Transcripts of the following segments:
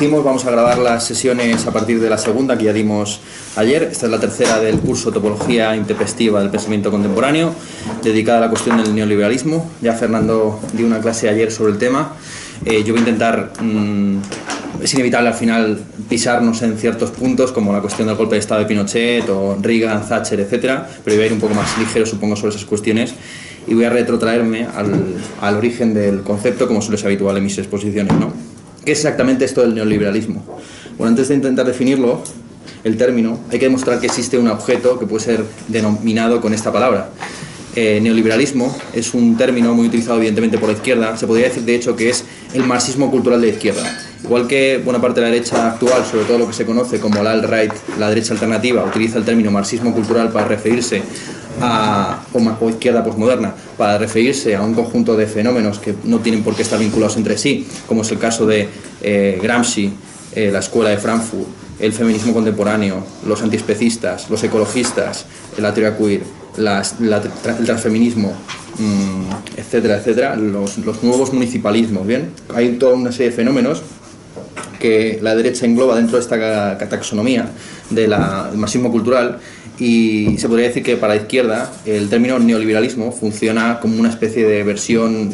dijimos, vamos a grabar las sesiones a partir de la segunda que ya dimos ayer. Esta es la tercera del curso Topología Intempestiva del Pensamiento Contemporáneo, dedicada a la cuestión del neoliberalismo. Ya Fernando dio una clase ayer sobre el tema. Eh, yo voy a intentar, mm, es inevitable al final pisarnos en ciertos puntos, como la cuestión del golpe de Estado de Pinochet o Reagan, Thatcher, etc. Pero voy a ir un poco más ligero, supongo, sobre esas cuestiones y voy a retrotraerme al, al origen del concepto, como suele ser habitual en mis exposiciones. ¿no? ¿Qué es exactamente esto del neoliberalismo? Bueno, antes de intentar definirlo, el término, hay que demostrar que existe un objeto que puede ser denominado con esta palabra. Eh, neoliberalismo es un término muy utilizado evidentemente por la izquierda, se podría decir de hecho que es el marxismo cultural de la izquierda. Igual que buena parte de la derecha actual, sobre todo lo que se conoce como la alt-right, la derecha alternativa, utiliza el término marxismo cultural para referirse a, izquierda posmoderna, para referirse a un conjunto de fenómenos que no tienen por qué estar vinculados entre sí, como es el caso de eh, Gramsci, eh, la escuela de Frankfurt, el feminismo contemporáneo, los antiespecistas, los ecologistas, la teoría queer, el transfeminismo, mm, etcétera, etcétera, los, nuevos municipalismos, ¿bien? Hay toda una serie de fenómenos que la derecha engloba dentro de esta taxonomía del marxismo cultural y se podría decir que para la izquierda el término neoliberalismo funciona como una especie de versión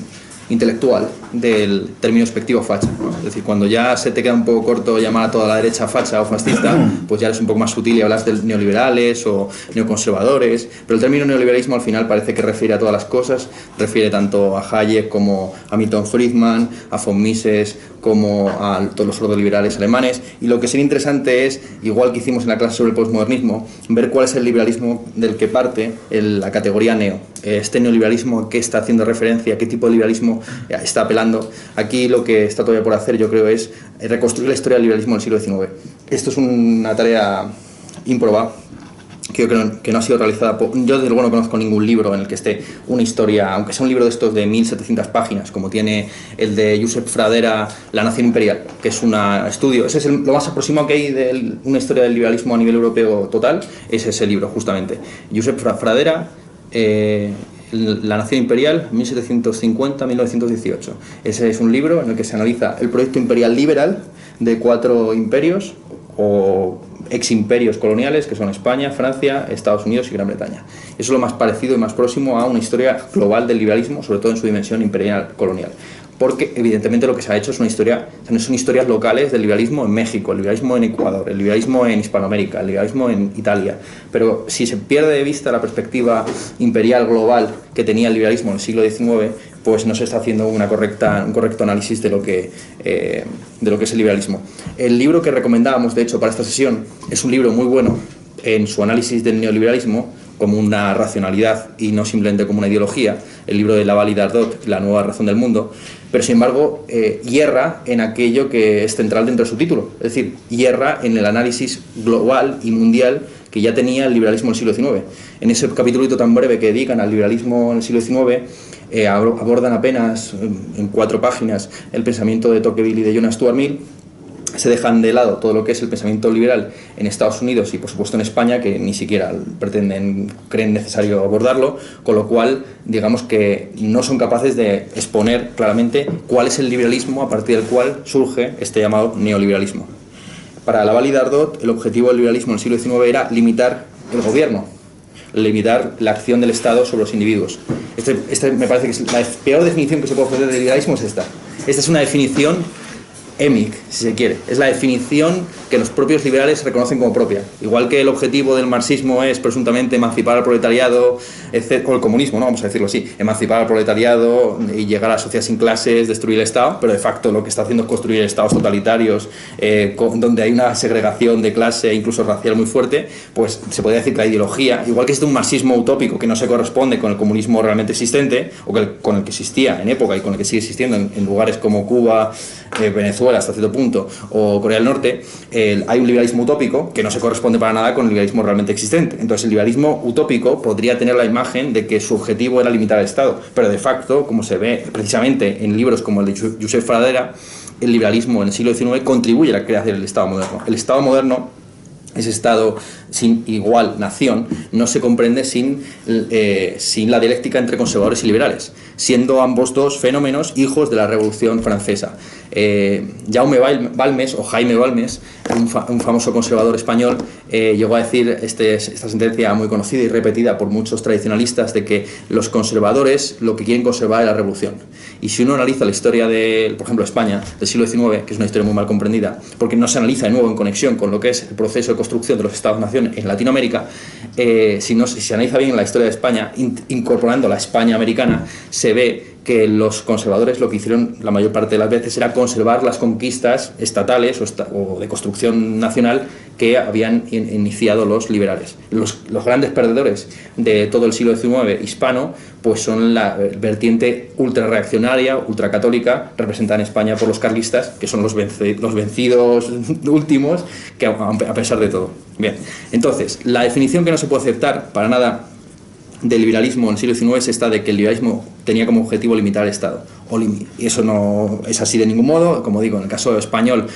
intelectual del término expectivo facha. Es decir, cuando ya se te queda un poco corto llamar a toda la derecha facha o fascista, pues ya eres un poco más sutil y hablas de neoliberales o neoconservadores, pero el término neoliberalismo al final parece que refiere a todas las cosas, refiere tanto a Hayek como a Milton Friedman, a von Mises, como a todos los ordoliberales alemanes, y lo que sería interesante es, igual que hicimos en la clase sobre el postmodernismo, ver cuál es el liberalismo del que parte la categoría neo. Este neoliberalismo a qué está haciendo referencia, qué tipo de liberalismo está apelando. Aquí lo que está todavía por hacer, yo creo, es reconstruir la historia del liberalismo del siglo XIX. Esto es una tarea ímproba que creo que no ha sido realizada por, yo desde luego no conozco ningún libro en el que esté una historia, aunque sea un libro de estos de 1700 páginas, como tiene el de Josep Fradera, La Nación Imperial, que es un estudio, ese es lo más aproximado que hay de una historia del liberalismo a nivel europeo total, es ese libro justamente. Josep Fradera, eh, la Nación Imperial, 1750-1918. Ese es un libro en el que se analiza el proyecto imperial liberal de cuatro imperios o ex imperios coloniales que son España, Francia, Estados Unidos y Gran Bretaña. Es lo más parecido y más próximo a una historia global del liberalismo, sobre todo en su dimensión imperial colonial porque evidentemente lo que se ha hecho es una historia, son historias locales del liberalismo en México, el liberalismo en Ecuador, el liberalismo en Hispanoamérica, el liberalismo en Italia. Pero si se pierde de vista la perspectiva imperial global que tenía el liberalismo en el siglo XIX, pues no se está haciendo una correcta, un correcto análisis de lo, que, eh, de lo que es el liberalismo. El libro que recomendábamos, de hecho, para esta sesión es un libro muy bueno en su análisis del neoliberalismo, como una racionalidad y no simplemente como una ideología, el libro de Laval y Dardot, La nueva razón del mundo, pero sin embargo eh, hierra en aquello que es central dentro de su título, es decir, hierra en el análisis global y mundial que ya tenía el liberalismo en el siglo XIX. En ese capítulo tan breve que dedican al liberalismo en el siglo XIX, eh, abordan apenas en cuatro páginas el pensamiento de Tocqueville y de Jonas Stuart Mill, se dejan de lado todo lo que es el pensamiento liberal en Estados Unidos y por supuesto en España, que ni siquiera pretenden, creen necesario abordarlo, con lo cual digamos que no son capaces de exponer claramente cuál es el liberalismo a partir del cual surge este llamado neoliberalismo. Para la y Dardot, el objetivo del liberalismo en el siglo XIX era limitar el gobierno, limitar la acción del Estado sobre los individuos. Este, este me parece que es la peor definición que se puede ofrecer del liberalismo es esta. Esta es una definición EMIC, si se quiere. Es la definición que los propios liberales reconocen como propia. Igual que el objetivo del marxismo es presuntamente emancipar al proletariado, o el comunismo, ¿no? vamos a decirlo así, emancipar al proletariado y llegar a la sociedad sin clases, destruir el Estado, pero de facto lo que está haciendo es construir estados totalitarios eh, donde hay una segregación de clase, incluso racial muy fuerte, pues se podría decir que la ideología, igual que es un marxismo utópico que no se corresponde con el comunismo realmente existente, o con el que existía en época y con el que sigue existiendo en, lugares como Cuba, eh, Venezuela hasta cierto punto, o Corea del Norte, hay un liberalismo utópico que no se corresponde para nada con el liberalismo realmente existente. Entonces el liberalismo utópico podría tener la imagen de que su objetivo era limitar el Estado, pero de facto, como se ve precisamente en libros como el de Josep Fradera, el liberalismo en el siglo XIX contribuye a la creación del Estado moderno. El Estado moderno ese Estado sin igual nación no se comprende sin, eh, sin la dialéctica entre conservadores y liberales, siendo ambos dos fenómenos hijos de la Revolución Francesa. Eh, Jaume Balmes, o Jaime Balmes, un, famoso conservador español, eh, llegó a decir este, esta sentencia muy conocida y repetida por muchos tradicionalistas de que los conservadores lo que quieren conservar es la revolución. Y si uno analiza la historia de, por ejemplo, España del siglo XIX, que es una historia muy mal comprendida, porque no se analiza de nuevo en conexión con lo que es el proceso de construcción de los Estados-nación en Latinoamérica, eh, si, se analiza bien la historia de España, incorporando la España americana, se ve que los conservadores lo que hicieron la mayor parte de las veces era conservar las conquistas estatales o, de construcción nacional que habían iniciado los liberales. Los, grandes perdedores de todo el siglo XIX hispano pues son la vertiente ultrarreaccionaria, ultracatólica, representada en España por los carlistas, que son los, los vencidos últimos, que a pesar de todo. Bien, entonces, la definición que no se puede aceptar para nada del liberalismo en el siglo XIX es esta de que el liberalismo tenía como objetivo limitar al Estado. Y eso no es así de ningún modo. Como digo, en el caso español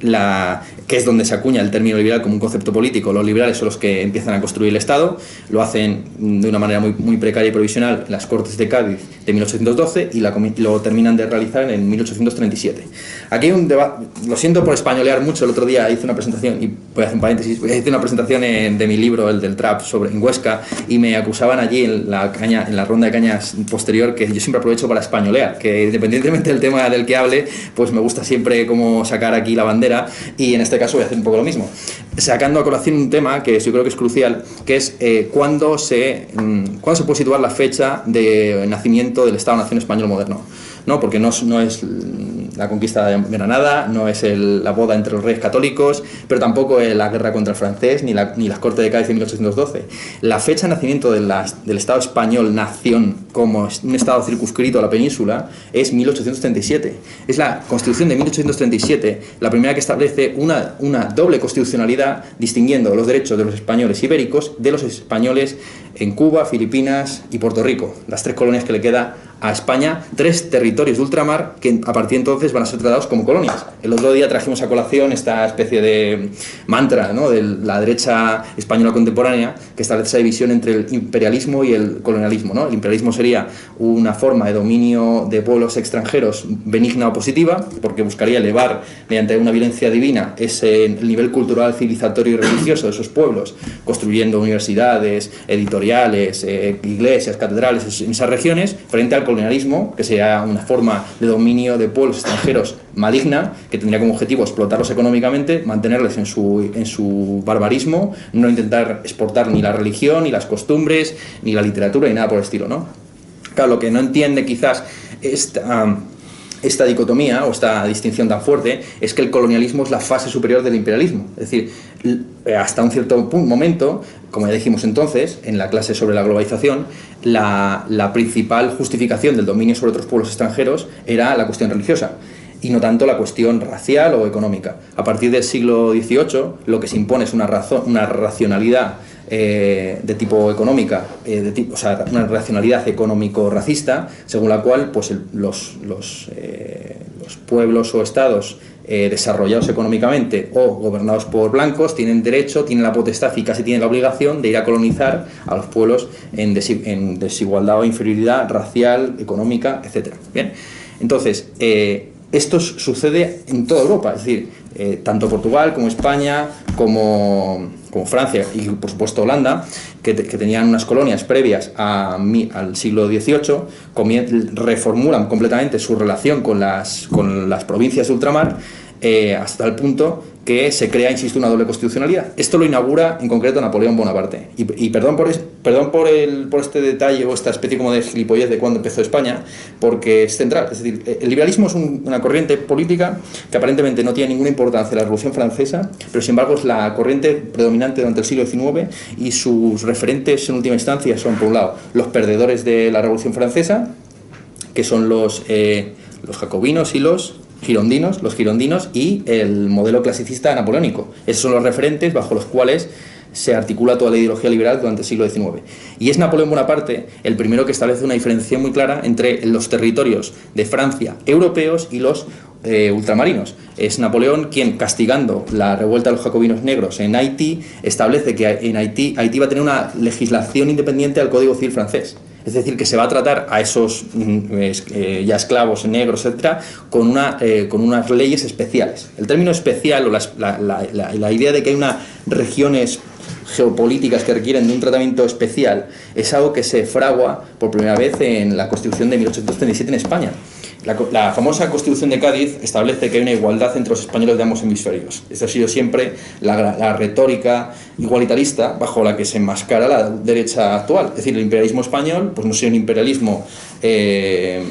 la, que es donde se acuña el término liberal como un concepto político. Los liberales son los que empiezan a construir el Estado, lo hacen de una manera muy, precaria y provisional las Cortes de Cádiz de 1812 y lo terminan de realizar en 1837. Aquí hay un debate, lo siento por españolear mucho, el otro día hice una presentación, y voy a hacer un paréntesis, hice una presentación de mi libro, el del trap, sobre, en Huesca, y me acusaban allí en la, caña, en la ronda de cañas posterior que yo siempre aprovecho para españolear, que independientemente del tema del que hable, pues me gusta siempre como sacar aquí la bandera y en este caso voy a hacer un poco lo mismo. Sacando a colación un tema que yo creo que es crucial, que es eh, cuándo, se, mm, cuándo se puede situar la fecha de nacimiento del Estado-Nación español moderno. ¿no? porque no es la conquista de Granada, no es la boda entre los reyes católicos, pero tampoco es la guerra contra el francés, ni, la, las Cortes de Cádiz de 1812. La fecha de nacimiento de del Estado español, nación, como un Estado circunscrito a la península, es 1837. Es la Constitución de 1837 la primera que establece una, una doble constitucionalidad distinguiendo los derechos de los españoles ibéricos de los españoles en Cuba, Filipinas y Puerto Rico, las tres colonias que le queda a España, tres territorios de ultramar que a partir de entonces van a ser tratados como colonias. El otro día trajimos a colación esta especie de mantra ¿no? de la derecha española contemporánea que establece esa división entre el imperialismo y el colonialismo. ¿no? El imperialismo sería una forma de dominio de pueblos extranjeros benigna o positiva, porque buscaría elevar mediante una violencia divina ese nivel cultural, civilizatorio y religioso de esos pueblos, construyendo universidades, editoriales, eh, iglesias, catedrales en esas regiones, frente al colonialismo, que sería una forma de dominio de pueblos extranjeros maligna, que tendría como objetivo explotarlos económicamente, mantenerles en su, en su barbarismo, no intentar exportar ni la religión, ni las costumbres, ni la literatura, ni nada por el estilo, ¿no? Claro, lo que no entiende quizás esta esta dicotomía o esta distinción tan fuerte es que el colonialismo es la fase superior del imperialismo. Es decir, hasta un cierto momento, como ya dijimos entonces en la clase sobre la globalización, la, la principal justificación del dominio sobre otros pueblos extranjeros era la cuestión religiosa y no tanto la cuestión racial o económica. A partir del siglo XVIII lo que se impone es una, razón, una racionalidad eh, de tipo económica, eh, de tipo, o sea, una racionalidad económico-racista, según la cual pues, los, los, eh, los, pueblos o estados desarrollados económicamente o gobernados por blancos tienen derecho, tienen la potestad y casi tienen la obligación de ir a colonizar a los pueblos en, en desigualdad o inferioridad racial, económica, etc. Bien, entonces, esto sucede en toda Europa, es decir, tanto Portugal como España, como como Francia y por supuesto Holanda, que, tenían unas colonias previas al siglo XVIII, reformulan completamente su relación con las, con las provincias de ultramar eh, hasta el punto que se crea, insisto, una doble constitucionalidad. Esto lo inaugura en concreto Napoleón Bonaparte. Y, perdón, por, perdón por, el, por este detalle o esta especie como de gilipollez de cuando empezó España, porque es central. Es decir, el liberalismo es una corriente política que aparentemente no tiene ninguna importancia en la Revolución Francesa, pero sin embargo es la corriente predominante durante el siglo XIX y sus referentes en última instancia son, por un lado, los perdedores de la Revolución Francesa, que son los, eh, los jacobinos y los girondinos, los girondinos y el modelo clasicista napoleónico. Esos son los referentes bajo los cuales se articula toda la ideología liberal durante el siglo XIX. Y es Napoleón Bonaparte el primero que establece una diferenciación muy clara entre los territorios de Francia europeos y los eh, ultramarinos. Es Napoleón quien, castigando la revuelta de los jacobinos negros en Haití, establece que en Haití, Haití va a tener una legislación independiente al Código Civil francés. Es decir, que se va a tratar a esos mm, eh, ya esclavos negros, etcétera, con, una, eh, con unas leyes especiales. El término especial o la, la, idea de que hay unas regiones geopolíticas que requieren de un tratamiento especial es algo que se fragua por primera vez en la Constitución de 1837 en España. La, famosa Constitución de Cádiz establece que hay una igualdad entre los españoles de ambos hemisferios. Esta ha sido siempre la, retórica igualitarista bajo la que se enmascara la derecha actual. Es decir, el imperialismo español pues no sería un imperialismo, eh,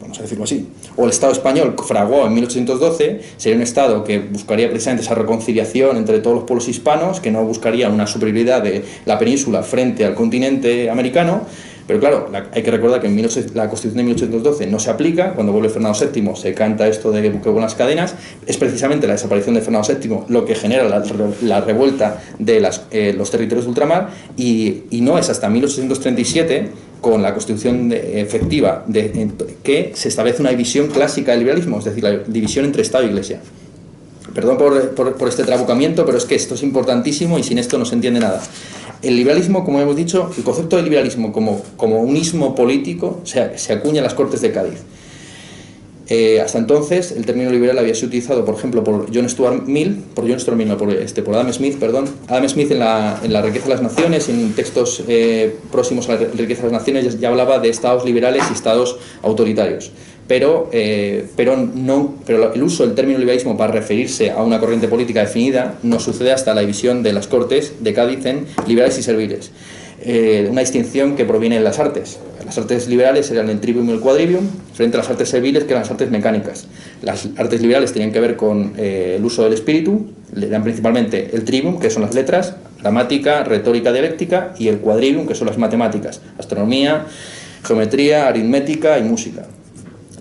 vamos a decirlo así, o el Estado español fraguó en 1812, sería un Estado que buscaría precisamente esa reconciliación entre todos los pueblos hispanos, que no buscaría una superioridad de la península frente al continente americano, pero claro, hay que recordar que la Constitución de 1812 no se aplica, cuando vuelve Fernando VII se canta esto de que con las cadenas, es precisamente la desaparición de Fernando VII lo que genera la, revuelta de eh, los territorios de ultramar y, no es hasta 1837 con la constitución efectiva que se establece una división clásica del liberalismo, es decir, la división entre Estado e Iglesia. Perdón por, por este trabucamiento, pero es que esto es importantísimo y sin esto no se entiende nada el liberalismo, como hemos dicho, el concepto de liberalismo como, como un ismo político se, se acuña en las Cortes de Cádiz. Eh, hasta entonces, el término liberal había sido utilizado, por ejemplo, por John Stuart Mill, por John Stuart Mill, por, este, por Adam Smith, perdón. Adam Smith en la, en la riqueza de las naciones, en textos eh, próximos a la riqueza de las naciones, ya hablaba de estados liberales y estados autoritarios pero, eh, pero, no, pero el uso del término liberalismo para referirse a una corriente política definida no sucede hasta la división de las Cortes de Cádiz en liberales y serviles. Eh, una distinción que proviene de las artes. Las artes liberales eran el trivium y el quadrivium, frente a las artes serviles, que eran las artes mecánicas. Las artes liberales tenían que ver con eh, el uso del espíritu, eran principalmente el trivium, que son las letras, gramática, retórica dialéctica, y el quadrivium, que son las matemáticas, astronomía, geometría, aritmética y música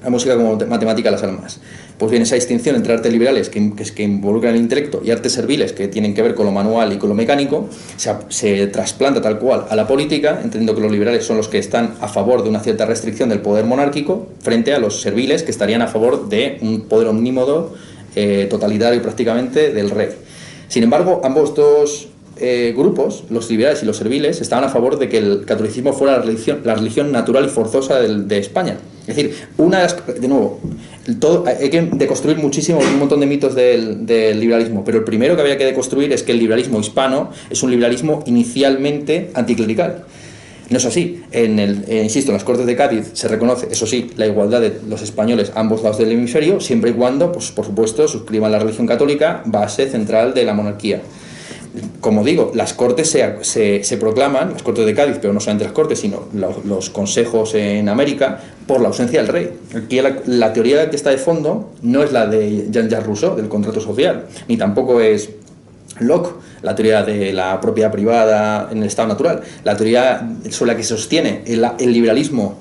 la música como matemática las almas. Pues bien, esa distinción entre artes liberales, que, que, involucran el intelecto, y artes serviles, que tienen que ver con lo manual y con lo mecánico, se, se, trasplanta tal cual a la política, entendiendo que los liberales son los que están a favor de una cierta restricción del poder monárquico, frente a los serviles, que estarían a favor de un poder omnímodo, eh, totalitario prácticamente, del rey. Sin embargo, ambos dos eh, grupos, los liberales y los serviles, estaban a favor de que el catolicismo fuera la religión, la religión natural y forzosa de, España. Es decir, una de, nuevo, hay que deconstruir muchísimo un montón de mitos del, liberalismo, pero el primero que había que deconstruir es que el liberalismo hispano es un liberalismo inicialmente anticlerical. No es así. En el, eh, insisto, en las Cortes de Cádiz se reconoce, eso sí, la igualdad de los españoles a ambos lados del hemisferio, siempre y cuando, pues, por supuesto, suscriban la religión católica, base central de la monarquía como digo, las cortes se, se, proclaman, las cortes de Cádiz, pero no solamente las cortes, sino los, consejos en América, por la ausencia del rey. Aquí la, teoría que está de fondo no es la de Jean-Jacques Rousseau, del contrato social, ni tampoco es Locke, la teoría de la propiedad privada en el estado natural. La teoría sobre la que se sostiene el, el liberalismo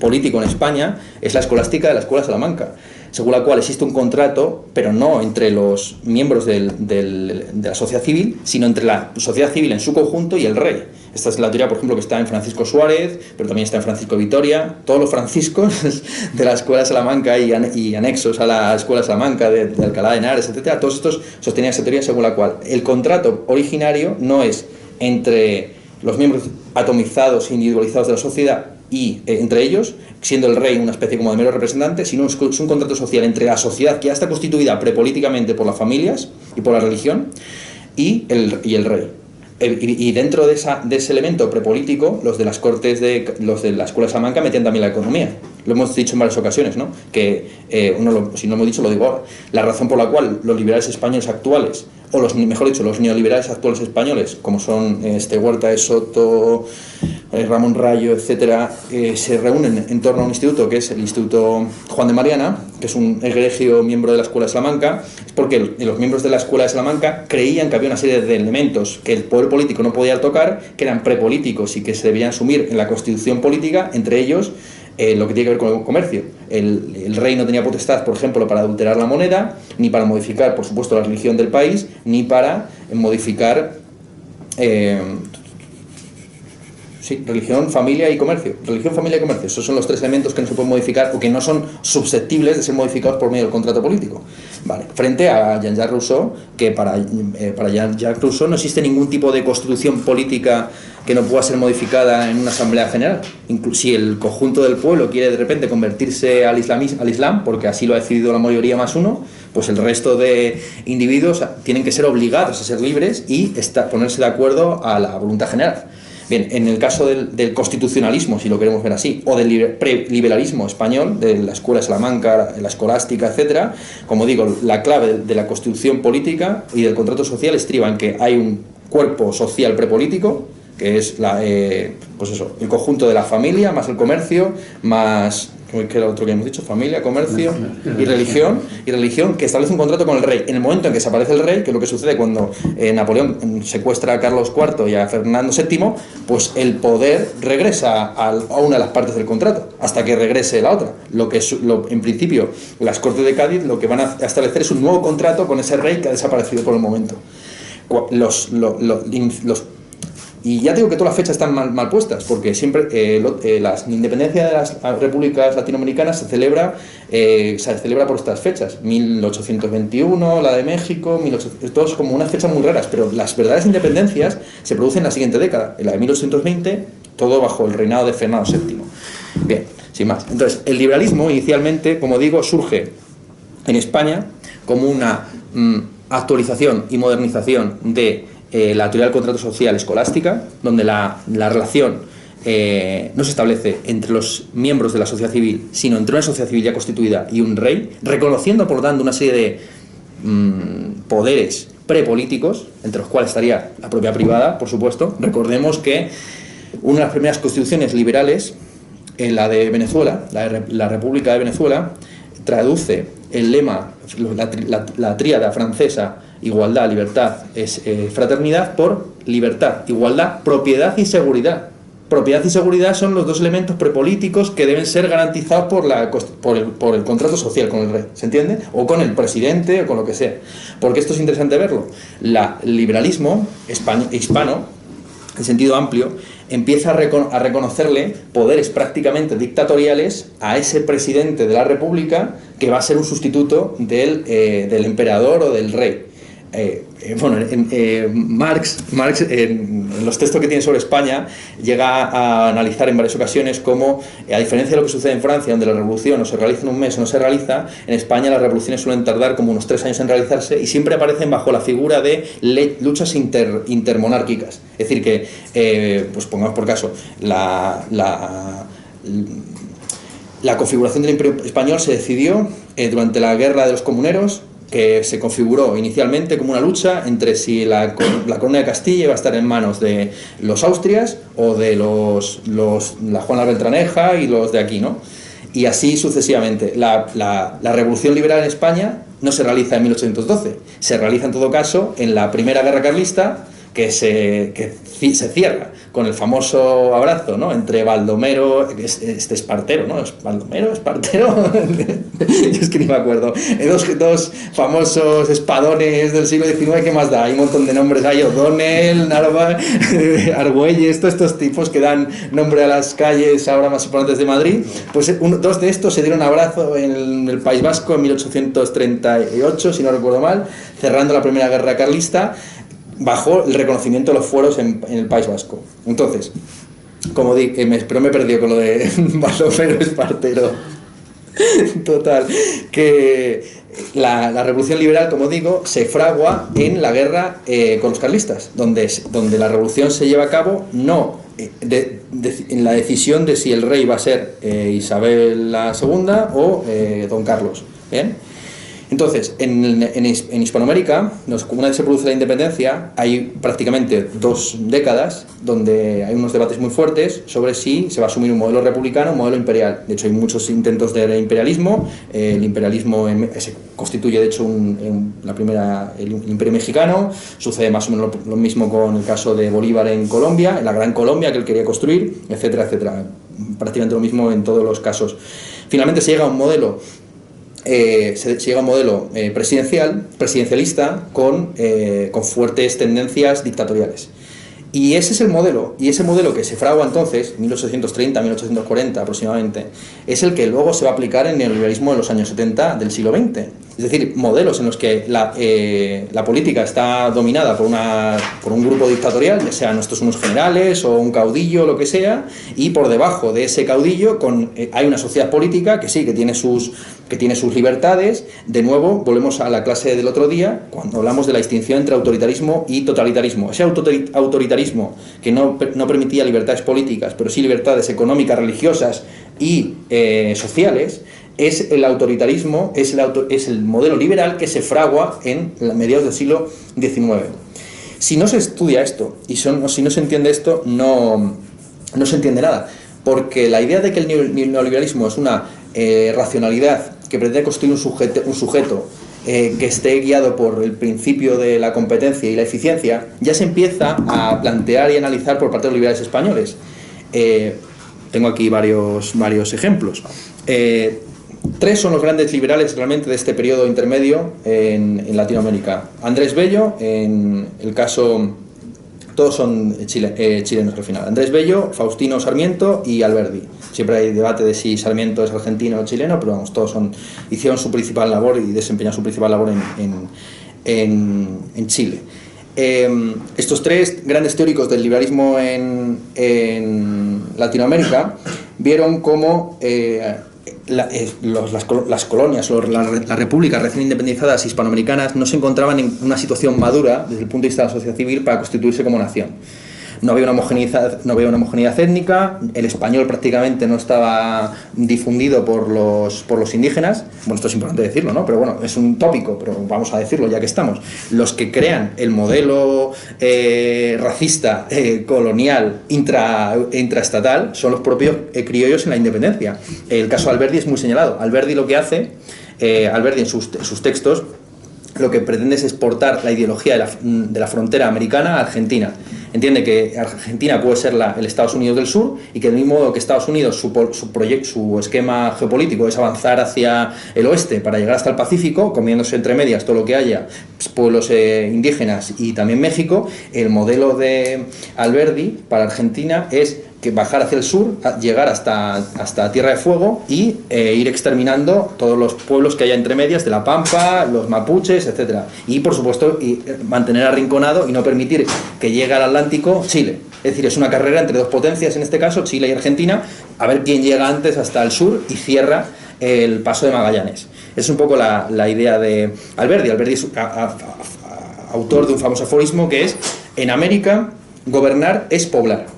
político en España es la escolástica de la Escuela Salamanca según la cual existe un contrato, pero no entre los miembros de la sociedad civil, sino entre la sociedad civil en su conjunto y el rey. Esta es la teoría, por ejemplo, que está en Francisco Suárez, pero también está en Francisco Vitoria. Todos los franciscos de la Escuela Salamanca y, anexos a la Escuela Salamanca de, Alcalá de Henares, etcétera, todos estos sostenían esa teoría según la cual el contrato originario no es entre los miembros atomizados e individualizados de la sociedad y eh, entre ellos, siendo el rey una especie como de mero representante, sino es, un contrato social entre la sociedad que ya está constituida prepolíticamente por las familias y por la religión y el, y el rey. Y dentro de, esa, de ese elemento prepolítico, los de las cortes de los de la escuela de Salamanca metían también la economía. Lo hemos dicho en varias ocasiones, ¿no? Que eh, uno si no lo hemos dicho, lo digo ahora. La razón por la cual los liberales españoles actuales, o los mejor dicho, los neoliberales actuales españoles, como son este Huerta de Soto, eh, Ramón Rayo, etcétera, eh, se reúnen en torno a un instituto que es el Instituto Juan de Mariana, que es un egregio miembro de la Escuela de Salamanca, es porque los miembros de la Escuela de Salamanca creían que había una serie de elementos que el poder político no podía tocar, que eran prepolíticos y que se debían asumir en la constitución política, entre ellos eh, lo que tiene que ver con el comercio. El, el, rey no tenía potestad, por ejemplo, para adulterar la moneda, ni para modificar, por supuesto, la religión del país, ni para modificar sí, religión, familia y comercio. Religión, familia y comercio. Esos son los tres elementos que no se pueden modificar o que no son susceptibles de ser modificados por medio del contrato político. Vale. Frente a Jean-Jacques Rousseau, que para, eh, para Jean-Jacques Rousseau no existe ningún tipo de constitución política que no pueda ser modificada en una asamblea general. si el conjunto del pueblo quiere de repente convertirse al, al Islam, porque así lo ha decidido la mayoría más uno, pues el resto de individuos tienen que ser obligados a ser libres y ponerse de acuerdo a la voluntad general. Bien, en el caso del, constitucionalismo, si lo queremos ver así, o del preliberalismo español, de la escuela Salamanca, la escolástica, etcétera, como digo, la clave de la constitución política y del contrato social estriba en que hay un cuerpo social prepolítico, que es la, eh, pues eso, el conjunto de la familia, más el comercio, más que era otro que hemos dicho, familia, comercio y religión, y religión que establece un contrato con el rey. En el momento en que desaparece el rey, que es lo que sucede cuando eh, Napoleón secuestra a Carlos IV y a Fernando VII, pues el poder regresa a, una de las partes del contrato, hasta que regrese la otra. Lo que lo, en principio las Cortes de Cádiz lo que van a establecer es un nuevo contrato con ese rey que ha desaparecido por el momento. Los, los, los y ya digo que todas las fechas están mal, puestas, porque siempre eh, eh, la independencia de las repúblicas latinoamericanas se celebra, eh, se celebra por estas fechas, 1821, la de México, 1800, todos como unas fechas muy raras, pero las verdaderas independencias se producen en la siguiente década, en la de 1820, todo bajo el reinado de Fernando VII. Bien, sin más. Entonces, el liberalismo inicialmente, como digo, surge en España como una mm, actualización y modernización de eh, la teoría del contrato social escolástica, donde la, relación eh, no se establece entre los miembros de la sociedad civil, sino entre una sociedad civil ya constituida y un rey, reconociendo por lo tanto una serie de mm, poderes prepolíticos, entre los cuales estaría la propia privada, por supuesto. Recordemos que una de las primeras constituciones liberales, en la de Venezuela, la, República de Venezuela, traduce el lema, la, la tríada francesa igualdad, libertad, es eh, fraternidad por libertad, igualdad, propiedad y seguridad. Propiedad y seguridad son los dos elementos prepolíticos que deben ser garantizados por, la, por, el, por el contrato social con el rey, ¿se entiende? O con el presidente o con lo que sea. Porque esto es interesante verlo. el liberalismo hispano, en sentido amplio, empieza a, reconocerle poderes prácticamente dictatoriales a ese presidente de la República que va a ser un sustituto del, eh, emperador o del rey. Eh, eh, bueno, eh, Marx, Marx en, los textos que tiene sobre España llega a analizar en varias ocasiones cómo, a diferencia de lo que sucede en Francia, donde la revolución o se realiza en un mes o no se realiza, en España las revoluciones suelen tardar como unos tres años en realizarse y siempre aparecen bajo la figura de luchas intermonárquicas. Es decir, que, pues pongamos por caso, la, la configuración del imperio español se decidió durante la guerra de los comuneros que se configuró inicialmente como una lucha entre si la, la, corona de Castilla iba a estar en manos de los Austrias o de los, los la Juana Beltraneja y los de aquí, ¿no? Y así sucesivamente. La, la, la, revolución liberal en España no se realiza en 1812, se realiza en todo caso en la primera guerra carlista que se, que se cierra con el famoso abrazo ¿no? entre Baldomero, este Espartero, ¿no? ¿Baldomero? ¿Espartero? es que ni me acuerdo. Dos, dos famosos espadones del siglo XIX, ¿qué más da? Hay un montón de nombres, hay O'Donnell, Narva, Argüelles, todos estos tipos que dan nombre a las calles ahora más importantes de Madrid. Pues dos de estos se dieron abrazo en el País Vasco en 1838, si no recuerdo mal, cerrando la Primera Guerra Carlista bajo el reconocimiento de los fueros en, el País Vasco. Entonces, como di, eh, me, pero me he perdido con lo de Baldomero Espartero. Total, que la, revolución liberal, como digo, se fragua en la guerra eh, con los carlistas, donde, donde la revolución se lleva a cabo no eh, en la decisión de si el rey va a ser Isabel II o Don Carlos. ¿bien? Entonces, en, en, Hispanoamérica, una vez se produce la independencia, hay prácticamente dos décadas donde hay unos debates muy fuertes sobre si se va a asumir un modelo republicano o un modelo imperial. De hecho, hay muchos intentos de imperialismo. el imperialismo se constituye, de hecho, la primera, el, imperio mexicano. Sucede más o menos lo, mismo con el caso de Bolívar en Colombia, en la Gran Colombia que él quería construir, etcétera, etcétera. Prácticamente lo mismo en todos los casos. Finalmente se llega a un modelo eh, se, llega a un modelo eh, presidencial, presidencialista con, eh, con fuertes tendencias dictatoriales. Y ese es el modelo, y ese modelo que se fragua entonces, 1830, 1840 aproximadamente, es el que luego se va a aplicar en el neoliberalismo de los años 70 del siglo XX. Es decir, modelos en los que la, eh, la política está dominada por, una, por un grupo dictatorial, ya sean estos unos generales o un caudillo, lo que sea, y por debajo de ese caudillo con, eh, hay una sociedad política que sí, que tiene, sus, que tiene sus libertades. De nuevo, volvemos a la clase del otro día, cuando hablamos de la distinción entre autoritarismo y totalitarismo. Ese autoritarismo que no, no permitía libertades políticas, pero sí libertades económicas, religiosas y eh, sociales, es el autoritarismo, es el, es el modelo liberal que se fragua en mediados del siglo XIX. Si no se estudia esto y son, si no se entiende esto, no, no se entiende nada. Porque la idea de que el neoliberalismo es una eh, racionalidad que pretende construir un sujeto, un sujeto eh, que esté guiado por el principio de la competencia y la eficiencia, ya se empieza a plantear y analizar por parte de los liberales españoles. Eh, tengo aquí varios, varios ejemplos. Tres son los grandes liberales realmente de este periodo intermedio en, en Latinoamérica. Andrés Bello, en el caso todos son eh, chilenos al final. Andrés Bello, Faustino Sarmiento y Alberdi. Siempre hay debate de si Sarmiento es argentino o chileno, pero vamos, todos son, hicieron su principal labor y desempeñaron su principal labor en, en, Chile. Em, estos tres grandes teóricos del liberalismo en, Latinoamérica vieron cómo eh, las, colonias o las repúblicas recién independizadas hispanoamericanas no se encontraban en una situación madura desde el punto de vista de la sociedad civil para constituirse como nación no había una homogeneidad, étnica, el español prácticamente no estaba difundido por los, indígenas, bueno, esto es importante decirlo, ¿no? Pero bueno, es un tópico, pero vamos a decirlo ya que estamos. Los que crean el modelo eh, racista, eh, colonial, intra, intraestatal, son los propios eh, criollos en la independencia. El caso Alberdi es muy señalado. Alberdi lo que hace, Alberdi en sus textos, lo que pretende es exportar la ideología de la, de la frontera americana a Argentina. Entiende que Argentina puede ser la, el Estados Unidos del Sur y que del mismo modo que Estados Unidos su, su, proyecto, su esquema geopolítico es avanzar hacia el oeste para llegar hasta el Pacífico, comiéndose entre medias todo lo que haya, pues, pueblos eh, indígenas y también México, el modelo de Alberdi para Argentina es que bajar hacia el sur, llegar hasta, hasta Tierra de Fuego y eh, ir exterminando todos los pueblos que haya entre medias de la Pampa, los mapuches, etc. Y por supuesto eh, mantener arrinconado y no permitir que llegue al Atlántico Chile. Es decir, es una carrera entre dos potencias, en este caso Chile y Argentina, a ver quién llega antes hasta el sur y cierra el paso de Magallanes. Es un poco la, la idea de Alberdi. Alberdi es autor de un famoso aforismo que es, en América, gobernar es poblar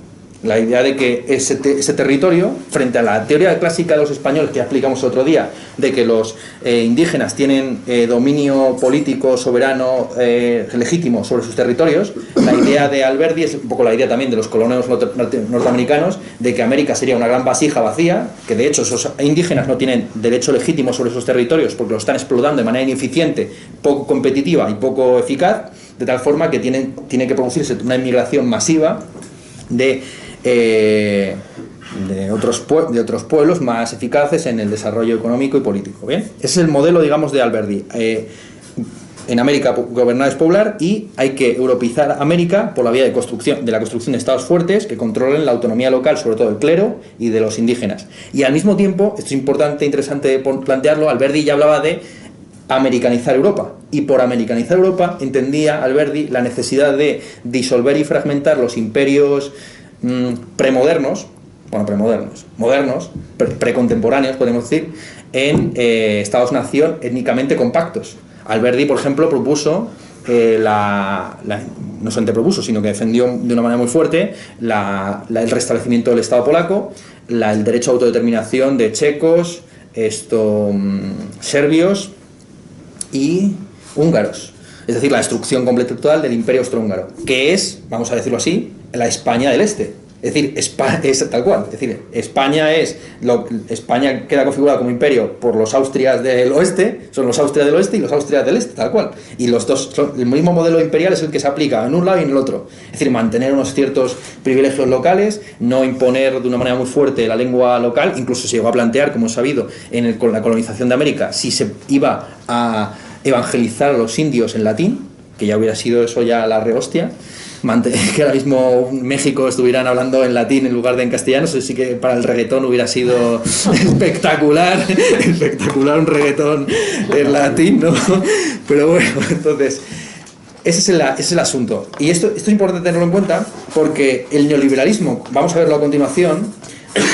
la idea de que ese, ese, territorio, frente a la teoría clásica de los españoles que explicamos otro día, de que los eh, indígenas tienen eh, dominio político, soberano, eh, legítimo sobre sus territorios, la idea de Alberdi es un poco la idea también de los colonos norteamericanos, de que América sería una gran vasija vacía, que de hecho esos indígenas no tienen derecho legítimo sobre esos territorios porque lo están explotando de manera ineficiente, poco competitiva y poco eficaz, de tal forma que tienen, tiene que producirse una inmigración masiva de eh, de, otros de otros pueblos más eficaces en el desarrollo económico y político. ¿bien? Ese es el modelo, digamos, de Alberdi. Eh, en América gobernar es poblar y hay que europeizar América por la vía de, construcción, de la construcción de estados fuertes que controlen la autonomía local, sobre todo del clero y de los indígenas. Y al mismo tiempo, esto es importante e interesante plantearlo, Alberdi ya hablaba de americanizar Europa. Y por americanizar Europa entendía Alberdi la necesidad de disolver y fragmentar los imperios Mm, premodernos, bueno, premodernos, modernos, precontemporáneos, podemos decir, en eh, Estados-nación étnicamente compactos. Alberti, por ejemplo, propuso eh, la, no solamente propuso, sino que defendió de una manera muy fuerte el restablecimiento del Estado polaco, el derecho a autodeterminación de checos, esto, mm, serbios y húngaros. Es decir, la destrucción completa total del imperio austrohúngaro, que es, vamos a decirlo así, la España del Este. Es decir, España es tal cual. Es decir, España es lo, España queda configurada como imperio por los Austrias del oeste, son los Austrias del oeste y los Austrias del este, tal cual. Y los dos, el mismo modelo imperial es el que se aplica en un lado y en el otro. Es decir, mantener unos ciertos privilegios locales, no imponer de una manera muy fuerte la lengua local, incluso se llegó a plantear, como sabido, en con la colonización de América, si se iba a evangelizar a los indios en latín, que ya hubiera sido eso ya la rehostia que ahora mismo México estuvieran hablando en latín en lugar de en castellano, eso sí que para el reggaetón hubiera sido espectacular, espectacular un reggaetón en latín, ¿no? Pero bueno, entonces, ese es el, ese es el asunto. Y esto, esto es importante tenerlo en cuenta porque el neoliberalismo, vamos a verlo a continuación,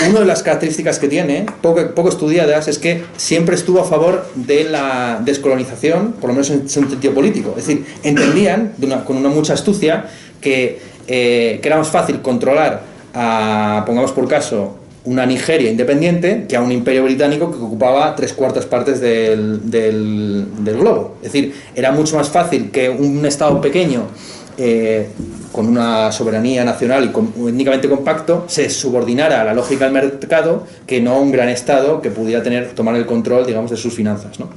una de las características que tiene, poco, poco estudiadas, es que siempre estuvo a favor de la descolonización, por lo menos en, sentido político. Es decir, entendían, con una mucha astucia, que, eh, que era más fácil controlar a, pongamos por caso, una Nigeria independiente que a un imperio británico que ocupaba tres cuartas partes del, del, globo. Es decir, era mucho más fácil que un Estado pequeño eh, con una soberanía nacional y étnicamente compacto, se subordinara a la lógica del mercado que no un gran Estado que pudiera tener, tomar el control, digamos, de sus finanzas. ¿no?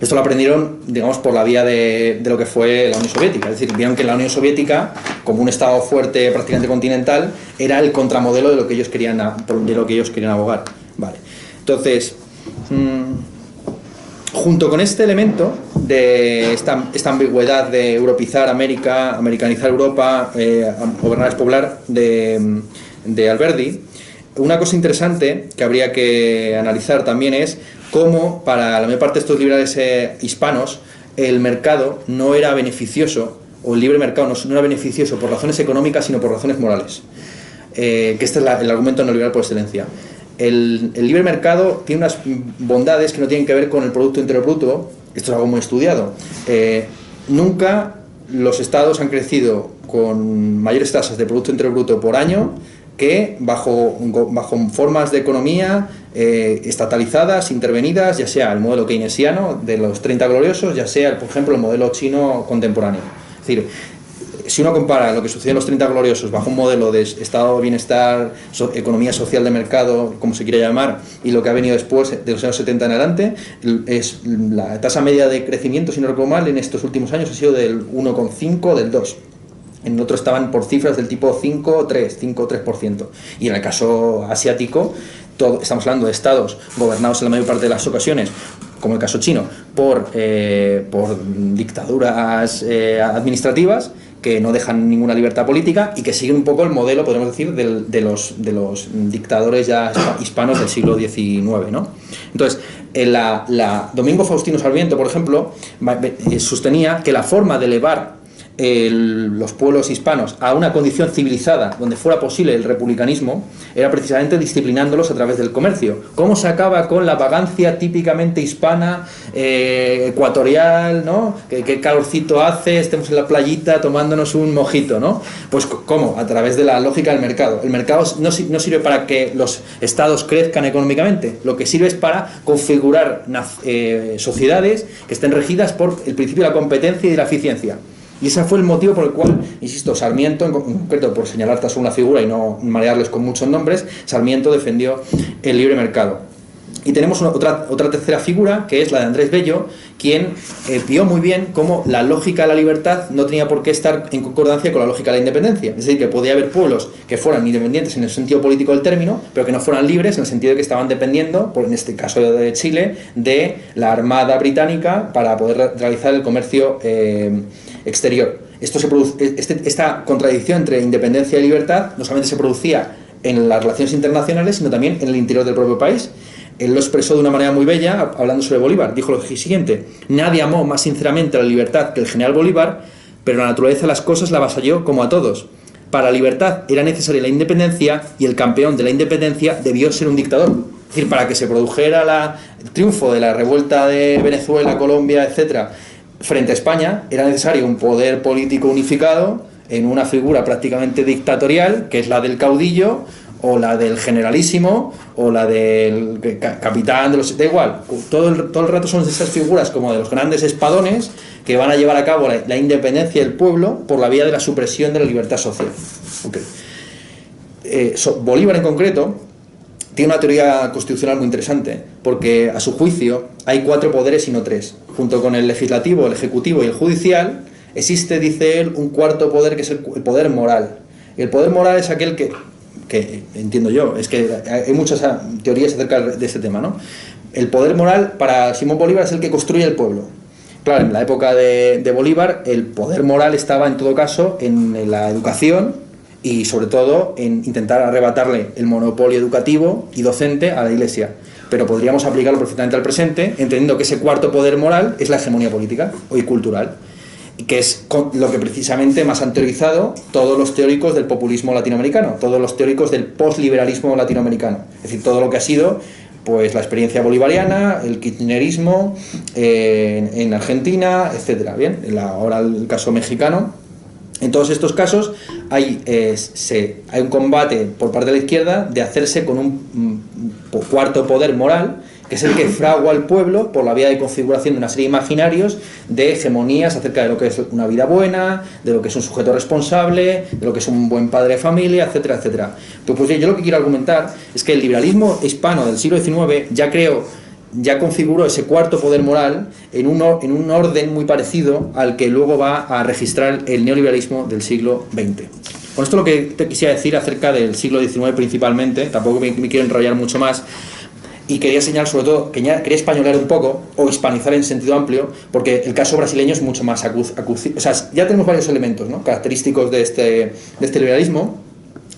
Esto lo aprendieron, digamos, por la vía de, de, lo que fue la Unión Soviética. Es decir, vieron que la Unión Soviética, como un Estado fuerte, prácticamente continental, era el contramodelo de lo que ellos querían, de lo que ellos querían abogar. Vale. Entonces, mmm, junto con este elemento de esta, esta, ambigüedad de europizar América, americanizar Europa, eh, gobernar es poblar de, de, Alberdi, una cosa interesante que habría que analizar también es cómo para la mayor parte de estos liberales eh, hispanos el mercado no era beneficioso, o el libre mercado no, era beneficioso por razones económicas, sino por razones morales. Eh, que este es el argumento neoliberal por excelencia el, libre mercado tiene unas bondades que no tienen que ver con el Producto Interior Bruto, esto es algo muy estudiado. Eh, nunca los estados han crecido con mayores tasas de Producto Interior Bruto por año que bajo, bajo formas de economía eh, estatalizadas, intervenidas, ya sea el modelo keynesiano de los 30 gloriosos, ya sea, por ejemplo, el modelo chino contemporáneo. Es decir, si uno compara lo que sucedió en los 30 gloriosos bajo un modelo de estado de bienestar, economía social de mercado, como se quiera llamar, y lo que ha venido después de los años 70 en adelante, es la tasa media de crecimiento, si no recuerdo mal, en estos últimos años ha sido del 1,5, del 2. En otro estaban por cifras del tipo 5, 3, 5, 3%. Y en el caso asiático, estamos hablando de estados gobernados en la mayor parte de las ocasiones como el caso chino, por, eh, por dictaduras eh, administrativas que no dejan ninguna libertad política y que siguen un poco el modelo, podemos decir, de, los, de los dictadores ya hispanos del siglo XIX. ¿no? Entonces, la, la Domingo Faustino Sarmiento, por ejemplo, eh, sostenía que la forma de elevar los pueblos hispanos a una condición civilizada donde fuera posible el republicanismo era precisamente disciplinándolos a través del comercio. ¿Cómo se acaba con la vagancia típicamente hispana, eh, ecuatorial, ¿no? ¿Qué, calorcito hace, estemos en la playita tomándonos un mojito, ¿no? Pues ¿cómo? A través de la lógica del mercado. El mercado no, no sirve para que los estados crezcan económicamente, lo que sirve es para configurar eh, sociedades que estén regidas por el principio de la competencia y de la eficiencia. Y ese fue el motivo por el cual, insisto, Sarmiento, en concreto por señalar tan una figura y no marearles con muchos nombres, Sarmiento defendió el libre mercado. Y tenemos otra, otra tercera figura, que es la de Andrés Bello, quien eh, muy bien cómo la lógica de la libertad no tenía por qué estar en concordancia con la lógica de la independencia. Es decir, que podía haber pueblos que fueran independientes en el sentido político del término, pero que no fueran libres en el sentido de que estaban dependiendo, por, en este caso de Chile, de la Armada Británica para poder realizar el comercio eh, exterior. Esto se produce, este, esta contradicción entre independencia y libertad no solamente se producía en las relaciones internacionales, sino también en el interior del propio país. Él lo expresó de una manera muy bella hablando sobre Bolívar. Dijo lo siguiente, nadie amó más sinceramente la libertad que el general Bolívar, pero la naturaleza de las cosas la avasalló como a todos. Para la libertad era necesaria la independencia y el campeón de la independencia debió ser un dictador. Es decir, para que se produjera la, el triunfo de la revuelta de Venezuela, Colombia, etcétera, frente a España era necesario un poder político unificado en una figura prácticamente dictatorial, que es la del caudillo, o la del generalísimo, o la del capitán de los... Da igual, todo el, todo el rato son esas figuras como de los grandes espadones que van a llevar a cabo la, independencia del pueblo por la vía de la supresión de la libertad social. Eh, Bolívar en concreto tiene una teoría constitucional muy interesante, porque a su juicio hay cuatro poderes y no tres. Junto con el legislativo, el ejecutivo y el judicial, existe, dice él, un cuarto poder que es el, poder moral. el poder moral es aquel que, que, entiendo yo, es que hay muchas teorías acerca de este tema, ¿no? El poder moral para Simón Bolívar es el que construye el pueblo. Claro, en la época de Bolívar el poder moral estaba en todo caso en la educación y sobre todo en intentar arrebatarle el monopolio educativo y docente a la Iglesia. Pero podríamos aplicarlo perfectamente al presente, entendiendo que ese cuarto poder moral es la hegemonía política y cultural, que es lo que precisamente más han teorizado todos los teóricos del populismo latinoamericano, todos los teóricos del postliberalismo latinoamericano. Es decir, todo lo que ha sido pues la experiencia bolivariana, el kirchnerismo eh, en, Argentina, etcétera. Bien, ahora el caso mexicano. En todos estos casos hay, eh, hay un combate por parte de la izquierda de hacerse con un, un cuarto poder moral que es el que fragua al pueblo por la vía de configuración de una serie de imaginarios de hegemonías acerca de lo que es una vida buena, de lo que es un sujeto responsable, de lo que es un buen padre de familia, etcétera, etcétera. Pues, pues yo lo que quiero argumentar es que el liberalismo hispano del siglo XIX ya creo ya configuró ese cuarto poder moral en un, en un orden muy parecido al que luego va a registrar el neoliberalismo del siglo XX. Con esto lo que te quisiera decir acerca del siglo XIX principalmente, tampoco me quiero enrollar mucho más, y quería señalar sobre todo, quería, quería españolar un poco o hispanizar en sentido amplio, porque el caso brasileño es mucho más acuciado. O sea, ya tenemos varios elementos ¿no? característicos de este, de este liberalismo,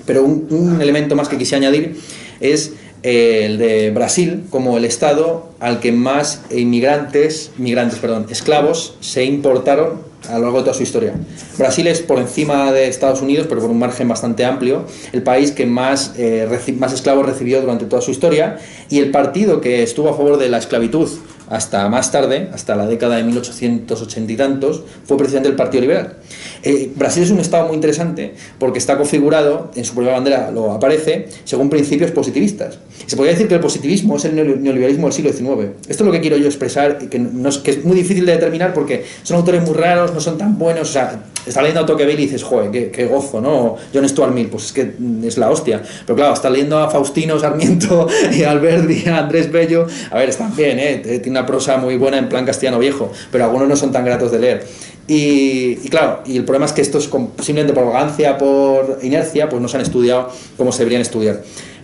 pero un, elemento más que quisiera añadir es el de Brasil como el estado al que más inmigrantes, migrantes, perdón, esclavos se importaron a lo largo de toda su historia. Brasil es por encima de Estados Unidos, pero por un margen bastante amplio, el país que más, eh, más esclavos recibió durante toda su historia y el partido que estuvo a favor de la esclavitud hasta más tarde, hasta la década de 1880 y tantos, fue presidente del Partido Liberal. Eh, Brasil es un estado muy interesante porque está configurado, en su propia bandera lo aparece, según principios positivistas. Se podría decir que el positivismo es el neoliberalismo del siglo XIX. Esto es lo que quiero yo expresar, que, es, que es muy difícil de determinar porque son autores muy raros, no son tan buenos. O sea, está leyendo a Tocqueville y dices, joder, qué, gozo, ¿no? John Stuart Mill, pues es que es la hostia. Pero claro, está leyendo a Faustino Sarmiento y a Alberti, a Andrés Bello. A ver, están bien, ¿eh? Tiene una prosa muy buena en plan castellano viejo, pero algunos no son tan gratos de leer. Y, claro, y el problema es que estos simplemente por arrogancia, por inercia, pues no se han estudiado como se deberían estudiar.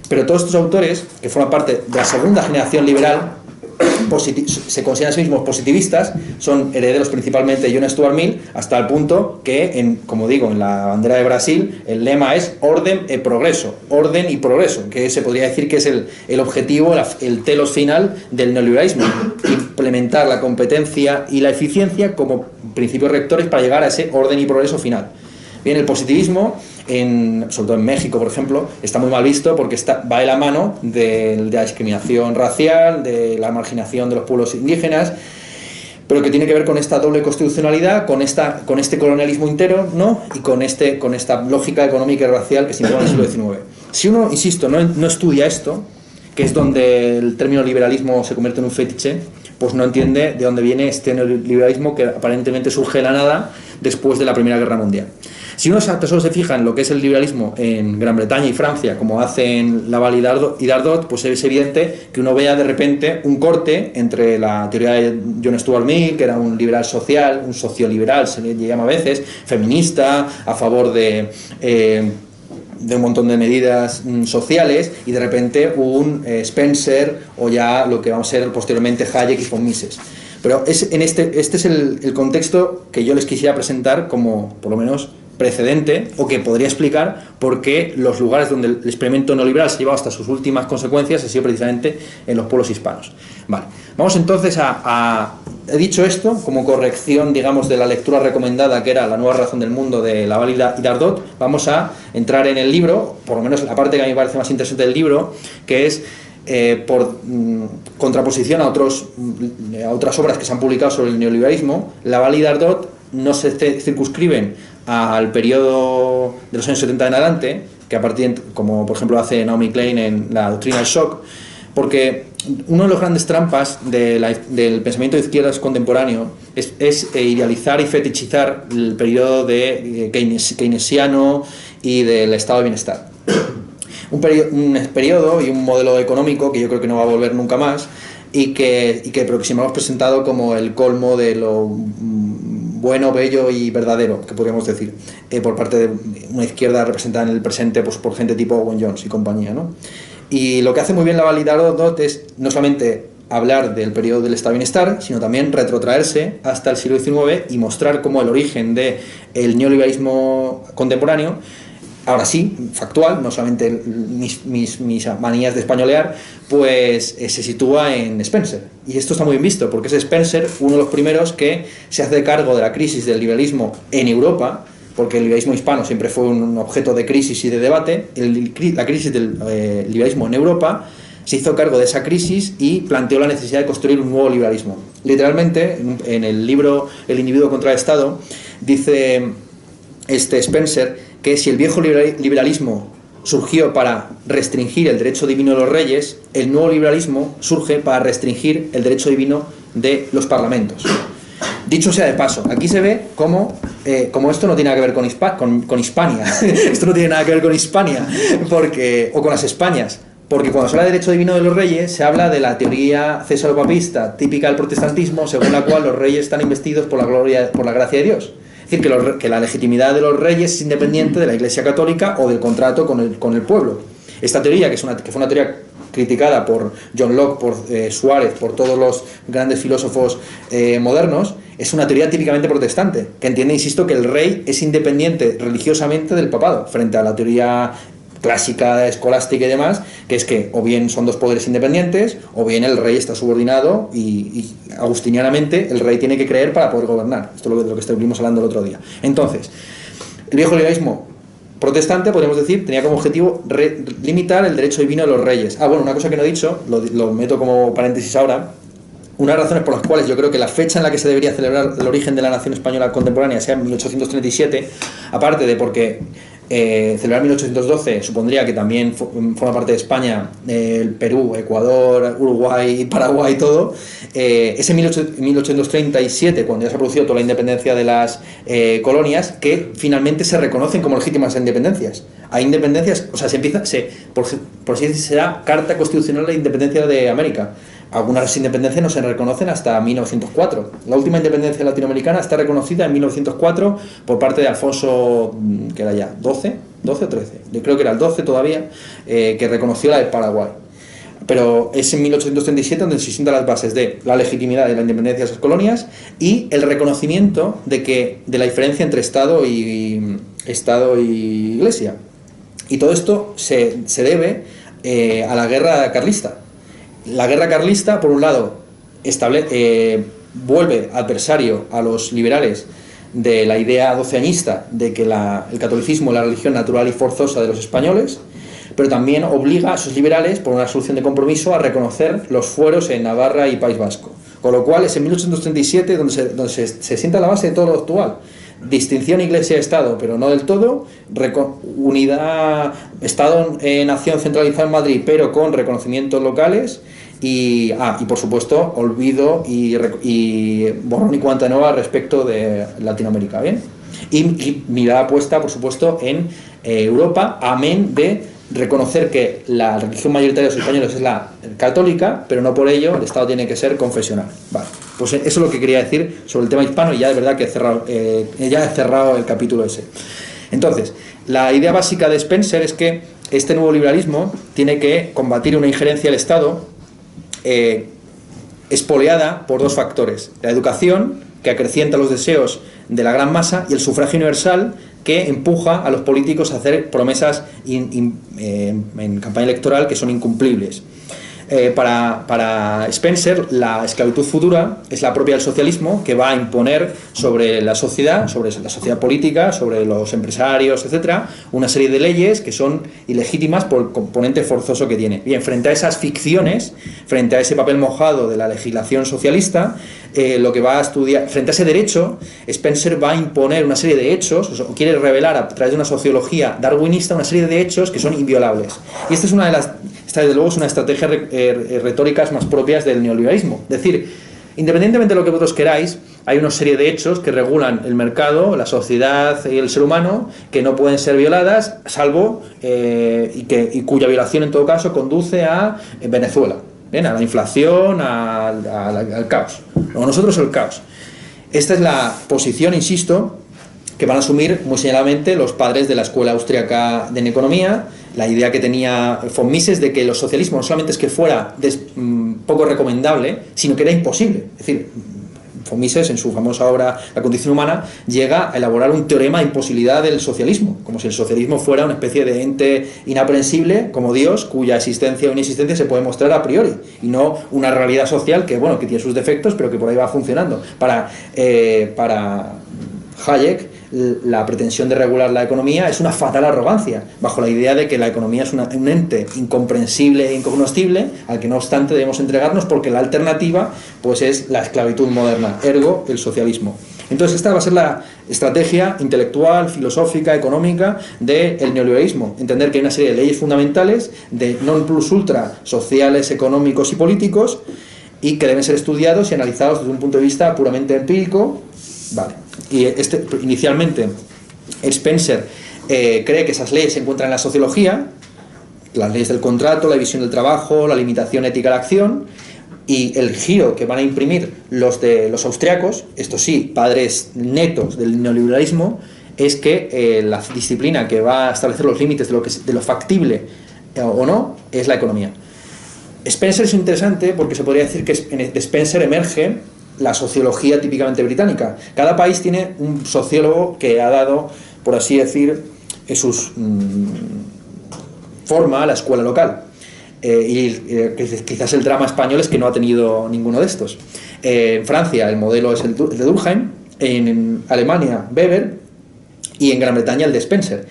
Pero todos estos autores, que forman parte de la segunda generación liberal, se consideran a sí mismos positivistas, son herederos principalmente de John Stuart Mill, hasta el punto que, en, como digo, en la bandera de Brasil, el lema es orden y progreso, orden y progreso, que se podría decir que es el, el objetivo, el telos final del neoliberalismo, implementar la competencia y la eficiencia como principios rectores para llegar a ese orden y progreso final. Bien, el positivismo, en, sobre todo en México, por ejemplo, está muy mal visto porque está, va de la mano de, la discriminación racial, de la marginación de los pueblos indígenas, pero que tiene que ver con esta doble constitucionalidad, con, esta, con este colonialismo entero, ¿no? y con, este, con esta lógica económica y racial que se impone en el siglo XIX. Si uno, insisto, no, no estudia esto, que es donde el término liberalismo se convierte en un fetiche, pues no entiende de dónde viene este neoliberalismo que aparentemente surge de la nada después de la Primera Guerra Mundial. Si uno solo se fija en lo que es el liberalismo en Gran Bretaña y Francia, como hacen Laval y Dardot, pues es evidente que uno vea de repente un corte entre la teoría de John Stuart Mill, que era un liberal social, un socioliberal, se le llama a veces, feminista, a favor de... Eh, de un montón de medidas mm, sociales y de repente un eh, Spencer o ya lo que vamos a ser posteriormente Hayek y von Mises. Pero es, en este, este es el, el contexto que yo les quisiera presentar como, por lo menos, precedente o que podría explicar por qué los lugares donde el experimento neoliberal se ha llevado hasta sus últimas consecuencias ha sido precisamente en los pueblos hispanos. Vale. Vamos entonces a, He dicho esto como corrección, digamos, de la lectura recomendada que era La nueva razón del mundo de Laval y Dardot. Vamos a entrar en el libro, por lo menos la parte que a mí me parece más interesante del libro, que es eh, por mm, contraposición a, otros, mm, a otras obras que se han publicado sobre el neoliberalismo, Laval y Dardot no se circunscriben al periodo de los años 70 en adelante, que a partir, como por ejemplo hace Naomi Klein en la doctrina del shock, porque uno de los grandes trampas del pensamiento de izquierdas contemporáneo es, eh, idealizar y fetichizar el periodo de eh, keynesiano y del estado de bienestar. Un, periodo y un modelo económico que yo creo que no va a volver nunca más y que, y hemos presentado como el colmo de lo bueno, bello y verdadero, que podríamos decir, eh, por parte de una izquierda representada en el presente pues, por gente tipo Owen Jones y compañía. ¿no? Y lo que hace muy bien la Validadot es no solamente hablar del periodo del estado de bienestar, sino también retrotraerse hasta el siglo XIX y mostrar cómo el origen del el neoliberalismo contemporáneo ahora sí, factual, no solamente mis, manías de españolear, pues eh, se sitúa en Spencer. Y esto está muy bien visto, porque es Spencer uno de los primeros que se hace cargo de la crisis del liberalismo en Europa, porque el liberalismo hispano siempre fue un objeto de crisis y de debate, la crisis del eh, liberalismo en Europa se hizo cargo de esa crisis y planteó la necesidad de construir un nuevo liberalismo. Literalmente, en el libro El individuo contra el Estado, dice este Spencer que si el viejo liberalismo surgió para restringir el derecho divino de los reyes, el nuevo liberalismo surge para restringir el derecho divino de los parlamentos. Dicho sea de paso, aquí se ve cómo, eh, esto no tiene nada que ver con, con, Hispania, esto no tiene nada que ver con Hispania, porque, o con las Españas, porque cuando se habla de derecho divino de los reyes, se habla de la teoría cesaro-papista típica del protestantismo, según la cual los reyes están investidos por la, gloria, por la gracia de Dios. Es decir, que, la legitimidad de los reyes es independiente de la Iglesia Católica o del contrato con el, con el pueblo. Esta teoría, que, fue una teoría criticada por John Locke, por eh, Suárez, por todos los grandes filósofos eh, modernos, es una teoría típicamente protestante, que entiende, insisto, que el rey es independiente religiosamente del papado, frente a la teoría clásica escolástica y demás, que es que o bien son dos poderes independientes, o bien el rey está subordinado y, agustinianamente el rey tiene que creer para poder gobernar. Esto es lo, de lo que estuvimos hablando el otro día. Entonces, el viejo liberalismo protestante, podríamos decir, tenía como objetivo limitar el derecho divino de los reyes. Ah, bueno, una cosa que no he dicho, lo, meto como paréntesis ahora, una de las razones por las cuales yo creo que la fecha en la que se debería celebrar el origen de la nación española contemporánea sea en 1837, aparte de porque eh, celebrar 1812 supondría que también forma parte de España el Perú, Ecuador, Uruguay, Paraguay todo. Eh, es en 1837, cuando ya se ha producido toda la independencia de las eh, colonias, que finalmente se reconocen como legítimas independencias. Hay independencias, o sea, se empieza, se, por, por así decirlo, será Carta Constitucional de Independencia de América algunas independencias no se reconocen hasta 1904. La última independencia latinoamericana está reconocida en 1904 por parte de Alfonso, mm, que era ya 12, 12 o 13, yo creo que era el 12 todavía, eh, que reconoció la de Paraguay. Pero es en 1837 donde se sientan las bases de la legitimidad de la independencia de esas colonias y el reconocimiento de, que, de la diferencia entre Estado y, Estado y Iglesia. Y todo esto se, se debe eh, a la guerra carlista la guerra carlista, por un lado, eh, vuelve adversario a los liberales de la idea doceañista de que el catolicismo es la religión natural y forzosa de los españoles, pero también obliga a esos liberales, por una solución de compromiso, a reconocer los fueros en Navarra y País Vasco. Con lo cual es en 1837 donde se, donde se sienta la base de todo lo actual. Distinción iglesia-estado, pero no del todo, unidad, Estado-nación centralizado en Madrid, pero con reconocimientos locales, y, ah, y por supuesto, olvido y, y borrón y cuanta nueva respecto de Latinoamérica, ¿bien? Y, mirada puesta, por supuesto, en eh, Europa, amén de reconocer que la religión mayoritaria de los españoles es la católica, pero no por ello el Estado tiene que ser confesional. Vale, pues eso es lo que quería decir sobre el tema hispano y ya de verdad que he cerrado, eh, ya he cerrado el capítulo ese. Entonces, la idea básica de Spencer es que este nuevo liberalismo tiene que combatir una injerencia del Estado eh, espoleada por dos factores. La educación, que acrecienta los deseos de la gran masa, y el sufragio universal, que empuja a los políticos a hacer promesas eh, en campaña electoral que son incumplibles. Eh, para, Spencer, la esclavitud futura es la propia del socialismo que va a imponer sobre la sociedad, sobre la sociedad política, sobre los empresarios, etcétera, una serie de leyes que son ilegítimas por el componente forzoso que tiene. Bien, frente a esas ficciones, frente a ese papel mojado de la legislación socialista, eh, lo que va a estudiar, frente a ese derecho, Spencer va a imponer una serie de hechos, o quiere revelar a través de una sociología darwinista una serie de hechos que son inviolables. Y esta es una de las desde luego es una estrategia eh, retóricas más propias del neoliberalismo. Es decir, independientemente de lo que vosotros queráis, hay una serie de hechos que regulan el mercado, la sociedad y el ser humano que no pueden ser violadas, salvo eh, y, que, cuya violación en todo caso conduce a eh, Venezuela, a la inflación, al caos. O nosotros el caos. Esta es la posición, insisto, que van a asumir muy señaladamente los padres de la Escuela Austriaca de Economía, la idea que tenía von Mises de que los socialismos no solamente es que fuera mm, poco recomendable, sino que era imposible. Es decir, von Mises, en su famosa obra La condición humana, llega a elaborar un teorema de imposibilidad del socialismo, como si el socialismo fuera una especie de ente inaprensible, como Dios, cuya existencia o inexistencia se puede mostrar a priori, y no una realidad social que, bueno, que tiene sus defectos, pero que por ahí va funcionando. Para, eh, para Hayek, la pretensión de regular la economía es una fatal arrogancia, bajo la idea de que la economía es un ente incomprensible e incognoscible, al que no obstante debemos entregarnos porque la alternativa pues es la esclavitud moderna, ergo el socialismo. Entonces esta va a ser la estrategia intelectual, filosófica, económica del neoliberalismo. Entender que hay una serie de leyes fundamentales de non plus ultra sociales, económicos y políticos y que deben ser estudiados y analizados desde un punto de vista puramente empírico. Vale y este, inicialmente Spencer eh, cree que esas leyes se encuentran en la sociología, las leyes del contrato, la división del trabajo, la limitación ética de la acción, y el giro que van a imprimir los de los austriacos, estos sí, padres netos del neoliberalismo, es que eh, la disciplina que va a establecer los límites de lo, que, de lo factible eh, o no es la economía. Spencer es interesante porque se podría decir que de Spencer emerge la sociología típicamente británica. Cada país tiene un sociólogo que ha dado, por así decir, sus mm, forma a la escuela local. Eh, y eh, quizás el drama español es que no ha tenido ninguno de estos. Eh, en Francia el modelo es el, de Durkheim, en Alemania Weber y en Gran Bretaña el de Spencer.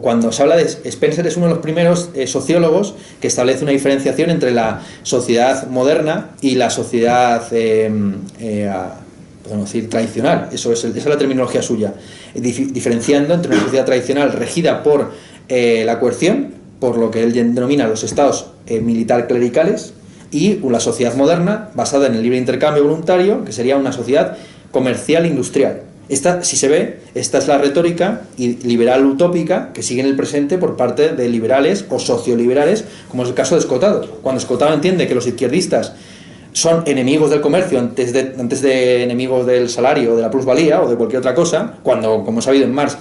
cuando se habla de Spencer es uno de los primeros eh, sociólogos que establece una diferenciación entre la sociedad moderna y la sociedad em, eh, podemos decir tradicional. Eso es, esa es la terminología suya, diferenciando entre una sociedad tradicional regida por eh, la coerción, por lo que él denomina los estados militar clericales, y una sociedad moderna basada en el libre intercambio voluntario, que sería una sociedad comercial industrial esta, si se ve, esta es la retórica liberal utópica que sigue en el presente por parte de liberales o socioliberales, como es el caso de Escotado. Cuando Escotado entiende que los izquierdistas son enemigos del comercio antes de, antes de enemigos del salario, de la plusvalía o de cualquier otra cosa, cuando, como ha habido en Marx,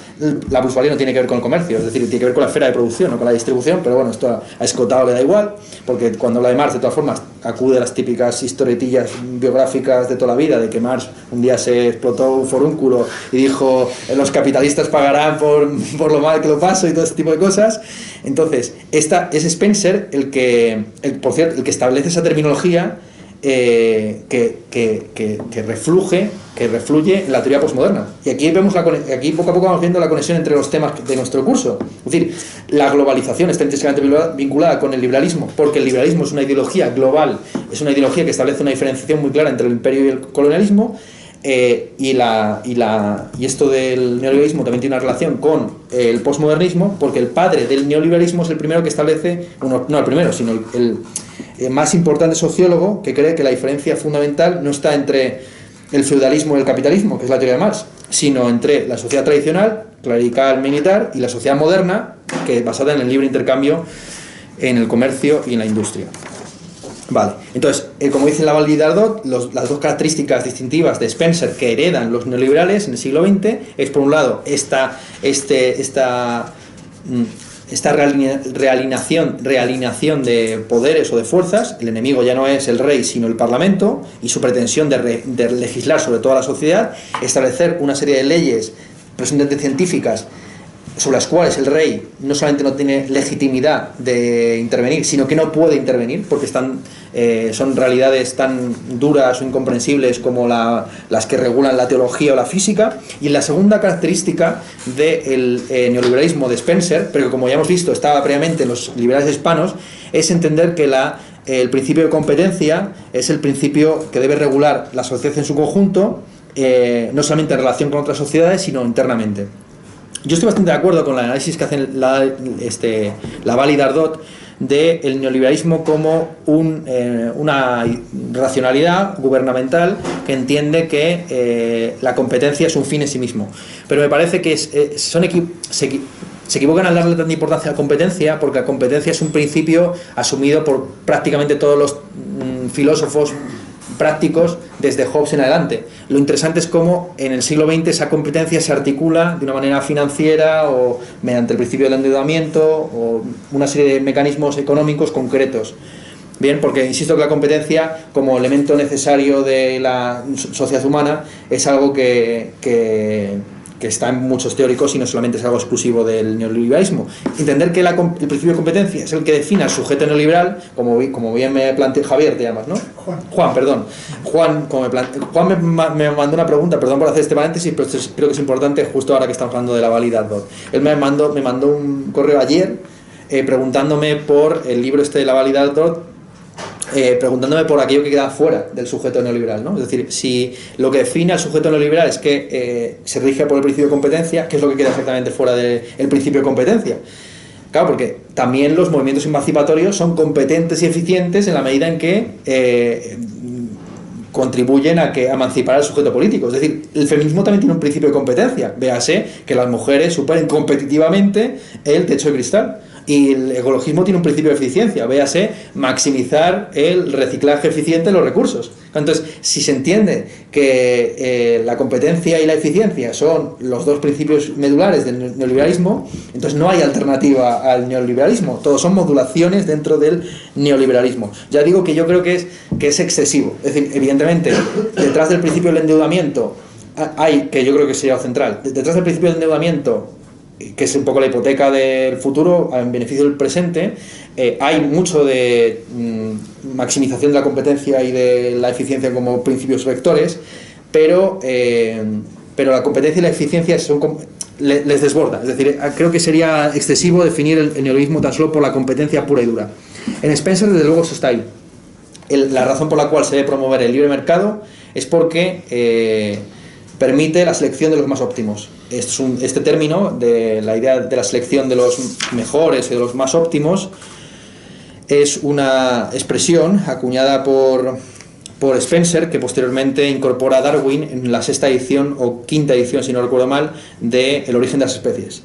la plusvalía no tiene que ver con el comercio, es decir, tiene que ver con la esfera de producción o con la distribución, pero bueno, esto a Escotado le da igual, porque cuando habla de Marx, de todas formas, acude a las típicas historietillas biográficas de toda la vida, de que Marx un día se explotó un forúnculo y dijo, los capitalistas pagarán por, por lo mal que lo paso y todo ese tipo de cosas. Entonces, esta, es Spencer el que, el, por cierto, el que establece esa terminología eh, que, que, que, refluye, que refluye la teoría postmoderna. Y aquí, vemos la, aquí poco a poco vamos viendo la conexión entre los temas de nuestro curso. Es decir, la globalización está intrínsecamente vinculada con el liberalismo, porque el liberalismo es una ideología global, es una ideología que establece una diferenciación muy clara entre el imperio y el colonialismo. Eh, y, la, y, la, y esto del neoliberalismo también tiene una relación con el postmodernismo, porque el padre del neoliberalismo es el primero que establece, no el primero, sino el eh, más importante sociólogo que cree que la diferencia fundamental no está entre el feudalismo y el capitalismo, que es la teoría de Marx, sino entre la sociedad tradicional, clerical, militar, y la sociedad moderna, que es basada en el libre intercambio en el comercio y en la industria. Vale, entonces, eh, como dice la Dardot, las dos características distintivas de Spencer que heredan los neoliberales en el siglo XX es, por un lado, esta, este, esta mm, esta realineación, realineación de poderes o de fuerzas, el enemigo ya no es el rey sino el parlamento y su pretensión de, de legislar sobre toda la sociedad, establecer una serie de leyes presumiblemente científicas sobre las cuales el rey no solamente no tiene legitimidad de intervenir, sino que no puede intervenir porque están, eh, son realidades tan duras o incomprensibles como las que regulan la teología o la física. Y la segunda característica del eh, neoliberalismo de Spencer, pero que como ya hemos visto estaba previamente en los liberales hispanos, es entender que el principio de competencia es el principio que debe regular la sociedad en su conjunto, eh, no solamente en relación con otras sociedades, sino internamente. Yo estoy bastante de acuerdo con el análisis que hacen la, este, la Val y Dardot del neoliberalismo como un, eh, una racionalidad gubernamental que entiende que eh, la competencia es un fin en sí mismo. Pero me parece que eh, son se, se equivocan al darle tanta importancia a la competencia porque la competencia es un principio asumido por prácticamente todos los mm, filósofos prácticos desde Hobbes en adelante. Lo interesante es cómo en el siglo XX esa competencia se articula de una manera financiera o mediante el principio del endeudamiento o una serie de mecanismos económicos concretos. Bien, porque insisto que la competencia como elemento necesario de la sociedad humana es algo que, que que está en muchos teóricos y no solamente es algo exclusivo del neoliberalismo. Entender que el principio de competencia es el que define al sujeto neoliberal, como, como bien me planteó Javier, te llamas, ¿no? Juan. Juan, perdón. Juan, como me, Juan me, mandó una pregunta, perdón por hacer este paréntesis, pero creo que es importante justo ahora que estamos hablando de la validad. Él me mandó, me mandó un correo ayer eh, preguntándome por el libro este de la validad eh, preguntándome por aquello que queda fuera del sujeto neoliberal. ¿no? Es decir, si lo que define al sujeto neoliberal es que eh, se rige por el principio de competencia, ¿qué es lo que queda exactamente fuera del principio de competencia? Claro, porque también los movimientos emancipatorios son competentes y eficientes en la medida en que eh, contribuyen a que emancipar al sujeto político. Es decir, el feminismo también tiene un principio de competencia. Véase que las mujeres superen competitivamente el techo de cristal. Y el ecologismo tiene un principio de eficiencia, véase maximizar el reciclaje eficiente de los recursos. Entonces, si se entiende que eh, la competencia y la eficiencia son los dos principios medulares del neoliberalismo, entonces no hay alternativa al neoliberalismo, todos son modulaciones dentro del neoliberalismo. Ya digo que yo creo que es, que es excesivo. Es decir, evidentemente, detrás del principio del endeudamiento hay, que yo creo que sería central, detrás del principio del endeudamiento que es un poco la hipoteca del futuro en beneficio del presente, eh, hay mucho de mm, maximización de la competencia y de la eficiencia como principios vectores, pero, eh, pero la competencia y la eficiencia son, les desborda. Es decir, creo que sería excesivo definir el, neoliberalismo tan solo por la competencia pura y dura. En Spencer, desde luego, eso está ahí. la razón por la cual se debe promover el libre mercado es porque... Eh, permite la selección de los más óptimos. este término, de la idea de la selección de los mejores y de los más óptimos, es una expresión acuñada por, por Spencer, que posteriormente incorpora a Darwin en la sexta edición o quinta edición, si no recuerdo mal, de El origen de las especies.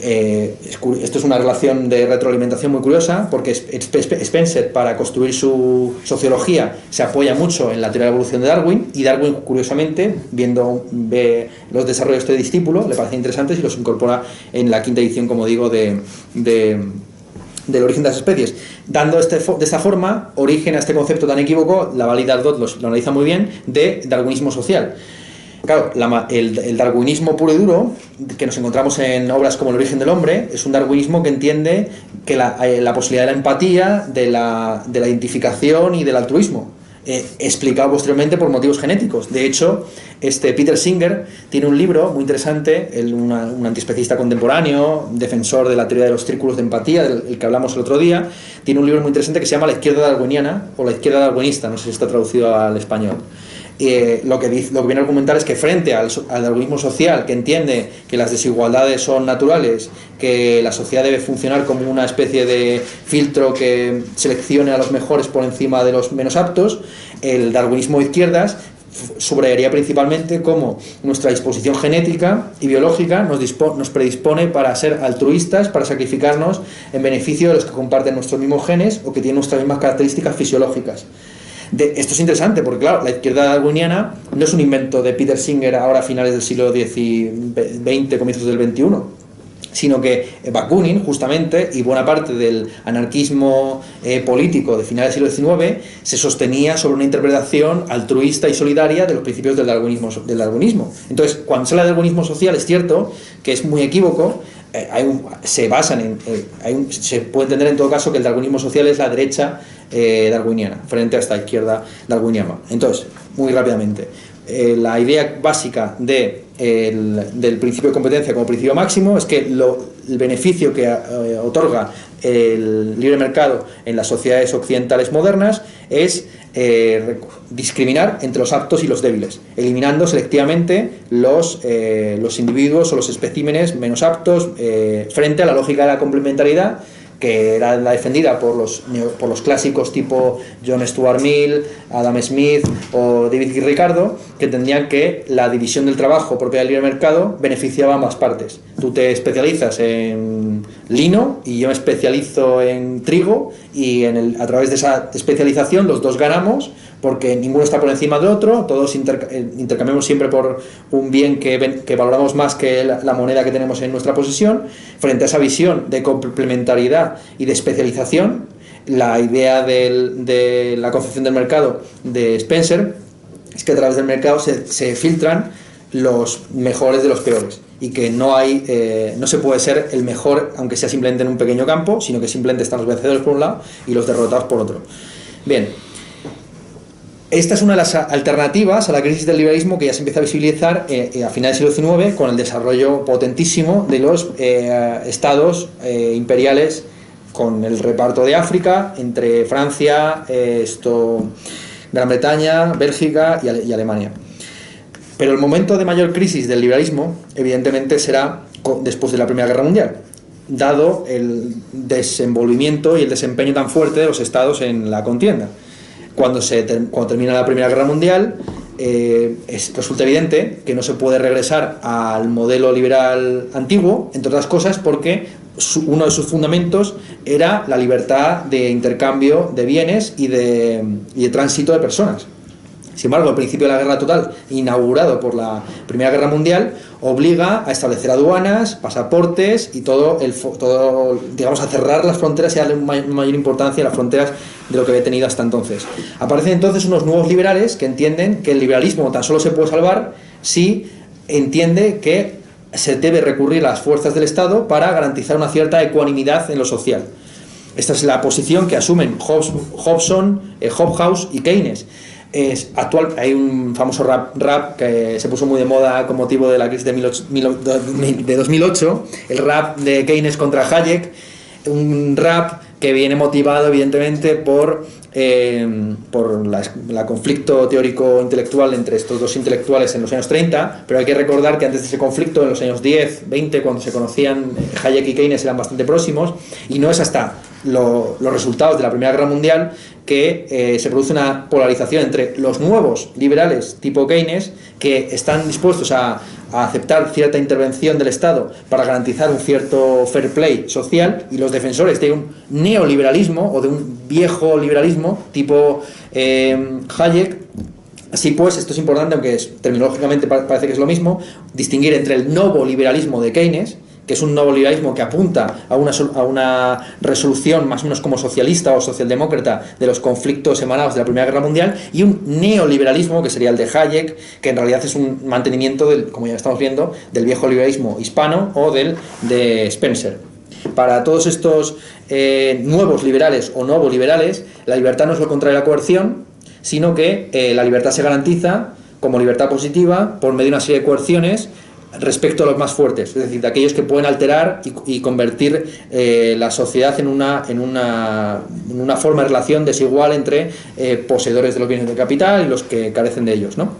Eh, esto es una relación de retroalimentación muy curiosa porque Spencer para construir su sociología se apoya mucho en la teoría de la evolución de Darwin y Darwin curiosamente viendo los desarrollos de este discípulo le parece interesantes y los incorpora en la quinta edición como digo de, del origen de las especies, dando este, de esta forma origen a este concepto tan equívoco, la validad lo, lo analiza muy bien, de darwinismo social. Claro, el, darwinismo puro y duro, que nos encontramos en obras como El origen del hombre, es un darwinismo que entiende que la, eh, posibilidad de la empatía, de la, identificación y del altruismo, eh, explicado posteriormente por motivos genéticos. De hecho, este Peter Singer tiene un libro muy interesante, un antiespecista contemporáneo, defensor de la teoría de los círculos de empatía, del que hablamos el otro día, tiene un libro muy interesante que se llama La izquierda darwiniana o La izquierda darwinista, no sé si está traducido al español. Eh, lo, que viene a argumentar es que frente al, al algoritmo social, que entiende que las desigualdades son naturales, que la sociedad debe funcionar como una especie de filtro que seleccione a los mejores por encima de los menos aptos, el darwinismo de izquierdas subrayaría principalmente cómo nuestra disposición genética y biológica nos, nos predispone para ser altruistas, para sacrificarnos en beneficio de los que comparten nuestros mismos genes o que tienen nuestras mismas características fisiológicas esto es interesante porque, claro, la izquierda darwiniana no es un invento de Peter Singer ahora a finales del siglo XX, comienzos del XXI, sino que Bakunin, justamente, y buena parte del anarquismo eh, político de finales del siglo XIX se sostenía sobre una interpretación altruista y solidaria de los principios del darwinismo. Del darwinismo. Entonces, cuando se habla de darwinismo social, es cierto que es muy equívoco, eh, se basan en. Eh, se puede entender en todo caso que el darwinismo social es la derecha eh, darwiniana, frente a esta izquierda darwiniana. Entonces, muy rápidamente, la idea básica de, del principio de competencia como principio máximo es que el beneficio que otorga el libre mercado en las sociedades occidentales modernas es discriminar entre los aptos y los débiles, eliminando selectivamente los, los individuos o los especímenes menos aptos frente a la lógica de la complementariedad que era la defendida por los, por los clásicos tipo John Stuart Mill, Adam Smith o David Ricardo, que entendían que la división del trabajo propia del libre mercado beneficiaba a ambas partes. Tú te especializas en lino y yo me especializo en trigo y a través de esa especialización los dos ganamos porque ninguno está por encima de otro, todos eh, intercambiamos siempre por un bien que, que valoramos más que la, moneda que tenemos en nuestra posesión. Frente a esa visión de complementariedad y de especialización, la idea de la concepción del mercado de Spencer es que a través del mercado se filtran los mejores de los peores y que no hay eh, no se puede ser el mejor aunque sea simplemente en un pequeño campo sino que simplemente están los vencedores por un lado y los derrotados por otro bien esta es una de las alternativas a la crisis del liberalismo que ya se empieza a visibilizar eh, eh, a finales del siglo XIX con el desarrollo potentísimo de los estados imperiales con el reparto de África entre Francia, esto, Gran Bretaña, Bélgica y Alemania. Pero el momento de mayor crisis del liberalismo, evidentemente, será después de la Primera Guerra Mundial, dado el desenvolvimiento y el desempeño tan fuerte de los estados en la contienda. Cuando, se cuando termina la Primera Guerra Mundial, eh, resulta evidente que no se puede regresar al modelo liberal antiguo, entre otras cosas porque uno de sus fundamentos era la libertad de intercambio de bienes y y de tránsito de personas. Sin embargo, el principio de la guerra total, inaugurado por la Primera Guerra Mundial, obliga a establecer aduanas, pasaportes y todo, el, digamos, a cerrar las fronteras y darle mayor importancia a las fronteras de lo que había tenido hasta entonces. Aparecen entonces unos nuevos liberales que entienden que el liberalismo tan solo se puede salvar si entiende que se debe recurrir a las fuerzas del Estado para garantizar una cierta ecuanimidad en lo social. Esta es la posición que asumen Hobson, eh, Hobhouse y Keynes es actual. Hay un famoso rap, rap que se puso muy de moda con motivo de la crisis de, de 2008, el rap de Keynes contra Hayek, un rap que viene motivado evidentemente por, eh, por la, conflicto teórico intelectual entre estos dos intelectuales en los años 30, pero hay que recordar que antes de ese conflicto, en los años 10, 20, cuando se conocían, Hayek y Keynes eran bastante próximos, y no es hasta los resultados de la Primera Guerra Mundial que eh, se produce una polarización entre los nuevos liberales tipo Keynes, que están dispuestos a, aceptar cierta intervención del Estado para garantizar un cierto fair play social, y los defensores de un neoliberalismo o de un viejo liberalismo tipo eh, Hayek, Así pues, esto es importante, aunque terminológicamente parece que es lo mismo, distinguir entre el nuevo liberalismo de Keynes, que es un nuevo liberalismo que apunta a una, a una resolución más o menos como socialista o socialdemócrata de los conflictos emanados de la Primera Guerra Mundial, y un neoliberalismo, que sería el de Hayek, que en realidad es un mantenimiento, del, como ya estamos viendo, del viejo liberalismo hispano o del de Spencer. Para todos estos eh, nuevos liberales o nuevos liberales, la libertad no es lo contrario a la coerción, sino que eh, la libertad se garantiza como libertad positiva por medio de una serie de coerciones respecto a los más fuertes, es decir, de aquellos que pueden alterar y, convertir eh, la sociedad en una, en, una, en una, forma de relación desigual entre eh, poseedores de los bienes de capital y los que carecen de ellos. ¿no?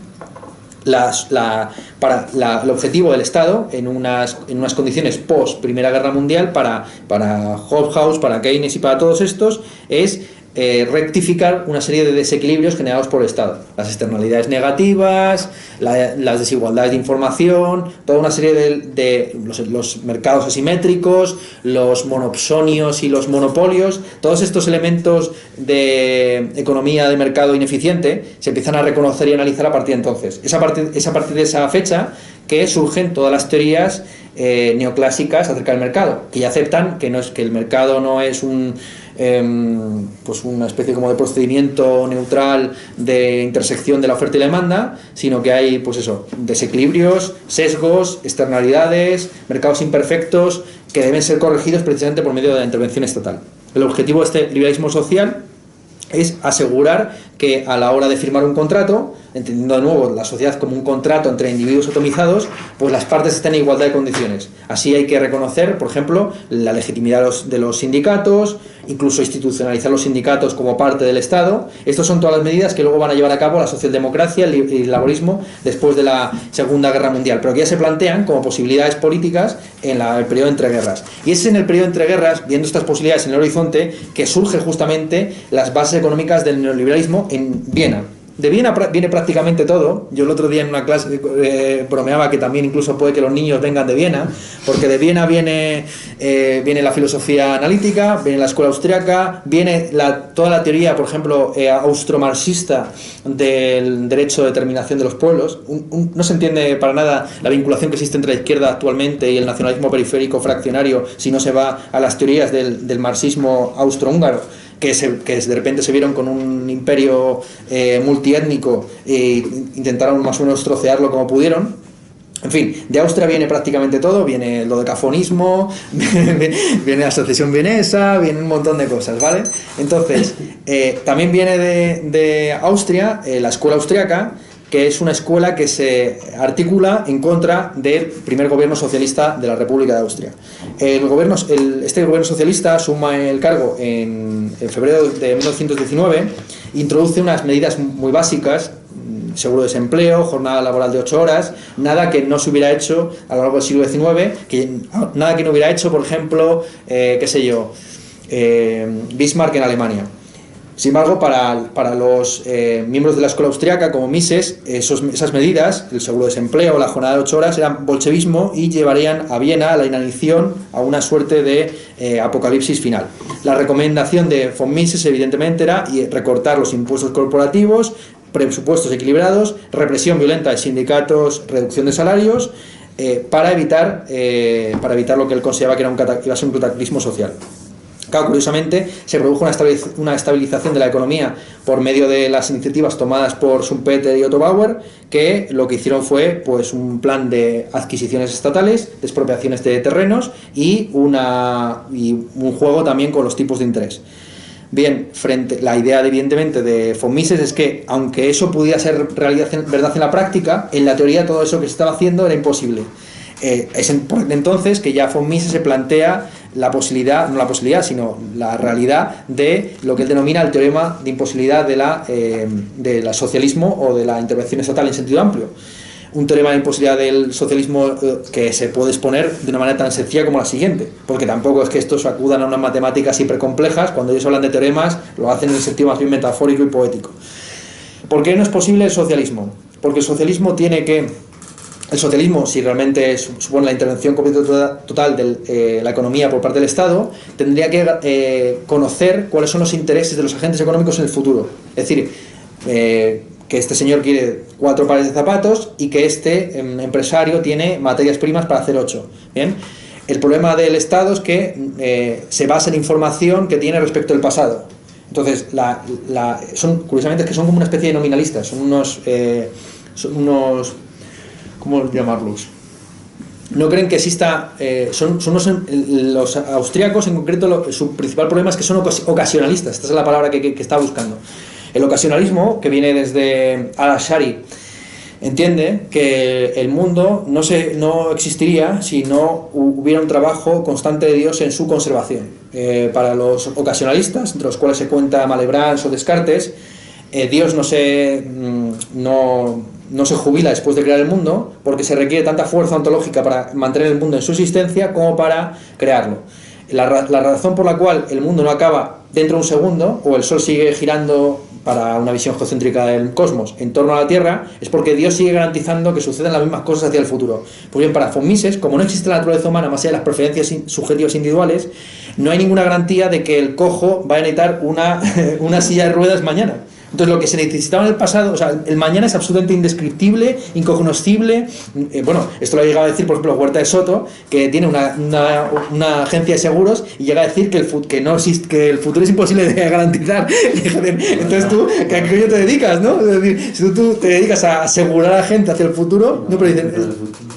La, para el objetivo del Estado en unas, en unas condiciones post Primera Guerra Mundial para, para Hobhouse, para Keynes y para todos estos es eh, rectificar una serie de desequilibrios generados por el Estado. Las externalidades negativas, las desigualdades de información, toda una serie de, los, mercados asimétricos, los monopsonios y los monopolios, todos estos elementos de economía de mercado ineficiente se empiezan a reconocer y analizar a partir de entonces. Es a partir, es a partir de esa fecha que surgen todas las teorías eh, neoclásicas acerca del mercado, que ya aceptan que, no es, que el mercado no es un Em, pues una especie como de procedimiento neutral de intersección de la oferta y la demanda, sino que hay pues eso, desequilibrios, sesgos, externalidades, mercados imperfectos que deben ser corregidos precisamente por medio de la intervención estatal. El objetivo de este liberalismo social es asegurar que a la hora de firmar un contrato, entendiendo de nuevo la sociedad como un contrato entre individuos atomizados, pues las partes estén en igualdad de condiciones. Así hay que reconocer, por ejemplo, la legitimidad de los, sindicatos, incluso institucionalizar los sindicatos como parte del Estado. Estas son todas las medidas que luego van a llevar a cabo la socialdemocracia y el laborismo después de la Segunda Guerra Mundial, pero que ya se plantean como posibilidades políticas en el periodo entre guerras. Y es en el periodo entre guerras, viendo estas posibilidades en el horizonte, que surgen justamente las bases económicas del neoliberalismo en Viena. de Viena viene prácticamente todo. Yo el otro día en una clase eh, bromeaba que también incluso puede que los niños vengan de Viena, porque de Viena viene, eh, viene la filosofía analítica, viene la escuela austriaca, viene toda la teoría, por ejemplo, eh, austromarxista del derecho de determinación de los pueblos. no se entiende para nada la vinculación que existe entre la izquierda actualmente y el nacionalismo periférico fraccionario si no se va a las teorías del marxismo austrohúngaro que, que de repente se vieron con un imperio eh, multiétnico e intentaron más o menos trocearlo como pudieron. En fin, de Austria viene prácticamente todo, viene lo de cafonismo, viene, la secesión vienesa, viene un montón de cosas, ¿vale? Entonces, eh, también viene de, de Austria eh, la escuela austriaca, que es una escuela que se articula en contra del primer gobierno socialista de la República de Austria. El gobierno, este gobierno socialista asuma el cargo en, febrero de 1919, introduce unas medidas muy básicas, mm, seguro de desempleo, jornada laboral de 8 horas, nada que no se hubiera hecho a lo largo del siglo XIX, que, nada que no hubiera hecho, por ejemplo, eh, qué sé yo, eh, Bismarck en Alemania. Sin embargo, para, los eh, miembros de la escuela austriaca, como Mises, esas medidas, el seguro de desempleo, la jornada de ocho horas, eran bolchevismo y llevarían a Viena a la inanición, a una suerte de eh, apocalipsis final. La recomendación de von Mises, evidentemente, era recortar los impuestos corporativos, presupuestos equilibrados, represión violenta de sindicatos, reducción de salarios, eh, para, evitar, para evitar lo que él consideraba que era un, iba a ser un cataclismo social curiosamente, se produjo una estabilización de la economía por medio de las iniciativas tomadas por Schumpeter y Otto Bauer, que lo que hicieron fue pues, un plan de adquisiciones estatales, de expropiaciones de terrenos y, una, un juego también con los tipos de interés. Bien, frente, la idea evidentemente de von Mises es que aunque eso pudiera ser realidad, verdad en la práctica, en la teoría todo eso que se estaba haciendo era imposible. Eh, es entonces que ya von Mises se plantea la posibilidad, no la posibilidad, sino la realidad de lo que él denomina el teorema de imposibilidad eh, del socialismo o de la intervención estatal en sentido amplio. Un teorema de imposibilidad del socialismo eh, que se puede exponer de una manera tan sencilla como la siguiente, porque tampoco es que estos acudan a unas matemáticas hiper complejas, cuando ellos hablan de teoremas lo hacen en el sentido más bien metafórico y poético. ¿Por qué no es posible el socialismo? Porque el socialismo tiene que el socialismo, si realmente supone la intervención completa total de eh, la economía por parte del Estado, tendría que eh, conocer cuáles son los intereses de los agentes económicos en el futuro. Es decir, eh, que este señor quiere cuatro pares de zapatos y que este em, empresario tiene materias primas para hacer ocho. Bien. El problema del Estado es que se basa en información que tiene respecto del pasado. Entonces, la, son, curiosamente es que son como una especie de nominalistas, son unos, son unos ¿cómo llamarlos? No creen que exista, eh, son, son los, austriacos en concreto, su principal problema es que son ocasionalistas, esta es la palabra que, está buscando. El ocasionalismo, que viene desde Al-Ashari, entiende que el mundo no, se, no existiría si no hubiera un trabajo constante de Dios en su conservación. Eh, para los ocasionalistas, entre los cuales se cuenta Malebrans o Descartes, eh, Dios no se, mm, no, no se jubila después de crear el mundo porque se requiere tanta fuerza ontológica para mantener el mundo en su existencia como para crearlo. La, razón por la cual el mundo no acaba dentro de un segundo o el Sol sigue girando para una visión geocéntrica del cosmos en torno a la Tierra es porque Dios sigue garantizando que sucedan las mismas cosas hacia el futuro. Pues bien, para Fomises, como no existe la naturaleza humana más allá de las preferencias subjetivas individuales, no hay ninguna garantía de que el cojo vaya a necesitar una, una silla de ruedas mañana. Entonces, lo que se necesitaba en el pasado, o sea, el mañana es absolutamente indescriptible, incognoscible. Eh, bueno, esto lo ha llegado a decir, por ejemplo, Huerta de Soto, que tiene una, una, agencia de seguros y llega a decir que el, que no existe, que el futuro es imposible de garantizar. Entonces, tú, ¿a qué coño te dedicas, no? Si tú, te dedicas a asegurar a la gente hacia el futuro, no, pero dicen,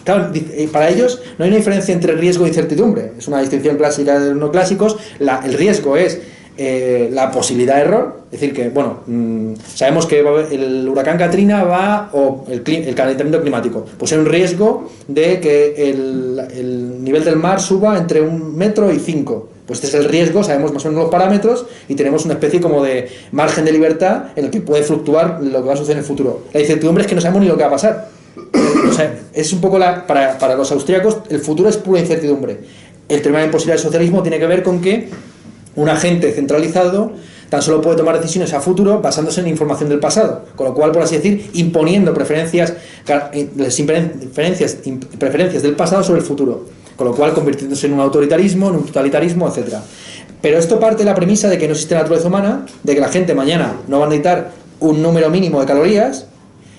eh, para ellos no hay una diferencia entre riesgo e incertidumbre. Es una distinción clásica de los no clásicos. La, el riesgo es eh, la posibilidad de error, es decir, que, bueno, mm, sabemos que el huracán Katrina va, o el, calentamiento climático, pues hay un riesgo de que el, nivel del mar suba entre un metro y cinco. Pues este es el riesgo, sabemos más o menos los parámetros y tenemos una especie como de margen de libertad en el que puede fluctuar lo que va a suceder en el futuro. La incertidumbre es que no sabemos ni lo que va a pasar. O sea, es un poco la, para, para los austríacos, el futuro es pura incertidumbre. El tema de imposibilidad del socialismo tiene que ver con que un agente centralizado tan solo puede tomar decisiones a futuro basándose en información del pasado, con lo cual, por así decir, imponiendo preferencias, eh, preferencias, preferencias del pasado sobre el futuro, con lo cual convirtiéndose en un autoritarismo, en un totalitarismo, etc. Pero esto parte de la premisa de que no existe naturaleza humana, de que la gente mañana no va a necesitar un número mínimo de calorías,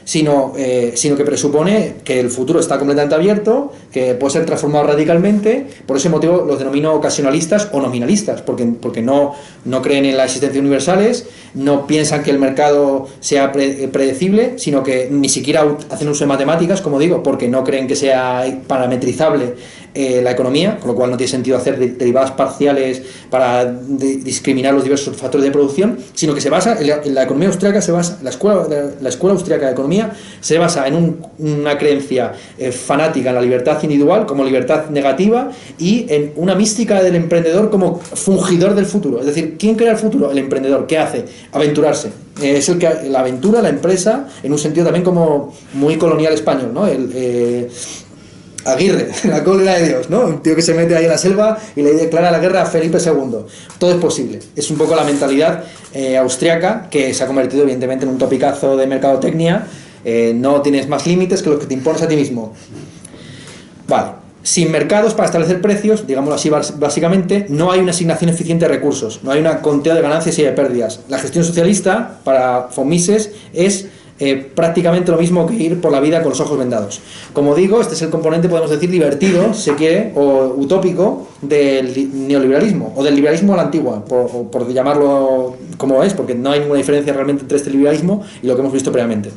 sino, eh, sino que presupone que el futuro está completamente abierto, que puede ser transformado radicalmente, por ese motivo los denomino ocasionalistas o nominalistas, porque, porque no, no creen en la existencia universales, no piensan que el mercado sea predecible, sino que ni siquiera hacen uso de matemáticas, como digo, porque no creen que sea parametrizable eh, la economía, con lo cual no tiene sentido hacer derivadas parciales para discriminar los diversos factores de producción, sino que se basa en la, economía austríaca, se basa, la escuela, la, escuela austríaca de economía se basa en una creencia eh, fanática en la libertad individual como libertad negativa y en una mística del emprendedor como fungidor del futuro. Es decir, ¿quién crea el futuro? El emprendedor. ¿Qué hace? Aventurarse. Eh, es el que la aventura, la empresa, en un sentido también como muy colonial español, ¿no? Aguirre, la cólera de Dios, ¿no? Un tío que se mete ahí en la selva y le declara la guerra a Felipe II. Todo es posible. Es un poco la mentalidad eh, austriaca que se ha convertido evidentemente en un topicazo de mercadotecnia. Eh, no tienes más límites que los que te impones a ti mismo. Vale. Sin mercados para establecer precios, digámoslo así básicamente, no hay una asignación eficiente de recursos, no hay una conteo de ganancias y de pérdidas. La gestión socialista para Fomises es eh, prácticamente lo mismo que ir por la vida con los ojos vendados. Como digo, este es el componente, podemos decir, divertido, se quiere, o utópico del neoliberalismo, o del liberalismo a la antigua, por, llamarlo como es, porque no hay ninguna diferencia realmente entre este liberalismo y lo que hemos visto previamente.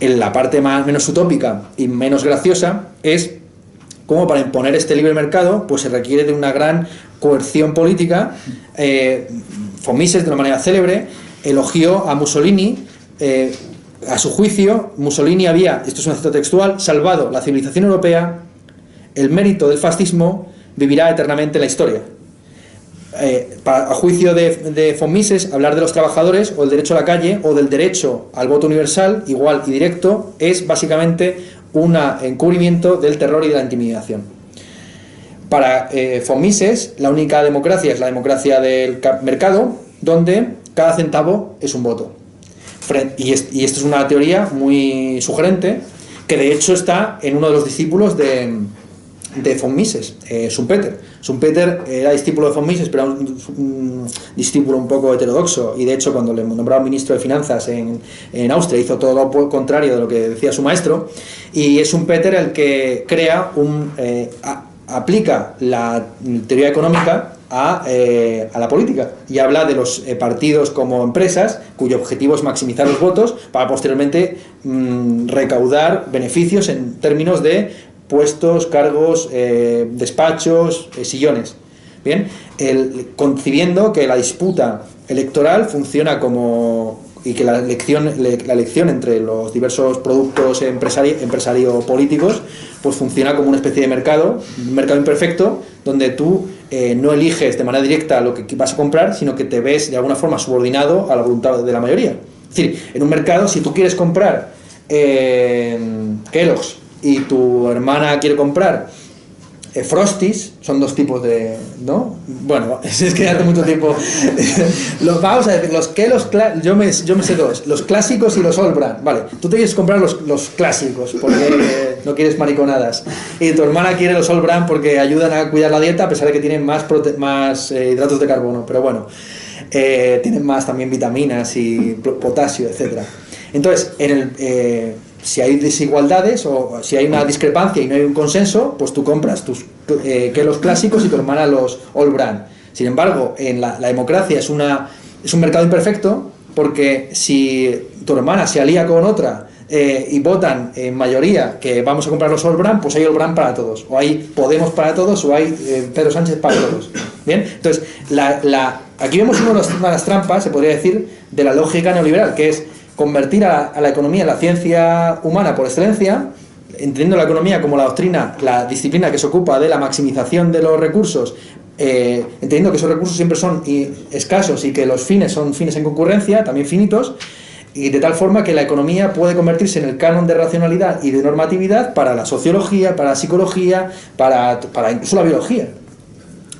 En la parte más, menos utópica y menos graciosa es cómo para imponer este libre mercado pues se requiere de una gran coerción política. Eh, Fomises, de una manera célebre, elogió a Mussolini eh, a su juicio, Mussolini había, esto es un cita textual, salvado la civilización europea, el mérito del fascismo vivirá eternamente en la historia. Eh, a juicio de, de Fomises, hablar de los trabajadores o el derecho a la calle o del derecho al voto universal, igual y directo, es básicamente un encubrimiento del terror y de la intimidación. Para eh, Fomises, la única democracia es la democracia del mercado, donde cada centavo es un voto. Y, esto es una teoría muy sugerente, que de hecho está en uno de los discípulos de, de von Mises, eh, Schumpeter. Schumpeter era discípulo de von Mises, pero era un, discípulo un poco heterodoxo, y de hecho cuando le nombraron ministro de Finanzas en, en, Austria hizo todo lo contrario de lo que decía su maestro, y es Schumpeter el que crea un... Eh, aplica la teoría económica eh, a, la política y habla de los eh, partidos como empresas cuyo objetivo es maximizar los votos para posteriormente mm, recaudar beneficios en términos de puestos, cargos, eh, despachos, sillones. Bien, el, concibiendo que la disputa electoral funciona como y que la elección, la elección entre los diversos productos empresario, empresario políticos pues funciona como una especie de mercado, un mercado imperfecto, donde tú eh, no eliges de manera directa lo que vas a comprar, sino que te ves de alguna forma subordinado a la voluntad de la mayoría. Es decir, en un mercado, si tú quieres comprar eh, Kellogg's y tu hermana quiere comprar eh, Frosties son dos tipos de. ¿No? Bueno, es que hace mucho tiempo. los, vamos a decir, los que los. Yo me, yo me sé dos: los clásicos y los All. Vale, tú te quieres comprar los, los clásicos porque no quieres mariconadas. Y tu hermana quiere los All Brand porque ayudan a cuidar la dieta a pesar de que tienen más, eh, hidratos de carbono. Pero bueno, eh, tienen más también vitaminas y potasio, etc. Entonces, en el si hay desigualdades o si hay una discrepancia y no hay un consenso, pues tú compras tus eh, que los clásicos y tu hermana los all brand. Sin embargo, en la, democracia es un mercado imperfecto porque si tu hermana se alía con otra eh, y votan en mayoría que vamos a comprar los all brand, pues hay all brand para todos. O hay Podemos para todos o hay eh, Pedro Sánchez para todos. Bien, entonces aquí vemos una de las trampas, se podría decir, de la lógica neoliberal, que es convertir a, la economía en la ciencia humana por excelencia, entendiendo la economía como la doctrina, la disciplina que se ocupa de la maximización de los recursos, eh, entendiendo que esos recursos siempre son escasos y que los fines son fines en concurrencia, también finitos, y de tal forma que la economía puede convertirse en el canon de racionalidad y de normatividad para la sociología, para la psicología, para, para incluso la biología.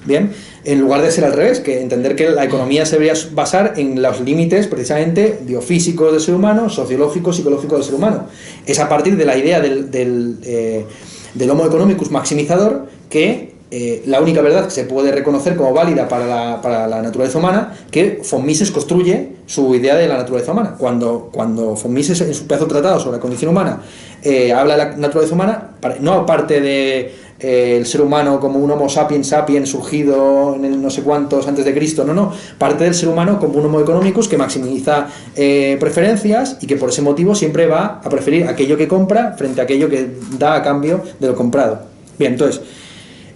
Bien, en lugar de ser al revés, que entender que la economía se debería basar en los límites precisamente biofísicos del ser humano, sociológicos, psicológicos del ser humano. Es a partir de la idea del, del, eh, del Homo economicus maximizador que eh, la única verdad que se puede reconocer como válida para la, para la, naturaleza humana, que von Mises construye su idea de la naturaleza humana. Cuando, cuando von Mises en su pedazo tratado sobre la condición humana eh, habla de la naturaleza humana, no aparte de eh, el ser humano como un Homo sapiens sapiens surgido en el no sé cuántos antes de Cristo, no, no, parte del ser humano como un Homo economicus que maximiza preferencias y que por ese motivo siempre va a preferir aquello que compra frente a aquello que da a cambio de lo comprado. Bien, entonces,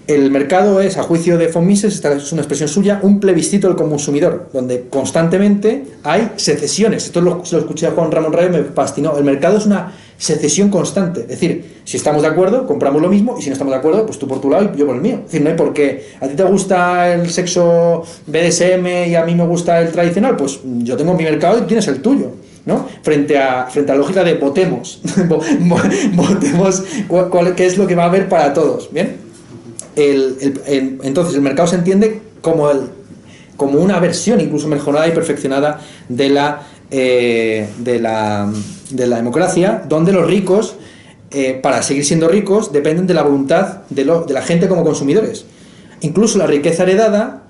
el mercado es, a juicio de von Mises, esta es una expresión suya, un plebiscito del consumidor, donde constantemente hay secesiones. Esto lo, lo escuché a Juan Ramón Rayo, me fascinó. El mercado es una secesión constante. Es decir, si estamos de acuerdo, compramos lo mismo, y si no estamos de acuerdo, pues tú por tu lado y yo por el mío. Es decir, no hay por qué. ¿A ti te gusta el sexo BDSM y a mí me gusta el tradicional? Pues yo tengo mi mercado y tienes el tuyo. ¿no? Frente a, frente a la lógica de votemos. votemos cuál, qué es lo que va a haber para todos. ¿Bien? Entonces el mercado se entiende como, el, como una versión incluso mejorada y perfeccionada de la, eh, de la, de la democracia, donde los ricos, eh, para seguir siendo ricos, dependen de la voluntad de, de, la gente como consumidores. Incluso la riqueza heredada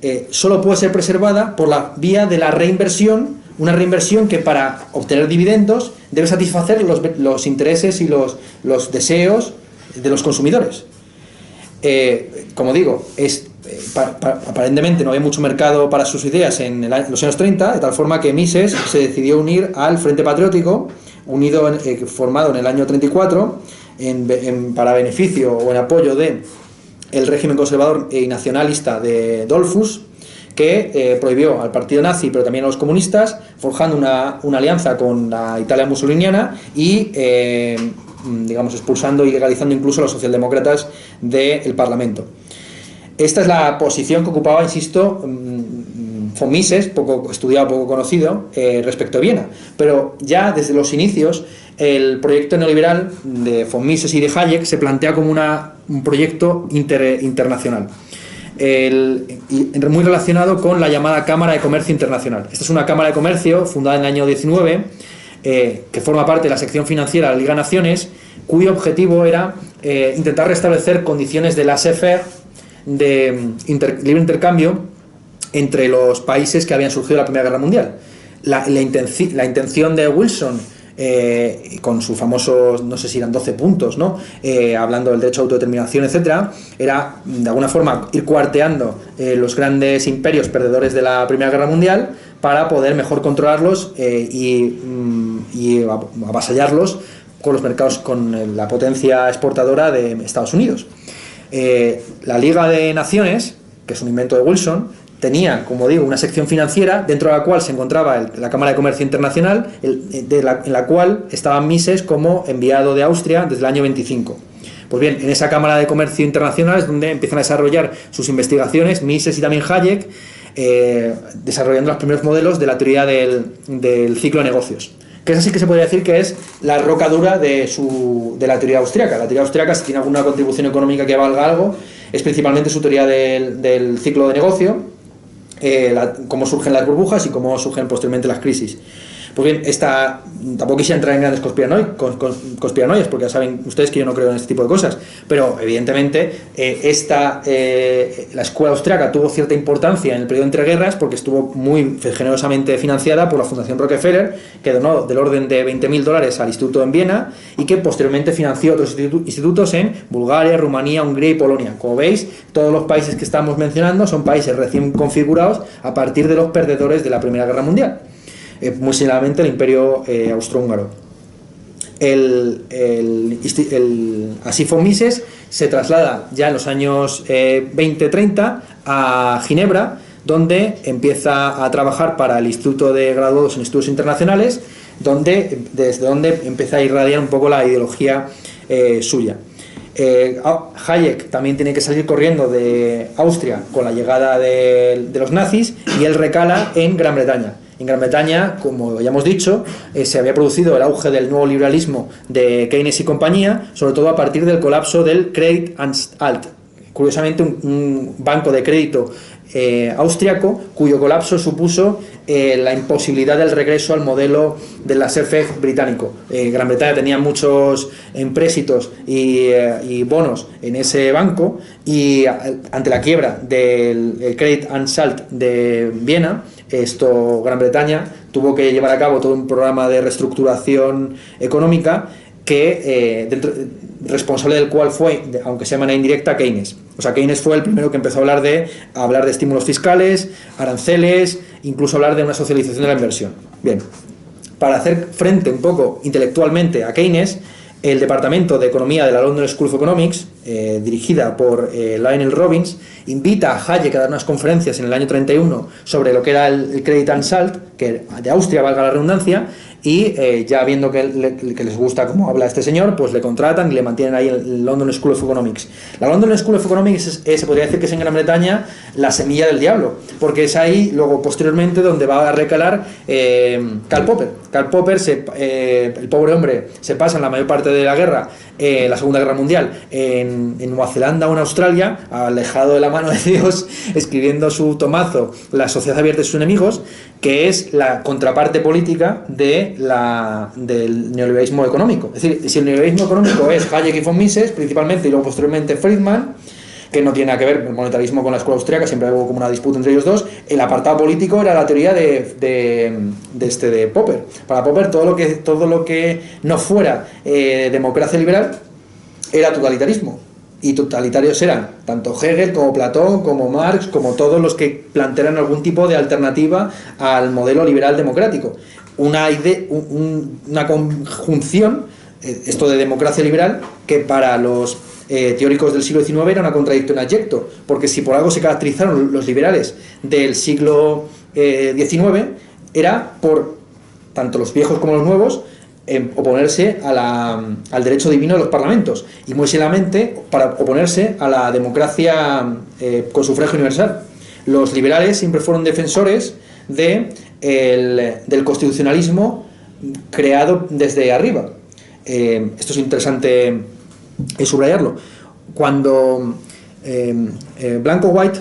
eh, solo puede ser preservada por la vía de la reinversión, una reinversión que para obtener dividendos debe satisfacer los, intereses y los deseos de los consumidores. Eh, como digo, es, eh, aparentemente no había mucho mercado para sus ideas en, los años 30, de tal forma que Mises se decidió unir al Frente Patriótico, unido eh, formado en el año 34, para beneficio o en apoyo de el régimen conservador y nacionalista de Dolfus, que prohibió al partido nazi, pero también a los comunistas, forjando una, alianza con la Italia musoliniana y digamos, expulsando y legalizando incluso a los socialdemócratas del Parlamento. Esta es la posición que ocupaba, insisto, mm, von Mises, poco estudiado, poco conocido, eh, respecto a Viena. Pero ya desde los inicios, el proyecto neoliberal de von Mises y de Hayek se plantea como una, un proyecto internacional. muy relacionado con la llamada Cámara de Comercio Internacional. Esta es una Cámara de Comercio fundada en el año 19 eh, que forma parte de la sección financiera de la Liga Naciones, cuyo objetivo era eh, intentar restablecer condiciones de la faire de mm, libre intercambio entre los países que habían surgido de la Primera Guerra Mundial. La, la intención de Wilson eh, con sus famosos, no sé si eran 12 puntos, ¿no? Eh, hablando del derecho a autodeterminación, etcétera, era de alguna forma ir cuarteando los grandes imperios perdedores de la Primera Guerra Mundial para poder mejor controlarlos y, mm, y avasallarlos con los mercados, con la potencia exportadora de Estados Unidos. la Liga de Naciones, que es un invento de Wilson, tenía, como digo, una sección financiera dentro de la cual se encontraba la Cámara de Comercio Internacional, eh, en la cual estaba Mises como enviado de Austria desde el año 25. Pues bien, en esa Cámara de Comercio Internacional es donde empiezan a desarrollar sus investigaciones Mises y también Hayek, eh, desarrollando los primeros modelos de la teoría del, del, ciclo de negocios. Que es así que se podría decir que es la roca dura de, su, de la teoría austriaca. La teoría austriaca, si tiene alguna contribución económica que valga algo, es principalmente su teoría del, ciclo de negocio, eh, cómo surgen las burbujas y cómo surgen posteriormente las crisis. Pues bien, esta, tampoco quisiera entrar en grandes conspiranoias, porque ya saben ustedes que yo no creo en este tipo de cosas, pero evidentemente eh, esta, eh, la escuela austriaca tuvo cierta importancia en el periodo entre guerras porque estuvo muy generosamente financiada por la Fundación Rockefeller, que donó del orden de 20.000 dólares al instituto en Viena y que posteriormente financió otros institutos en Bulgaria, Rumanía, Hungría y Polonia. Como veis, todos los países que estamos mencionando son países recién configurados a partir de los perdedores de la Primera Guerra Mundial. Eh, muy similarmente el imperio eh, austrohúngaro. El, el, así Mises se traslada ya en los años 20-30 eh, a Ginebra, donde empieza a trabajar para el Instituto de Graduados en Estudios Internacionales, donde, desde donde empieza a irradiar un poco la ideología suya. Hayek también tiene que salir corriendo de Austria con la llegada de, de los nazis y él recala en Gran Bretaña. En Gran Bretaña, como ya hemos dicho, eh, se había producido el auge del nuevo liberalismo de Keynes y compañía, sobre todo a partir del colapso del Credit and curiosamente un, banco de crédito eh, austriaco cuyo colapso supuso eh, la imposibilidad del regreso al modelo de la SERFEG británico. Eh, Gran Bretaña tenía muchos empréstitos y, y, bonos en ese banco y ante la quiebra del Credit and de Viena, esto Gran Bretaña tuvo que llevar a cabo todo un programa de reestructuración económica que dentro, responsable del cual fue, aunque sea de manera indirecta, Keynes. O sea, Keynes fue el primero que empezó a hablar de, hablar de estímulos fiscales, aranceles, incluso hablar de una socialización de la inversión. Bien, para hacer frente un poco intelectualmente a Keynes, el Departamento de Economía de la London School of Economics, eh, dirigida por eh, Lionel Robbins, invita a Hayek a dar unas conferencias en el año 31 sobre lo que era el, el Credit and Salt, que de Austria valga la redundancia, y eh, ya viendo que, les gusta cómo habla este señor, pues le contratan y le mantienen ahí el London School of Economics. La London School of Economics se podría decir que es en Gran Bretaña la semilla del diablo, porque es ahí luego posteriormente donde va a recalar eh, Karl Popper. Karl Popper, se, eh, el pobre hombre, se pasa en la mayor parte de la guerra, la Segunda Guerra Mundial, en, en, Nueva Zelanda o en Australia, alejado de la mano de Dios, escribiendo su tomazo La sociedad abierta de sus enemigos, que es la contraparte política de del neoliberalismo económico. Es decir, si el neoliberalismo económico es Hayek y von Mises, principalmente, y luego posteriormente Friedman, que no tiene nada que ver el monetarismo con la escuela austríaca, siempre hubo como una disputa entre ellos dos, el apartado político era la teoría de, de, este, de Popper. Para Popper todo lo que, todo lo que no fuera eh, democracia liberal era totalitarismo y totalitarios eran tanto Hegel como Platón, como Marx, como todos los que plantearan algún tipo de alternativa al modelo liberal democrático. Una, idea, una conjunción, eh, esto de democracia liberal, que para los eh, teóricos del siglo XIX era una contradicción abyecto, porque si por algo se caracterizaron los liberales del siglo XIX, eh, era por tanto los viejos como los nuevos, oponerse al derecho divino de los parlamentos y muy seriamente para oponerse a la democracia eh, con sufragio universal. Los liberales siempre fueron defensores de del constitucionalismo creado desde arriba. Eh, esto es interesante eh, subrayarlo. Cuando Blanco White,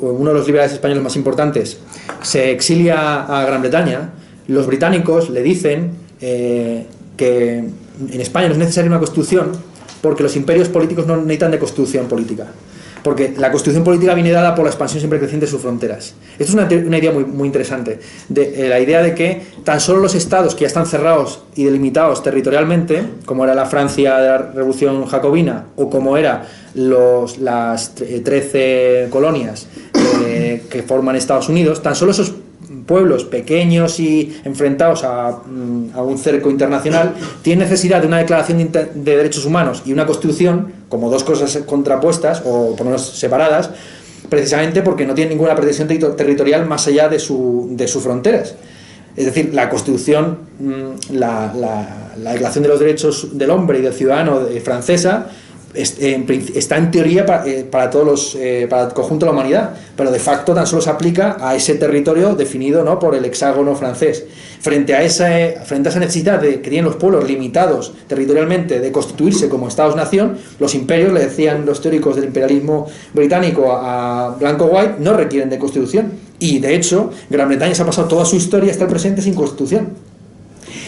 uno de los liberales españoles más importantes, se exilia a Gran Bretaña, los británicos le dicen eh, que en España no es necesaria una constitución porque los imperios políticos no necesitan de constitución política. Porque la constitución política viene dada por la expansión siempre creciente de sus fronteras. Esto es una, una idea muy, muy interesante. De, eh, la idea de que tan solo los estados que ya están cerrados y delimitados territorialmente, como era la Francia de la Revolución Jacobina o como era los, las 13 colonias eh, que forman Estados Unidos, tan solo esos pueblos pequeños y enfrentados mm, a, un cerco internacional tienen necesidad de una declaración de, derechos humanos y una constitución como dos cosas contrapuestas o por lo menos separadas, precisamente porque no tienen ninguna pretensión territorial más allá de, su, de sus fronteras. Es decir, la Constitución, mm, la, la, Declaración de los Derechos del Hombre y del Ciudadano francesa, está en teoría eh, para, todos los, eh, para el conjunto de la humanidad, pero de facto tan solo se aplica a ese territorio definido ¿no? por el hexágono francés. Frente a, esa, frente a esa necesidad de, que tienen los pueblos limitados territorialmente de constituirse como Estados-nación, los imperios, le decían los teóricos del imperialismo británico a Blanco White, no requieren de constitución. Y de hecho, Gran Bretaña se ha pasado toda su historia hasta el presente sin constitución.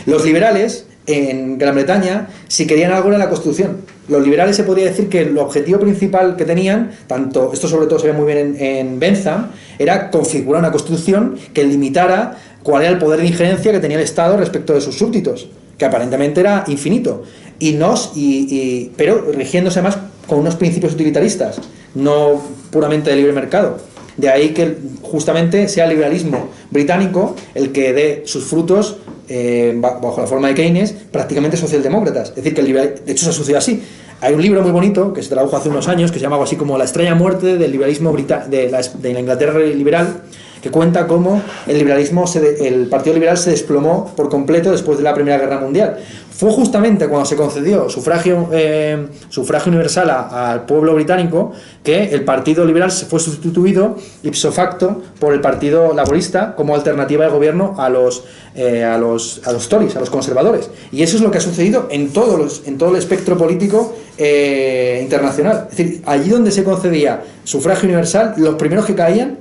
Los liberales en Gran Bretaña, si querían algo era la Constitución. Los liberales se podría decir que el objetivo principal que tenían, tanto esto sobre todo se ve muy bien en, en Bentham, era configurar una Constitución que limitara cuál era el poder de injerencia que tenía el Estado respecto de sus súbditos, que aparentemente era infinito, y nos, y, pero rigiéndose más con unos principios utilitaristas, no puramente de libre mercado. De ahí que justamente sea el liberalismo británico el que dé sus frutos eh, bajo la forma de Keynes, prácticamente socialdemócratas. Es decir, que el liberal, de hecho se asocia así. Hay un libro muy bonito que se tradujo hace unos años que se llama así como La extraña muerte del liberalismo de la, de la Inglaterra liberal, que cuenta cómo el liberalismo, el Partido Liberal se desplomó por completo después de la Primera Guerra Mundial. Fue justamente cuando se concedió sufragio, eh, sufragio universal al pueblo británico que el Partido Liberal se fue sustituido ipso facto por el Partido Laborista como alternativa de gobierno a los, eh, a los, a los Tories, a los conservadores. Y eso es lo que ha sucedido en, todos los, en todo el espectro político eh, internacional. Es decir, allí donde se concedía sufragio universal, los primeros que caían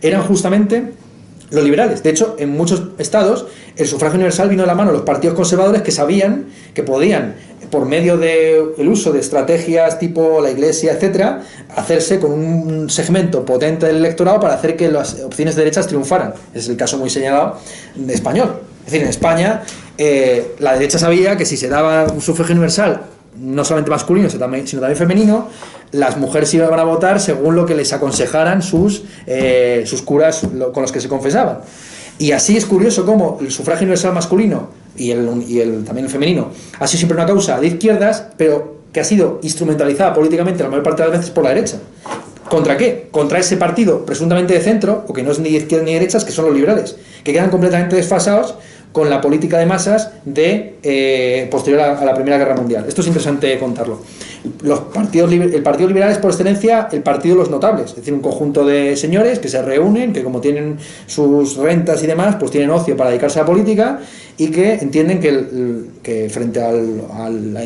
eran justamente los liberales. De hecho, en muchos estados el sufragio universal vino de la mano de los partidos conservadores que sabían que podían, por medio del uso de estrategias tipo la iglesia, etcétera, hacerse con un segmento potente del electorado para hacer que las opciones de derechas triunfaran. Es el caso muy señalado de español. Es decir, en España eh, la derecha sabía que si se daba un sufragio universal no solamente masculino, sino también, femenino, las mujeres iban a votar según lo que les aconsejaran sus, eh, sus curas con los que se confesaban. Y así es curioso cómo el sufragio universal masculino y el, y el, también el femenino ha sido siempre una causa de izquierdas, pero que ha sido instrumentalizada políticamente la mayor parte de las veces por la derecha. ¿Contra qué? Contra ese partido presuntamente de centro, o que no es ni izquierda ni de derechas, que son los liberales, que quedan completamente desfasados con la política de masas de eh, posterior a, la Primera Guerra Mundial. Esto es interesante contarlo. Los partidos, el Partido Liberal es por excelencia el partido de los notables, es decir, un conjunto de señores que se reúnen, que como tienen sus rentas y demás, pues tienen ocio para dedicarse a la política y que entienden que, frente al,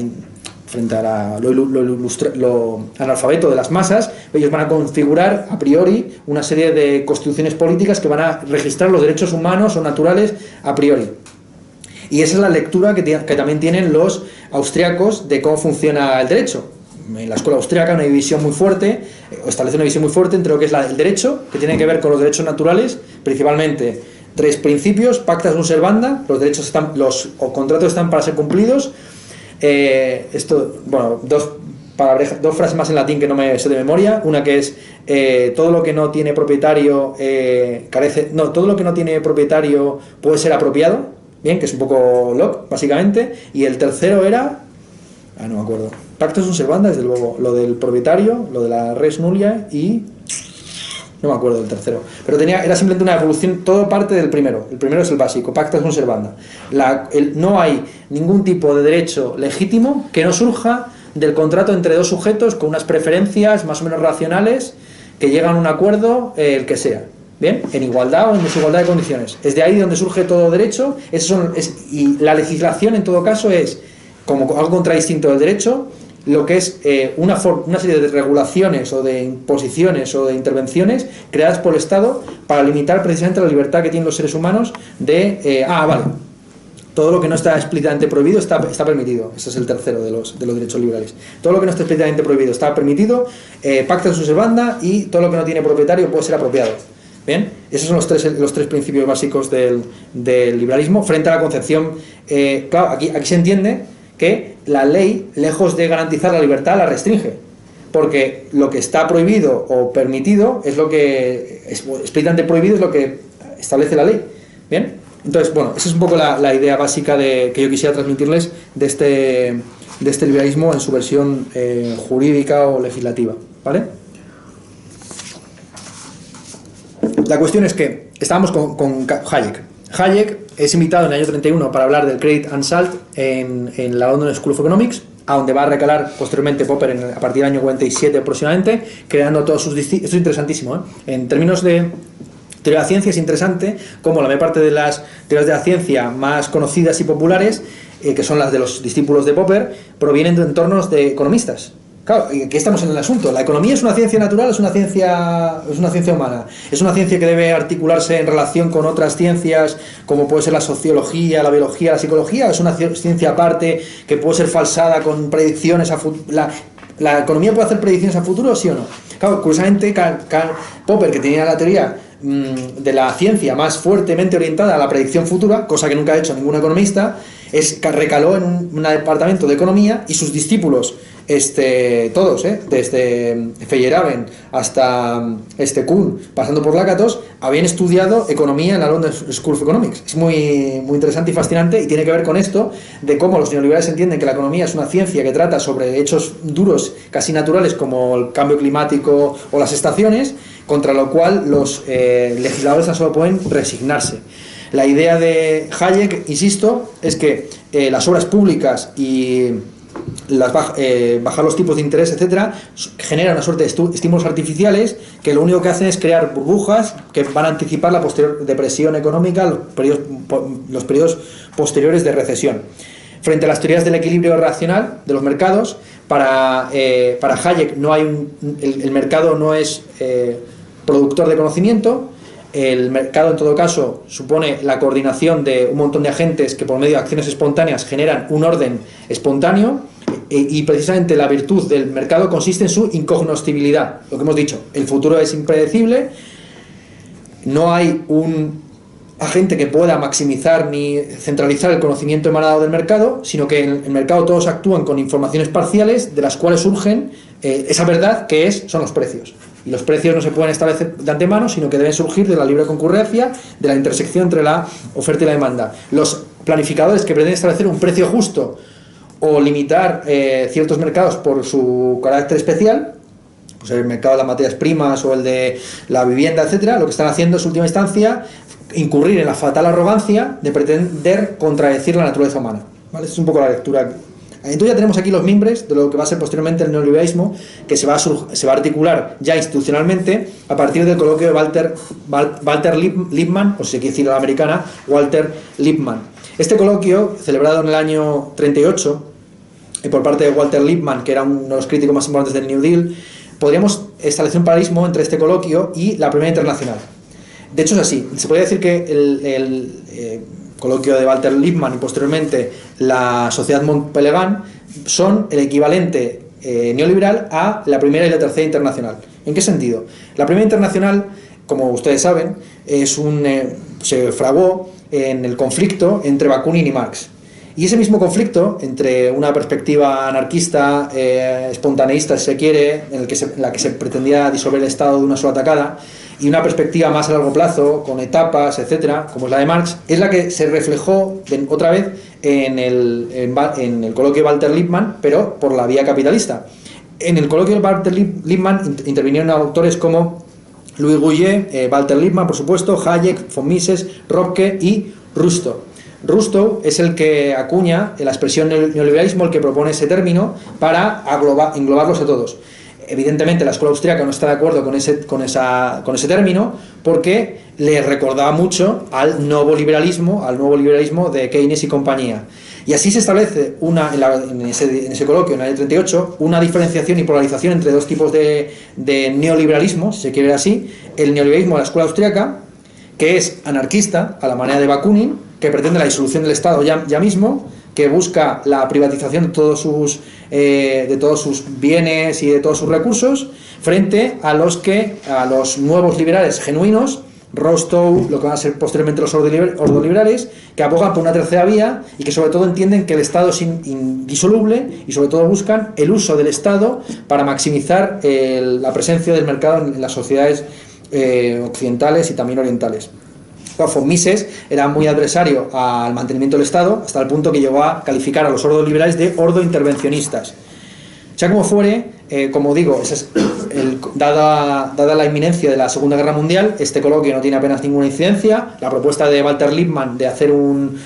frente a lo, lo, analfabeto de las masas, ellos van a configurar a priori una serie de constituciones políticas que van a registrar los derechos humanos o naturales a priori. Y esa es la lectura que, que también tienen los austriacos de cómo funciona el derecho. En la escuela austriaca una división muy fuerte, eh, establece una división muy fuerte entre lo que es el derecho, que tiene que ver con los derechos naturales, principalmente tres principios, pactas un servanda, los derechos están, los contratos están para ser cumplidos. Eh, esto, bueno, dos palabras, dos frases más en latín que no me sé de memoria. Una que es eh, todo lo que no tiene propietario carece, no, todo lo que no tiene propietario puede ser apropiado. Bien, que es un poco lock, básicamente. Y el tercero era. Ah, no me acuerdo. Pactos un servanda, desde luego. Lo del propietario, lo de la res nulia y. No me acuerdo del tercero. Pero era simplemente una evolución, todo parte del primero. El primero es el básico, pactos un servanda. La, no hay ningún tipo de derecho legítimo que no surja del contrato entre dos sujetos con unas preferencias más o menos racionales que llegan a un acuerdo, eh, el que sea. ¿Bien? En igualdad o en desigualdad de condiciones. Es de ahí donde surge todo derecho. Y la legislación, en todo caso, es como algo contradistinto del derecho, lo que es eh, una, una serie de regulaciones o de imposiciones o de intervenciones creadas por el Estado para limitar precisamente la libertad que tienen los seres humanos de, eh, ah, vale, todo lo que no está explícitamente prohibido está, está permitido. Ese es el tercero de los, de los derechos liberales. Todo lo que no está explícitamente prohibido está permitido, eh, pacta su servanda y todo lo que no tiene propietario puede ser apropiado. Bien, esos son los tres, los tres principios básicos del, liberalismo frente a la concepción. Eh, claro, aquí, aquí se entiende que la ley, lejos de garantizar la libertad, la restringe. Porque lo que está prohibido o permitido es lo que. Es, explícitamente prohibido es lo que establece la ley. Bien, entonces, bueno, esa es un poco la, idea básica de, que yo quisiera transmitirles de este, de este liberalismo en su versión eh, jurídica o legislativa. ¿Vale? La cuestión es que estábamos con, Hayek. Hayek es invitado en el año 31 para hablar del Credit and Salt en, la London School of Economics, a donde va a recalar posteriormente Popper a partir del año 47 aproximadamente, creando todos sus... Esto es interesantísimo, ¿eh? En términos de teoría de la ciencia es interesante como la mayor parte de las teorías de la ciencia más conocidas y populares, eh, que son las de los discípulos de Popper, provienen de entornos de economistas. Claro, aquí estamos en el asunto. La economía es una ciencia natural, es una ciencia, es una ciencia humana. Es una ciencia que debe articularse en relación con otras ciencias, como puede ser la sociología, la biología, la psicología. Es una ciencia aparte que puede ser falsada con predicciones a futuro. La, economía puede hacer predicciones a futuro, sí o no? Claro, curiosamente, Karl Popper, que tenía la teoría mm, de la ciencia más fuertemente orientada a la predicción futura, cosa que nunca ha hecho ningún economista, es, recaló en un departamento de economía y sus discípulos este, todos, ¿eh? desde Feyerabend hasta este Kuhn, pasando por Lakatos, habían estudiado economía en la London School of Economics. Es muy, muy interesante y fascinante y tiene que ver con esto de cómo los neoliberales entienden que la economía es una ciencia que trata sobre hechos duros, casi naturales, como el cambio climático o las estaciones, contra lo cual los eh, legisladores tan solo pueden resignarse. La idea de Hayek, insisto, es que eh, las obras públicas y las eh, bajar los tipos de interés, etcétera, genera una suerte de estímulos artificiales que lo único que hacen es crear burbujas que van a anticipar la posterior depresión económica, los periodos, los posteriores de recesión. Frente a las teorías del equilibrio racional de los mercados, para, eh, para Hayek no hay el, mercado no es eh, productor de conocimiento, el mercado, en todo caso, supone la coordinación de un montón de agentes que por medio de acciones espontáneas generan un orden espontáneo e, y precisamente la virtud del mercado consiste en su incognoscibilidad. Lo que hemos dicho, el futuro es impredecible, no hay un agente que pueda maximizar ni centralizar el conocimiento emanado del mercado, sino que en el mercado todos actúan con informaciones parciales de las cuales surgen eh, esa verdad que es son los precios. Y los precios no se pueden establecer de antemano, sino que deben surgir de la libre concurrencia, de la intersección entre la oferta y la demanda. Los planificadores que pretenden establecer un precio justo o limitar eh, ciertos mercados por su carácter especial, pues el mercado de las materias primas o el de la vivienda, etcétera, lo que están haciendo es, última instancia, incurrir en la fatal arrogancia de pretender contradecir la naturaleza humana. ¿Vale? Es un poco la lectura entonces ya tenemos aquí los miembros de lo que va a ser posteriormente el neoliberalismo, que se va a, articular ya institucionalmente a partir del coloquio de Walter, Walter Lippmann, o si se quiere decir la americana, Walter Lippmann. Este coloquio, celebrado en el año 38, y por parte de Walter Lippmann, que era uno de los críticos más importantes del New Deal, podríamos establecer un paralelismo entre este coloquio y la Primera Internacional. De hecho es así. Se podría decir que el, eh, coloquio de Walter Lippmann y posteriormente la Sociedad Montpellerin son el equivalente eh, neoliberal a la Primera y la Tercera Internacional. ¿En qué sentido? La Primera Internacional, como ustedes saben, es un, eh, se fraguó en el conflicto entre Bakunin y Marx. Y ese mismo conflicto, entre una perspectiva anarquista, eh, si se quiere, en, que la que se pretendía disolver el Estado de una sola atacada, y una perspectiva más a largo plazo, con etapas, etcétera, como es la de Marx, es la que se reflejó otra vez en el, en, el coloquio Walter Lippmann, pero por la vía capitalista. En el coloquio Walter Lippmann intervinieron autores como Louis Gouillet, eh, Walter Lippmann, por supuesto, Hayek, von Mises, Ropke y Rusto. Rusto es el que acuña la expresión neoliberalismo, el que propone ese término para englobarlos a todos. Evidentemente la escuela austríaca no está de acuerdo con ese, con, esa, con ese término porque le recordaba mucho al nuevo liberalismo, al nuevo liberalismo de Keynes y compañía. Y así se establece una, en, ese, en ese coloquio, en el año 38, una diferenciación y polarización entre dos tipos de, de neoliberalismo, si se quiere ver así. El neoliberalismo de la escuela austríaca, que es anarquista, a la manera de Bakunin, que pretende la disolución del Estado ya, ya mismo, que busca la privatización de todos sus eh, de todos sus bienes y de todos sus recursos frente a los que a los nuevos liberales genuinos Rostow, lo que van a ser posteriormente los ordoliberales, que abogan por una tercera vía y que sobre todo entienden que el Estado es indisoluble y sobre todo buscan el uso del Estado para maximizar la presencia del mercado en, las sociedades eh, occidentales y también orientales. Von Mises era muy adversario al mantenimiento del Estado, hasta el punto que llegó a calificar a los ordos liberales de ordo intervencionistas. Sea como fuere, eh, como digo, dada, dada, la inminencia de la Segunda Guerra Mundial, este coloquio no tiene apenas ninguna incidencia. La propuesta de Walter Lippmann de hacer un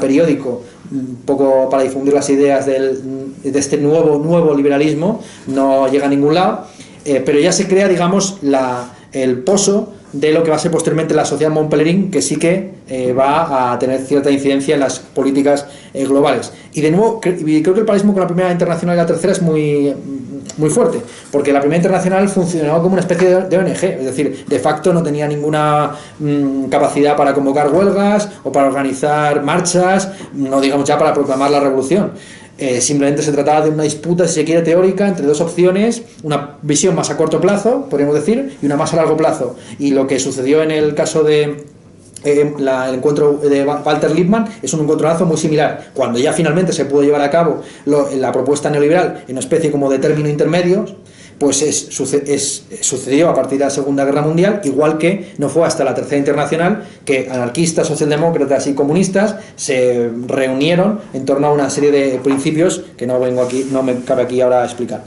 periódico un poco para difundir las ideas de este nuevo, liberalismo no llega a ningún lado, eh, pero ya se crea, digamos, el pozo de lo que va a ser posteriormente la sociedad Montpellerin, que sí que eh, va a tener cierta incidencia en las políticas eh, globales. Y de nuevo, creo que el paralelismo con la primera internacional y la tercera es muy, muy fuerte, porque la primera internacional funcionaba como una especie de, ONG, es decir, de facto no tenía ninguna mm, capacidad para convocar huelgas o para organizar marchas, no digamos ya para proclamar la revolución. Eh, simplemente se trataba de una disputa, si se quiere, teórica entre dos opciones, una visión más a corto plazo, podríamos decir, y una más a largo plazo. Y lo que sucedió en el caso de eh, el encuentro de Walter Lippmann es un encontronazo muy similar. Cuando ya finalmente se pudo llevar a cabo la propuesta neoliberal en una especie como de término intermedio, pues es, sucedió a partir de la Segunda Guerra Mundial, igual que no fue hasta la Tercera Internacional que anarquistas, socialdemócratas y comunistas se reunieron en torno a una serie de principios que no vengo aquí, no me cabe aquí ahora explicar.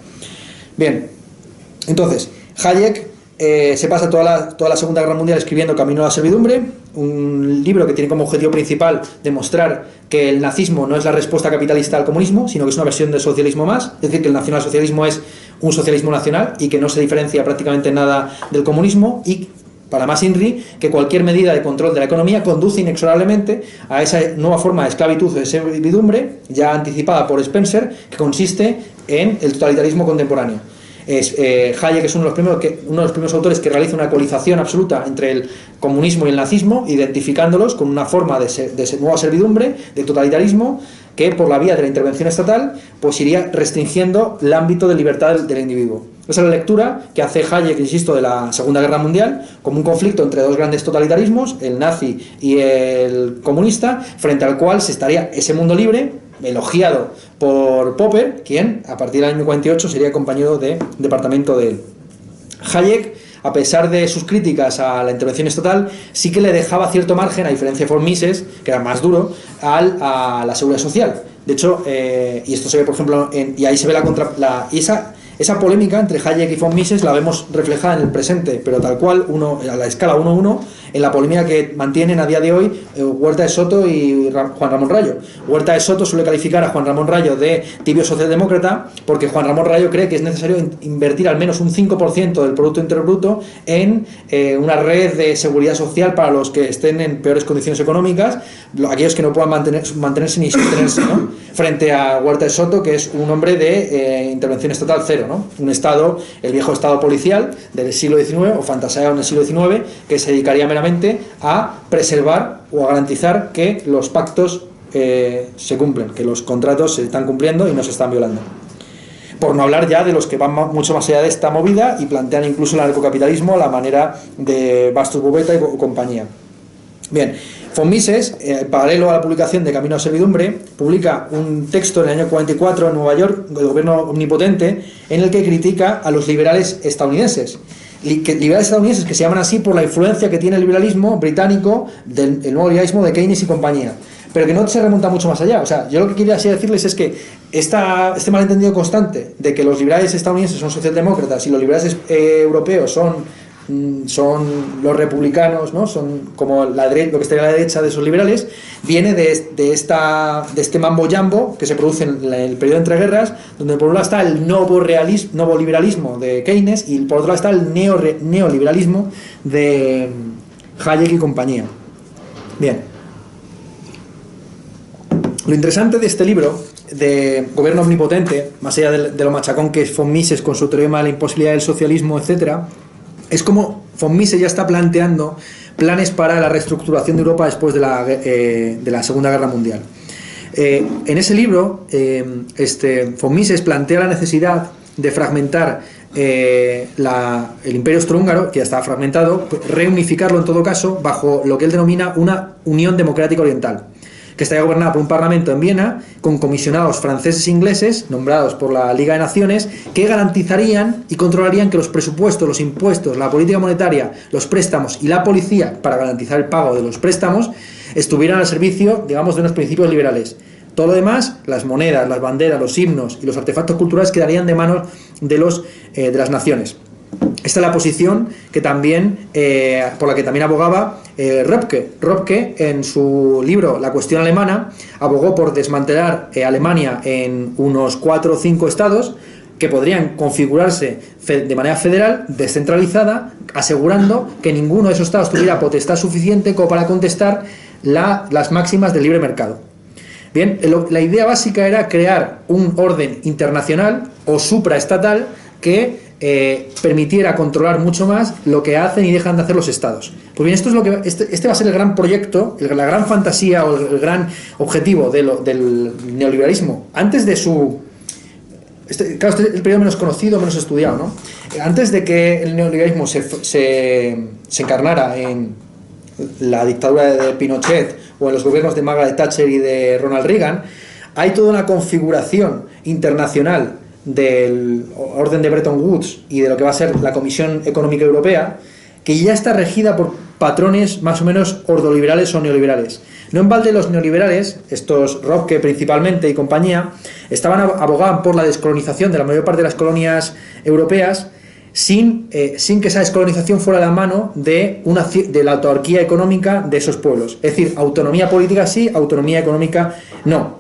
Bien, entonces, Hayek eh, se pasa toda la, toda la Segunda Guerra Mundial escribiendo Camino a la Servidumbre, un libro que tiene como objetivo principal demostrar que el nazismo no es la respuesta capitalista al comunismo, sino que es una versión del socialismo más, es decir, que el nacionalsocialismo es un socialismo nacional y que no se diferencia prácticamente nada del comunismo y para más INRI, que cualquier medida de control de la economía conduce inexorablemente a esa nueva forma de esclavitud o de servidumbre, ya anticipada por Spencer, que consiste en el totalitarismo contemporáneo. Es, eh, Hayek es uno de, los primeros que, uno de los primeros autores que realiza una ecualización absoluta entre el comunismo y el nazismo, identificándolos con una forma de, nueva servidumbre, de totalitarismo, que por la vía de la intervención estatal pues iría restringiendo el ámbito de libertad del, del individuo. Esa es la lectura que hace Hayek, insisto, de la Segunda Guerra Mundial, como un conflicto entre dos grandes totalitarismos, el nazi y el comunista, frente al cual se estaría ese mundo libre, elogiado por Popper, quien a partir del año 48 sería compañero de departamento de él. Hayek, a pesar de sus críticas a la intervención estatal, sí que le dejaba cierto margen, a diferencia de von Mises, que era más duro, al, a la seguridad social. De hecho, eh, y esto se ve, por ejemplo, en, y ahí se ve la contra... La, esa polémica entre Hayek y von Mises la vemos reflejada en el presente, pero tal cual, uno, a la escala 1-1, en la polémica que mantienen a día de hoy eh, Huerta de Soto y Juan Ramón Rayo. Huerta de Soto suele calificar a Juan Ramón Rayo de tibio socialdemócrata porque Juan Ramón Rayo cree que es necesario invertir al menos un 5% del Producto Interior Bruto en eh, una red de seguridad social para los que estén en peores condiciones económicas, aquellos que no puedan mantener, mantenerse ni sostenerse, ¿no? Frente a Huerta de Soto, que es un hombre de eh, intervención estatal cero, ¿no? un Estado, el viejo Estado policial del siglo XIX o fantaseado en el siglo XIX, que se dedicaría meramente a preservar o a garantizar que los pactos eh, se cumplen, que los contratos se están cumpliendo y no se están violando. Por no hablar ya de los que van mucho más allá de esta movida y plantean incluso el narcocapitalismo a la manera de Bastos Bubeta y compañía. Bien, von Mises, eh, paralelo a la publicación de Camino a Servidumbre, publica un texto en el año 44 en Nueva York, del gobierno omnipotente, en el que critica a los liberales estadounidenses. Liberales estadounidenses que se llaman así por la influencia que tiene el liberalismo británico del nuevo liberalismo de Keynes y compañía pero que no se remonta mucho más allá. O sea, yo lo que quería decirles es que esta, este malentendido constante de que los liberales estadounidenses son socialdemócratas y los liberales eh, europeos son son los republicanos, ¿no? son como la derecha, lo que estaría a la derecha de esos liberales, viene de, esta, de este mambo jambo que se produce en el periodo entre guerras, donde por un lado está el nuevo, liberalismo de Keynes y por otro lado está el neo, neoliberalismo de Hayek y compañía. Bien. Lo interesante de este libro de gobierno omnipotente, más allá de, lo machacón que es von Mises con su teorema de la imposibilidad del socialismo, etcétera, es como von Mises ya está planteando planes para la reestructuración de Europa después de la, eh, de la Segunda Guerra Mundial. Eh, en ese libro, eh, este, von Mises plantea la necesidad de fragmentar el imperio austrohúngaro, que ya estaba fragmentado, reunificarlo en todo caso bajo lo que él denomina una Unión Democrática Oriental que estaría gobernada por un parlamento en Viena, con comisionados franceses e ingleses, nombrados por la Liga de Naciones, que garantizarían y controlarían que los presupuestos, los impuestos, la política monetaria, los préstamos y la policía, para garantizar el pago de los préstamos, estuvieran al servicio, digamos, de unos principios liberales. Todo lo demás, las monedas, las banderas, los himnos y los artefactos culturales quedarían de manos de, los, eh, de las naciones. Esta es la posición que también, eh, por la que también abogaba eh, Röpke. Röpke, en su libro La cuestión alemana, abogó por desmantelar eh, Alemania en unos cuatro o cinco estados que podrían configurarse de manera federal, descentralizada, asegurando que ninguno de esos estados tuviera potestad suficiente como para contestar las máximas del libre mercado. Bien, la idea básica era crear un orden internacional o supraestatal que eh, permitiera controlar mucho más lo que hacen y dejan de hacer los estados. Pues bien, esto es lo que este, este va a ser el gran proyecto, la gran fantasía o el, gran objetivo del neoliberalismo. Antes de su este, claro, este es el periodo menos conocido, menos estudiado, ¿no? Antes de que el neoliberalismo se, se, se, encarnara en la dictadura de Pinochet o en los gobiernos de Margaret Thatcher y de Ronald Reagan, hay toda una configuración internacional del orden de Bretton Woods y de lo que va a ser la Comisión Económica Europea, que ya está regida por patrones más o menos ordoliberales o neoliberales. No en balde los neoliberales, estos Roque principalmente y compañía, estaban abogaban por la descolonización de la mayor parte de las colonias europeas sin, eh, sin que esa descolonización fuera la mano de, una, de la autarquía económica de esos pueblos. Es decir, autonomía política sí, autonomía económica no.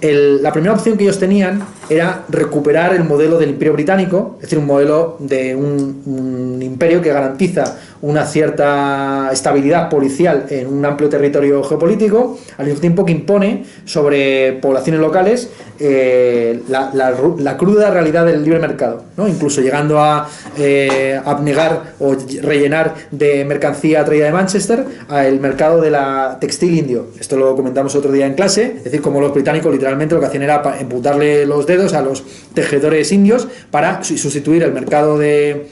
la primera opción que ellos tenían era recuperar el modelo del imperio británico, es decir, un modelo de un imperio que garantiza una cierta estabilidad policial en un amplio territorio geopolítico, al mismo tiempo que impone sobre poblaciones locales eh, la, cruda realidad del libre mercado, ¿no? incluso llegando a eh, abnegar o rellenar de mercancía traída de Manchester el mercado de la textil indio. Esto lo comentamos otro día en clase, es decir, como los británicos literalmente lo que hacían era emputarle los dedos a los tejedores indios para sustituir el mercado de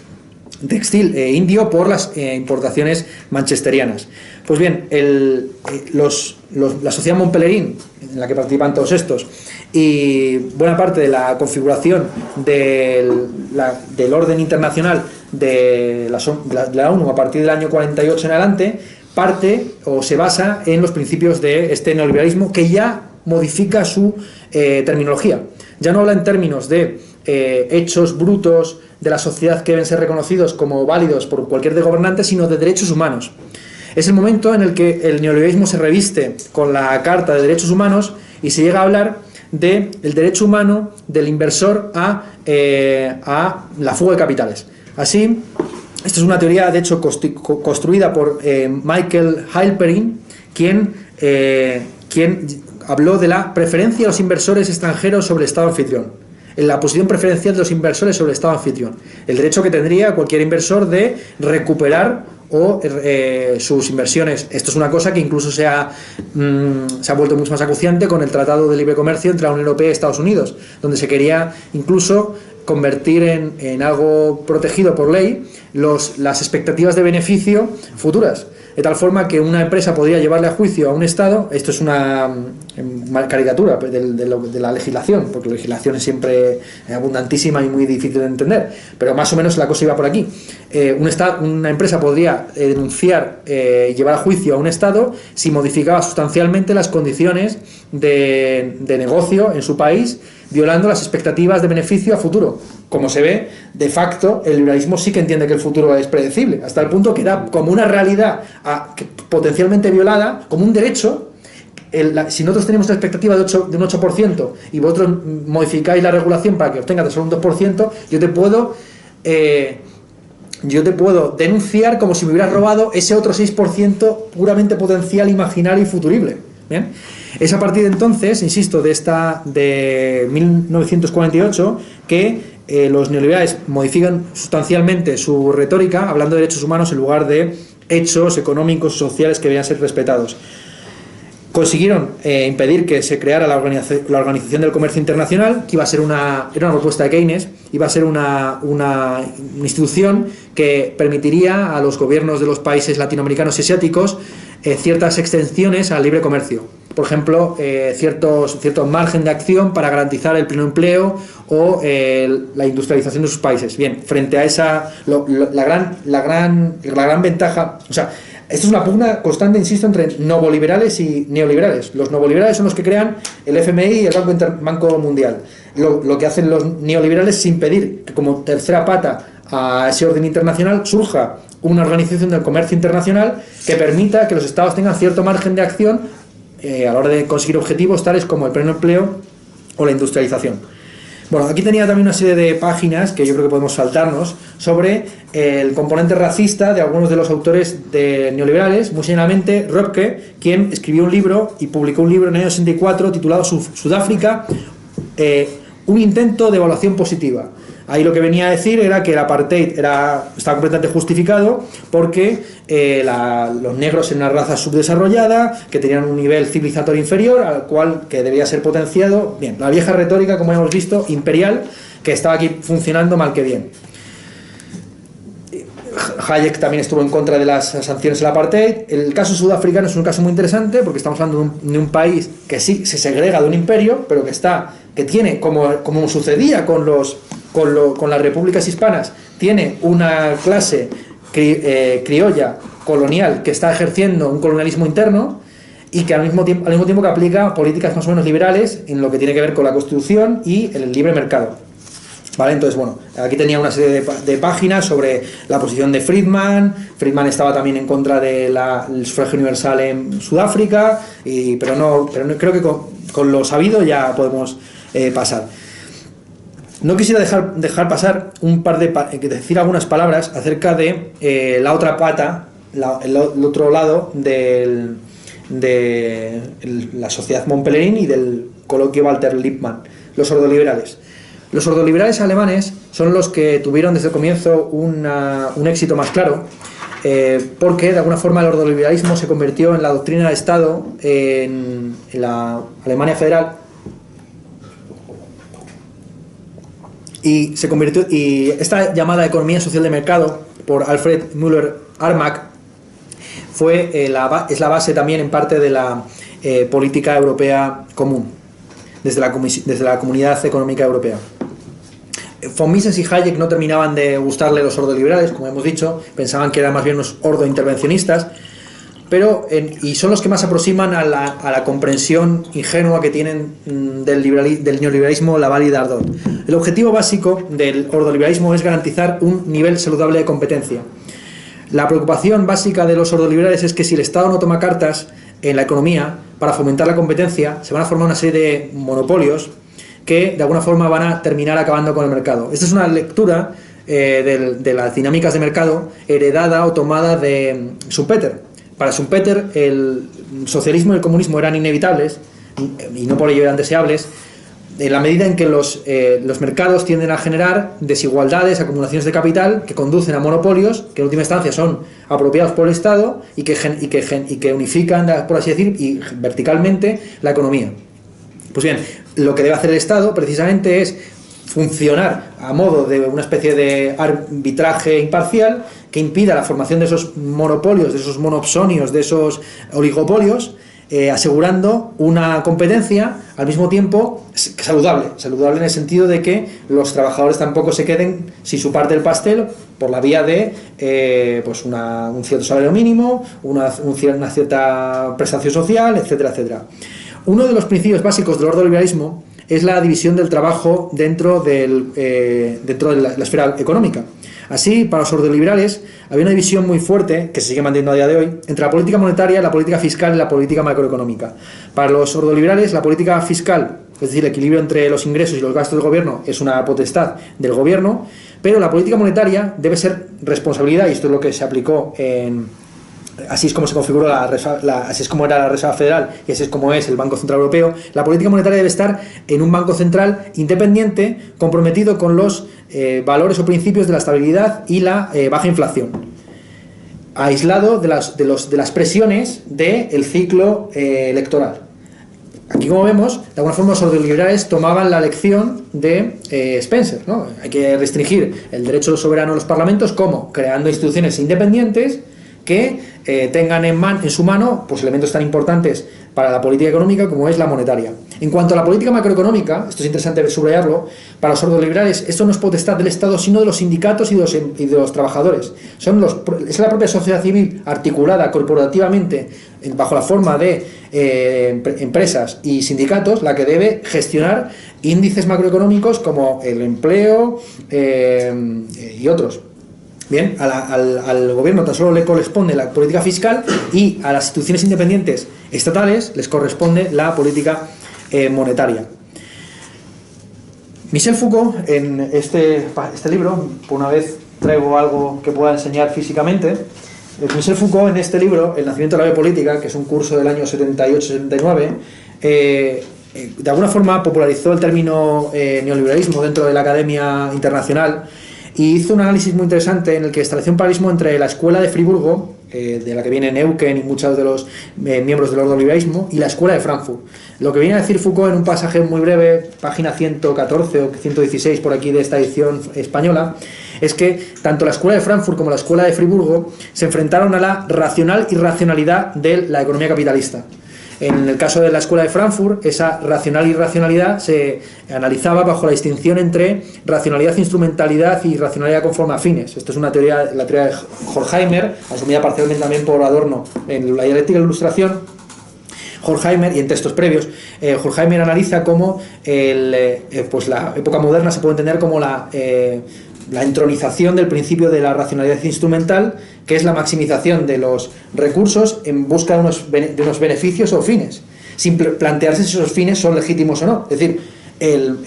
textil eh, indio por las eh, importaciones manchesterianas. Pues bien, eh, la sociedad Montpellerin, en la que participan todos estos, y buena parte de la configuración del, orden internacional de la, ONU a partir del año 48 en adelante, parte o se basa en los principios de este neoliberalismo que ya modifica su terminología. Ya no habla en términos de hechos brutos, de la sociedad que deben ser reconocidos como válidos por cualquier de gobernante, sino de derechos humanos. Es el momento en el que el neoliberalismo se reviste con la Carta de Derechos Humanos y se llega a hablar del el derecho humano del inversor a, eh, a, la fuga de capitales. Así, esta es una teoría, de hecho, construida por eh, Michael Heilperin, quien, eh, quien habló de la preferencia de los inversores extranjeros sobre el Estado anfitrión en la posición preferencial de los inversores sobre el Estado anfitrión. El derecho que tendría cualquier inversor de recuperar o eh, sus inversiones. Esto es una cosa que incluso se ha, mm, se ha vuelto mucho más acuciante con el Tratado de Libre Comercio entre la Unión Europea y Estados Unidos, donde se quería incluso convertir en, en algo protegido por ley los, las expectativas de beneficio futuras de tal forma que una empresa podría llevarle a juicio a un Estado, esto es una, mm, caricatura de, la legislación, porque la legislación es siempre abundantísima y muy difícil de entender, pero más o menos la cosa iba por aquí. Eh, un estado, una empresa podría eh, denunciar eh, y llevar a juicio a un Estado si modificaba sustancialmente las condiciones de, de negocio en su país, violando las expectativas de beneficio a futuro como se ve, de facto, el liberalismo sí que entiende que el futuro es predecible, hasta el punto que da como una realidad potencialmente violada, como un derecho. si nosotros tenemos una expectativa de, de un 8% y vosotros modificáis la regulación para que obtengas solo un 2%, yo te puedo... Eh, yo te puedo denunciar como si me hubieras robado ese otro 6% puramente potencial, imaginario y futurible. Es a partir de entonces, insisto, de esta de 1948 que eh, los neoliberales modifican sustancialmente su retórica hablando de derechos humanos en lugar de hechos económicos, sociales que debían ser respetados. Consiguieron eh, impedir que se creara la, la, Organización del Comercio Internacional, que iba a ser una, era una propuesta de Keynes, iba a ser una, una institución que permitiría a los gobiernos de los países latinoamericanos y asiáticos eh, ciertas extensiones al libre comercio por ejemplo, eh, ciertos, ciertos margen de acción para garantizar el pleno empleo o la industrialización de sus países. Bien, frente a esa, la, gran, la, gran, la gran ventaja, o sea, esto es una pugna constante, insisto, entre novoliberales y neoliberales. Los novoliberales son los que crean el FMI y el Banco, Banco Mundial. Lo, lo que hacen los neoliberales es impedir que como tercera pata a ese orden internacional surja una organización del comercio internacional que permita que los estados tengan cierto margen de acción eh, a la hora de conseguir objetivos tales como el pleno empleo o la industrialización. Bueno, aquí tenía también una serie de páginas que yo creo que podemos saltarnos sobre el componente racista de algunos de los autores de neoliberales, muy señalamente Röpke, quien escribió un libro y publicó un libro en el año 64 titulado Sudáfrica, eh, un intento de evaluación positiva. Ahí lo que venía a decir era que el apartheid era, estaba completamente justificado porque eh, los negros eran una raza subdesarrollada, que tenían un nivel civilizatorio inferior, al cual que debía ser potenciado. Bien, la vieja retórica, como hemos visto, imperial, que estaba aquí funcionando mal que bien. Hayek también estuvo en contra de las sanciones del apartheid. El caso sudafricano es un caso muy interesante porque estamos hablando de un, país que sí se segrega de un imperio, pero que está, que tiene, como, como sucedía con los con, las repúblicas hispanas tiene una clase eh, criolla colonial que está ejerciendo un colonialismo interno y que al mismo, tiempo, al mismo tiempo que aplica políticas más o menos liberales en lo que tiene que ver con la constitución y el libre mercado. ¿Vale? Entonces, bueno, aquí tenía una serie de, páginas sobre la posición de Friedman. Friedman estaba también en contra del sufragio universal en Sudáfrica, y, pero, no, pero no, creo que con, lo sabido ya podemos eh, pasar. No quisiera dejar, dejar pasar un par de decir algunas palabras acerca de eh, la otra pata, el, otro lado de la sociedad Montpellerin y del coloquio Walter Lippmann, los ordoliberales. Los ordoliberales alemanes son los que tuvieron desde el comienzo un éxito más claro, eh, porque de alguna forma el ordoliberalismo se convirtió en la doctrina de Estado en, la Alemania federal y se convirtió y esta llamada economía social de mercado por Alfred Müller Armack fue eh, la, es la base también en parte de la eh, política europea común desde la, desde la Comunidad Económica Europea. Von Mises y Hayek no terminaban de gustarle los ordoliberales, como hemos dicho, pensaban que eran más bien unos ordo-intervencionistas, pero y son los que más aproximan a la, comprensión ingenua que tienen mm, del, neoliberalismo Laval y Dardot. El objetivo básico del ordoliberalismo es garantizar un nivel saludable de competencia. La preocupación básica de los ordoliberales es que si el Estado no toma cartas en la economía para fomentar la competencia, se van a formar una serie de monopolios que de alguna forma van a terminar acabando con el mercado. Esta es una lectura eh, de, las dinámicas de mercado heredada o tomada de Schumpeter. Para Schumpeter el socialismo y el comunismo eran inevitables y no por ello eran deseables, en la medida en que los, eh, los mercados tienden a generar desigualdades, acumulaciones de capital que conducen a monopolios, que en última instancia son apropiados por el Estado y que, y que, y que unifican, por así decir, y verticalmente la economía. Pues bien, lo que debe hacer el Estado precisamente es funcionar a modo de una especie de arbitraje imparcial que impida la formación de esos monopolios, de esos monopsonios, de esos oligopolios, eh, asegurando una competencia al mismo tiempo saludable, saludable en el sentido de que los trabajadores tampoco se queden sin su parte del pastel por la vía de eh, pues un cierto salario mínimo, una, una cierta prestación social, etcétera, etcétera. Uno de los principios básicos del ordoliberalismo es la división del trabajo dentro, del, eh, dentro de la, esfera económica. Así, para los ordoliberales había una división muy fuerte, que se sigue manteniendo a día de hoy, entre la política monetaria, la política fiscal y la política macroeconómica. Para los ordoliberales, la política fiscal, es decir, el equilibrio entre los ingresos y los gastos del gobierno, es una potestad del gobierno, pero la política monetaria debe ser responsabilidad, y esto es lo que se aplicó en así es como se configuró la, así es como era la Reserva Federal y así es como es el Banco Central Europeo, la política monetaria debe estar en un banco central independiente, comprometido con los eh, valores o principios de la estabilidad y la eh, baja inflación, aislado de las, de los, de las presiones del ciclo eh, electoral. Aquí, como vemos, de alguna forma los ordoliberales tomaban la lección de Spencer. ¿no? Hay que restringir el derecho soberano de los parlamentos, como creando instituciones independientes que eh, tengan en, man, en su mano pues, elementos tan importantes para la política económica como es la monetaria. En cuanto a la política macroeconómica, esto es interesante subrayarlo, para los ordoliberales esto no es potestad del Estado, sino de los sindicatos y de los, los trabajadores. Son los, es la propia sociedad civil articulada corporativamente bajo la forma de eh, empresas y sindicatos la que debe gestionar índices macroeconómicos como el empleo eh, y otros. Bien, al, gobierno tan solo le corresponde la política fiscal y a las instituciones independientes estatales les corresponde la política eh, monetaria. Michel Foucault, en este, este libro, por una vez traigo algo que pueda enseñar físicamente, eh, Michel Foucault en este libro, El nacimiento de la política, que es un curso del año 78-79, eh, de alguna forma popularizó el término neoliberalismo dentro de la Academia Internacional y hizo un análisis muy interesante en el que estableció un paralelismo entre la escuela de Friburgo, eh, de la que viene Neuken y muchos de los eh, miembros del ordoliberalismo, y la escuela de Frankfurt. Lo que viene a decir Foucault en un pasaje muy breve, página 114 o 116 por aquí de esta edición española, es que tanto la escuela de Frankfurt como la escuela de Friburgo se enfrentaron a la racional irracionalidad de la economía capitalista. En el caso de la Escuela de Frankfurt, esa racional irracionalidad se analizaba bajo la distinción entre racionalidad, instrumentalidad y racionalidad conforme a fines. Esto es una teoría, la teoría de Horkheimer, asumida parcialmente también por Adorno en la dialéctica de ilustración. Horkheimer, y en textos previos, eh, Horkheimer analiza cómo eh, pues la época moderna se puede entender como la, la entronización del principio de la racionalidad instrumental, que es la maximización de los recursos en busca de unos, de unos beneficios o fines, sin plantearse si esos fines son legítimos o no. Es decir, el,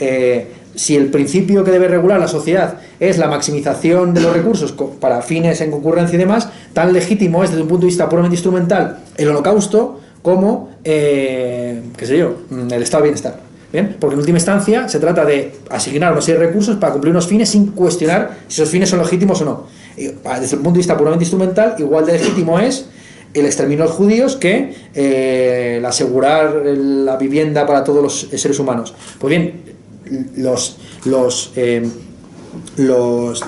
si el principio que debe regular la sociedad es la maximización de los recursos para fines en concurrencia y demás, tan legítimo es desde un punto de vista puramente instrumental el holocausto como, eh, qué sé yo, el estado de bienestar. ¿Bien? Porque en última instancia se trata de asignar unos serie recursos para cumplir unos fines sin cuestionar si esos fines son legítimos o no. desde un punto de vista puramente instrumental, igual de legítimo es el exterminio de los judíos que eh, el asegurar la vivienda para todos los seres humanos. Pues bien, los, los, eh, los,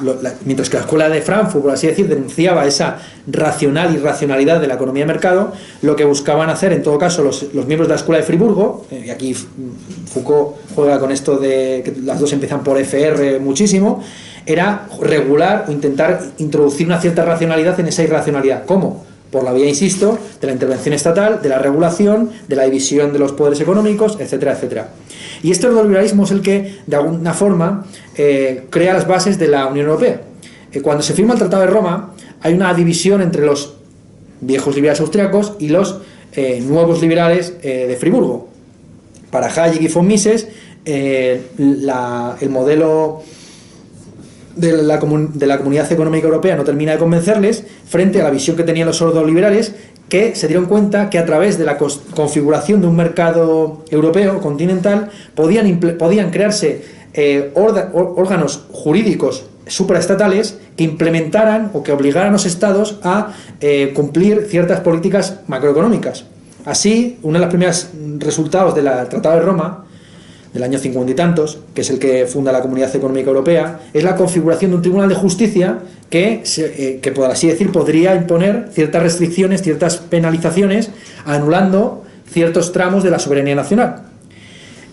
mientras que la escuela de Frankfurt, por así decir, denunciaba esa racional irracionalidad de la economía de mercado, lo que buscaban hacer, en todo caso, los, los miembros de la escuela de Friburgo, eh, y aquí Foucault juega con esto de que las dos empiezan por FR muchísimo, era regular o intentar introducir una cierta racionalidad en esa irracionalidad. ¿Cómo? Por la vía, insisto, de la intervención estatal, de la regulación, de la división de los poderes económicos, etcétera, etcétera. Y este neoliberalismo es el que, de alguna forma, eh, crea las bases de la Unión Europea. Eh, cuando se firma el Tratado de Roma, hay una división entre los viejos liberales austriacos y los eh, nuevos liberales de Friburgo. Para Hayek y von Mises, el modelo de la, de la Comunidad Económica Europea no termina de convencerles frente a la visión que tenían los sordos liberales que se dieron cuenta que a través de la configuración de un mercado europeo continental podían, podían crearse eh, órganos jurídicos supraestatales que implementaran o que obligaran a los estados a eh, cumplir ciertas políticas macroeconómicas. Así, uno de los primeros resultados del Tratado de Roma del año cincuenta y tantos, que es el que funda la Comunidad Económica Europea, es la configuración de un Tribunal de Justicia que, eh, que por así decir, podría imponer ciertas restricciones, ciertas penalizaciones, anulando ciertos tramos de la soberanía nacional.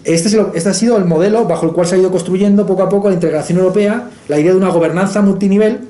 Este, es este ha sido el modelo bajo el cual se ha ido construyendo poco a poco la integración europea, la idea de una gobernanza multinivel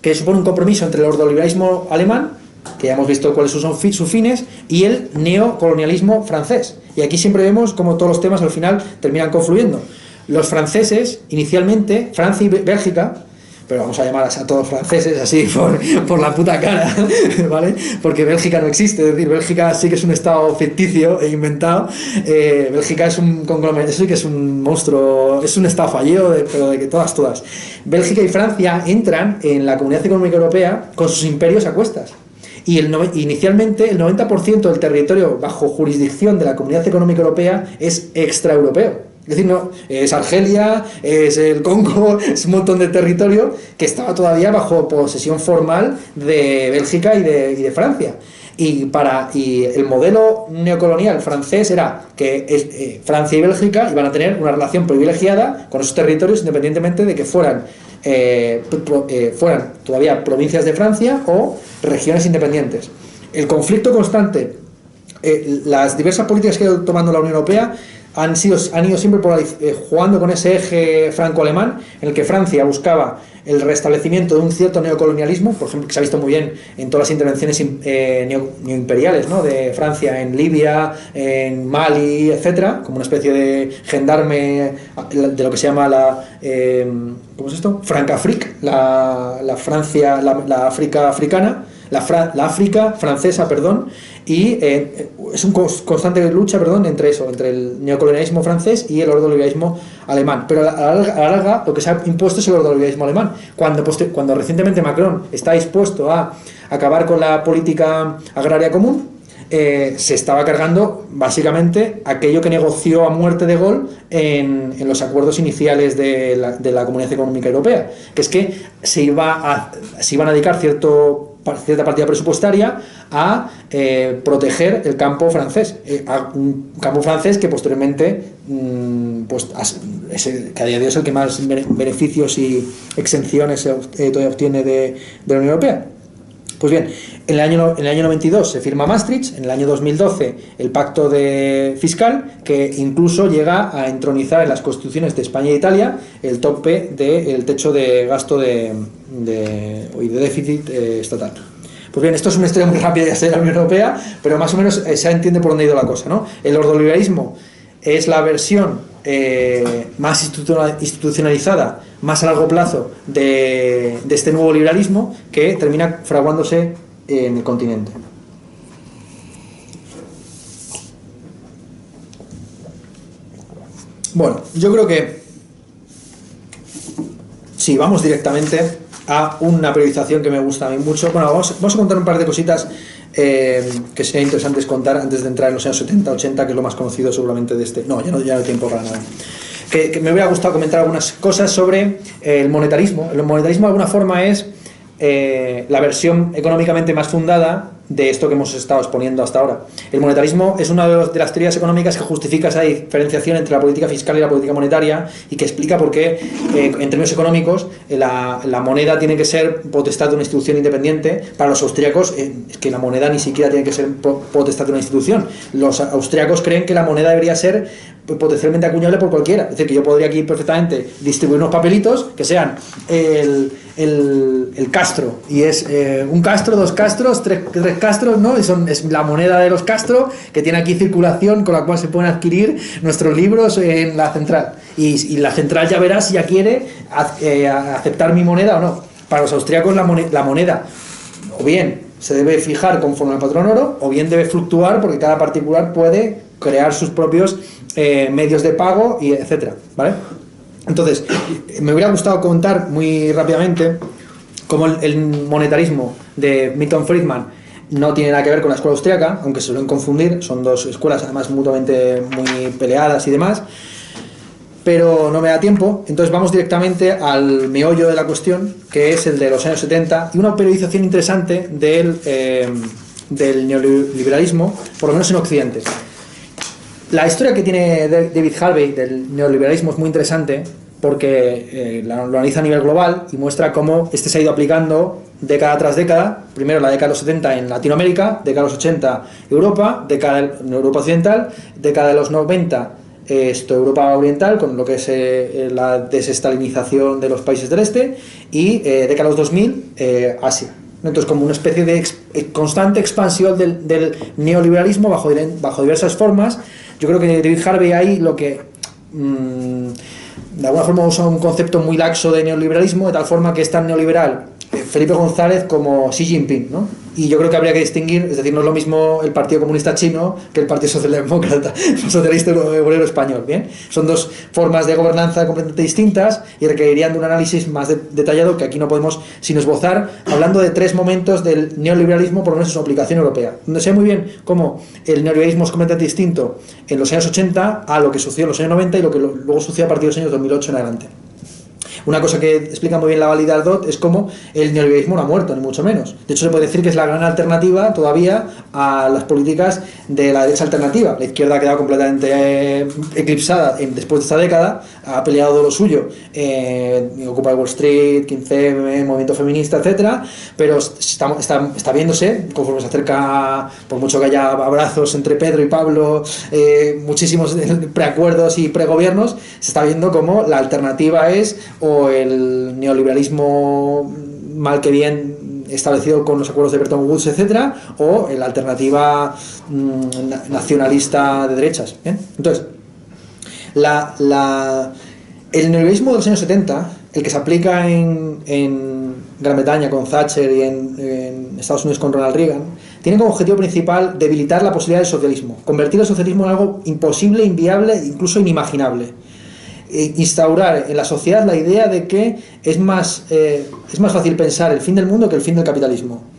que supone un compromiso entre el ordoliberalismo alemán que ya hemos visto cuáles son sus fines, y el neocolonialismo francés. Y aquí siempre vemos cómo todos los temas al final terminan confluyendo. Los franceses, inicialmente, Francia y Bélgica, pero vamos a llamar a todos franceses así por, la puta cara, ¿vale? Porque Bélgica no existe, es decir, Bélgica sí que es un estado ficticio e inventado, eh, Bélgica es un conglomerado, sí que es un monstruo, es un estado fallido, pero de que todas, todas. Bélgica y Francia entran en la Comunidad Económica Europea con sus imperios a cuestas y el inicialmente el 90% del territorio bajo jurisdicción de la Comunidad Económica Europea es extraeuropeo. Es decir, no, es Argelia, es el Congo, es un montón de territorio que estaba todavía bajo posesión formal de Bélgica y de, y de Francia. Y, para, y el modelo neocolonial francés era que eh, Francia y Bélgica iban a tener una relación privilegiada con esos territorios independientemente de que fueran eh, eh, fueran todavía provincias de Francia o regiones independientes. El conflicto constante, eh, las diversas políticas que ha ido tomando la Unión Europea han, sido, han ido siempre por jugando con ese eje franco-alemán en el que Francia buscaba el restablecimiento de un cierto neocolonialismo, por ejemplo, que se ha visto muy bien en todas las intervenciones eh, neoimperiales ¿no? de Francia en Libia, en Mali, etcétera, como una especie de gendarme de lo que se llama la. Eh, ¿Cómo es esto? Francafrique, la, la Francia, la, África africana, la, la África francesa, perdón, y eh, es una constante lucha perdón, entre eso, entre el neocolonialismo francés y el ordoliberalismo alemán. Pero a la, larga, lo que se ha impuesto es el ordoliberalismo alemán. Cuando, cuando recientemente Macron está dispuesto a acabar con la política agraria común, eh, se estaba cargando básicamente aquello que negoció a muerte de gol en, en los acuerdos iniciales de la, de la, Comunidad Económica Europea, que es que se, iba a, se iban a dedicar cierto cierta partida presupuestaria a eh, proteger el campo francés, eh, un campo francés que posteriormente, mm, pues, es que a día de hoy es el que más beneficios y exenciones eh, todavía obtiene de la Unión Europea. Pues bien, en el, año, en el año 92 se firma Maastricht, en el año 2012 el pacto de fiscal, que incluso llega a entronizar en las constituciones de España e Italia el tope del techo de gasto de, de, de déficit eh, estatal. Pues bien, esto es una historia muy rápida de la Unión Europea, pero más o menos eh, se entiende por dónde ha ido la cosa. ¿no? El ordoliberalismo es la versión eh, más institucionalizada, más a largo plazo de, este nuevo liberalismo que termina fraguándose en el continente. Bueno, yo creo que sí, vamos directamente a una periodización que me gusta a mí mucho. Bueno, vamos, a contar un par de cositas eh, que serían interesantes contar antes de entrar en los años 70, 80, que es lo más conocido seguramente de este. No, ya no, ya no hay tiempo para nada. Que, me hubiera gustado comentar algunas cosas sobre el monetarismo. El monetarismo de alguna forma es eh, la versión económicamente más fundada de esto que hemos estado exponiendo hasta ahora. El monetarismo es una de, las teorías económicas que justifica esa diferenciación entre la política fiscal y la política monetaria y que explica por qué, eh, en términos económicos, eh, la, moneda tiene que ser potestad de una institución independiente. Para los austríacos, eh, es que la moneda ni siquiera tiene que ser potestad de una institución. Los austríacos creen que la moneda debería ser potencialmente acuñable por cualquiera. Es decir, que yo podría aquí perfectamente distribuir unos papelitos que sean el, el, castro, y es un castro, dos castros, tres, tres Castro, ¿no? son, es la moneda de los Castro que tiene aquí circulación con la cual se pueden adquirir nuestros libros en la central. Y, la central ya verá si ya quiere eh, aceptar mi moneda o no. Para los austriacos la, moneda, la moneda o bien se debe fijar conforme al patrón oro o bien debe fluctuar porque cada particular puede crear sus propios eh, medios de pago y etcétera, ¿vale? Entonces, me hubiera gustado contar muy rápidamente cómo el monetarismo de Milton Friedman no tiene nada que ver con la escuela austriaca, aunque se suelen confundir, son dos escuelas además mutuamente muy peleadas y demás, pero no me da tiempo, entonces vamos directamente al meollo de la cuestión, que es el de los años 70, y una periodización interesante del, eh, del neoliberalismo, por lo menos en Occidente. La historia que tiene David Harvey del neoliberalismo es muy interesante porque eh, lo analiza a nivel global y muestra cómo este se ha ido aplicando década tras década, primero la década de los 70 en Latinoamérica, década de los 80 Europa, década en Europa Occidental, década de los 90 esto, Europa Oriental, con lo que es eh, la desestalinización de los países del este, y eh, década de los 2000 eh, Asia. Entonces, como una especie de constante expansión del, neoliberalismo bajo, bajo diversas formas, yo creo que David Harvey ahí lo que... Mm, de alguna forma usa un concepto muy laxo de neoliberalismo, de tal forma que es tan neoliberal Felipe González como Xi Jinping, ¿no? Y yo creo que habría que distinguir, es decir, no es lo mismo el Partido Comunista Chino que el Partido Socialdemócrata, Socialista Obrero Español, ¿bien? Son dos formas de gobernanza completamente distintas y requerirían de un análisis más detallado que aquí no podemos sino esbozar, hablando de tres momentos del neoliberalismo, por lo menos en su aplicación europea, donde se ve muy bien cómo el neoliberalismo es completamente distinto en los años 80 a lo que sucedió en los años 90 y lo que luego sucedió a partir de los años 2008 en adelante. Una cosa que explica muy bien la validad DOT es cómo el neoliberalismo no ha muerto, ni mucho menos. De hecho, se puede decir que es la gran alternativa todavía a las políticas de la derecha alternativa. La izquierda ha quedado completamente eh, eclipsada después de esta década, ha peleado lo suyo, eh, ocupa Wall Street, 15M, movimiento feminista, etcétera, pero está, está, viéndose, conforme se acerca, por mucho que haya abrazos entre Pedro y Pablo, eh, muchísimos preacuerdos y pregobiernos, se está viendo como la alternativa es el neoliberalismo mal que bien establecido con los acuerdos de Bretton Woods, etcétera, o la alternativa mm, nacionalista de derechas. Entonces, la, el neoliberalismo de los años 70, el que se aplica en, en Gran Bretaña con Thatcher y en, en, Estados Unidos con Ronald Reagan, tiene como objetivo principal debilitar la posibilidad del socialismo, convertir el socialismo en algo imposible, inviable, incluso inimaginable. Eh, instaurar en la sociedad la idea de que es más, eh, es más fácil pensar el fin del mundo que el fin del capitalismo.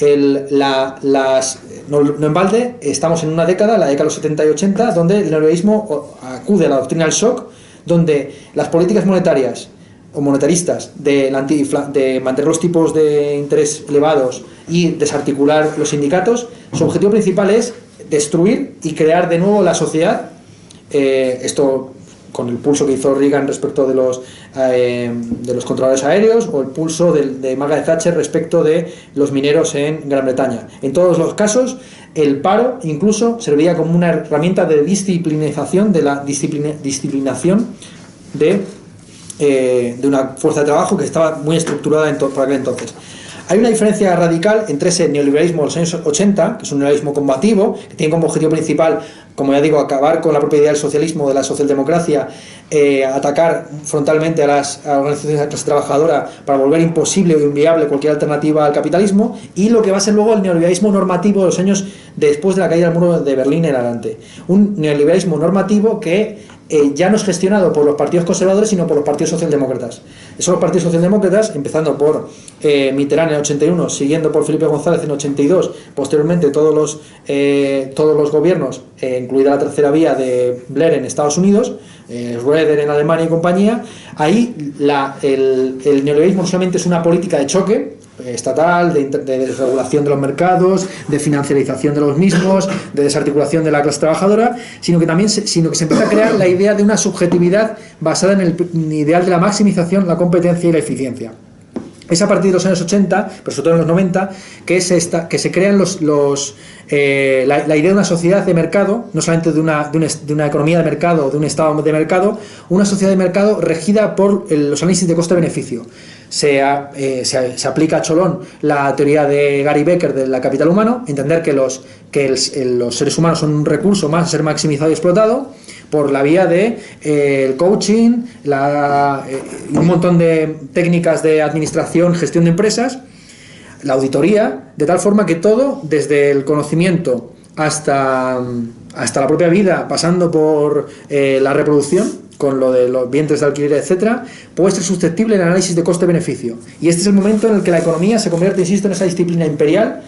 La, las, no, en balde, estamos en una década, la década de los 70 y 80, donde el neoliberalismo acude a la doctrina del shock, donde las políticas monetarias o monetaristas de, de mantener los tipos de interés elevados y desarticular los sindicatos, su objetivo principal es destruir y crear de nuevo la sociedad. Eh, esto con el pulso que hizo Reagan respecto de los, eh, de los controladores aéreos o el pulso de, de, Margaret Thatcher respecto de los mineros en Gran Bretaña. En todos los casos, el paro incluso servía como una herramienta de disciplinización, de la disciplinación de, eh, de una fuerza de trabajo que estaba muy estructurada en por aquel entonces. Hay una diferencia radical entre ese neoliberalismo de los años 80, que es un neoliberalismo combativo, que tiene como objetivo principal, como ya digo, acabar con la propiedad del socialismo, de la socialdemocracia, eh, atacar frontalmente a las organizaciones de la clase trabajadora para volver imposible o inviable cualquier alternativa al capitalismo, y lo que va a ser luego el neoliberalismo normativo de los años después de la caída del muro de Berlín en adelante. Un neoliberalismo normativo que eh, ya no es gestionado por los partidos conservadores, sino por los partidos socialdemócratas. Son los partidos socialdemócratas, empezando por eh, Mitterrand en el 81, siguiendo por Felipe González en el 82, posteriormente todos los, eh, todos los gobiernos, incluida la tercera vía de Blair en Estados Unidos, Schroeder en Alemania y compañía, ahí la, el, el neoliberalismo solamente es una política de choque, estatal, de, desregulación de los mercados, de financiarización de los mismos, de desarticulación de la clase trabajadora, sino que también se, sino que se empieza a crear la idea de una subjetividad basada en el ideal de la maximización, la competencia y la eficiencia. Es a partir de los años 80, pero sobre todo en los 90, que, es esta, que se crean los, los, eh, la, idea de una sociedad de mercado, no solamente de una, de, de una economía de mercado, de un estado de mercado, una sociedad de mercado regida por los análisis de coste-beneficio. Eh, se, se, aplica a Cholón la teoría de Gary Becker de la capital humano, entender que los, que los seres humanos son un recurso más a ser maximizado y explotado por la vía de eh, el coaching, eh, un montón de técnicas de administración, gestión de empresas, la auditoría, de tal forma que todo, desde el conocimiento hasta, hasta la propia vida, pasando por la reproducción, con lo de los vientres de alquiler, etcétera, puede ser susceptible el análisis de coste-beneficio. Y este es el momento en el que la economía se convierte, insisto, en esa disciplina imperial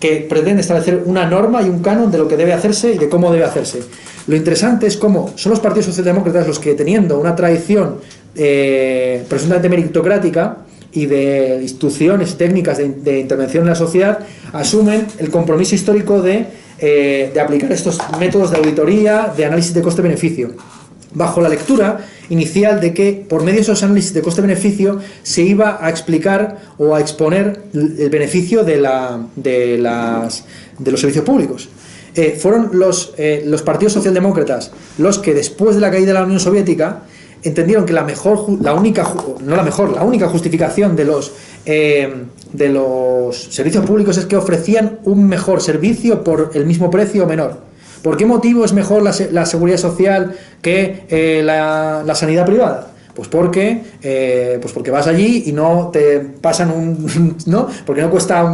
que pretende establecer una norma y un canon de lo que debe hacerse y de cómo debe hacerse. Lo interesante es cómo son los partidos socialdemócratas los que, teniendo una tradición eh, presuntamente meritocrática y de instituciones técnicas de, intervención en la sociedad, asumen el compromiso histórico de, eh, de aplicar estos métodos de auditoría, de análisis de coste-beneficio bajo la lectura inicial de que por medio de esos análisis de coste-beneficio se iba a explicar o a exponer el beneficio de, la, de, las, de los servicios públicos. Eh, fueron los, eh, los partidos socialdemócratas los que después de la caída de la Unión Soviética entendieron que la mejor, la única, no la mejor, la única justificación de los, eh, de los servicios públicos es que ofrecían un mejor servicio por el mismo precio o menor. ¿Por qué motivo es mejor la, seguridad social que eh, la, sanidad privada? Pues porque, eh, pues porque vas allí y no te pasan un. ¿no? Porque no cuesta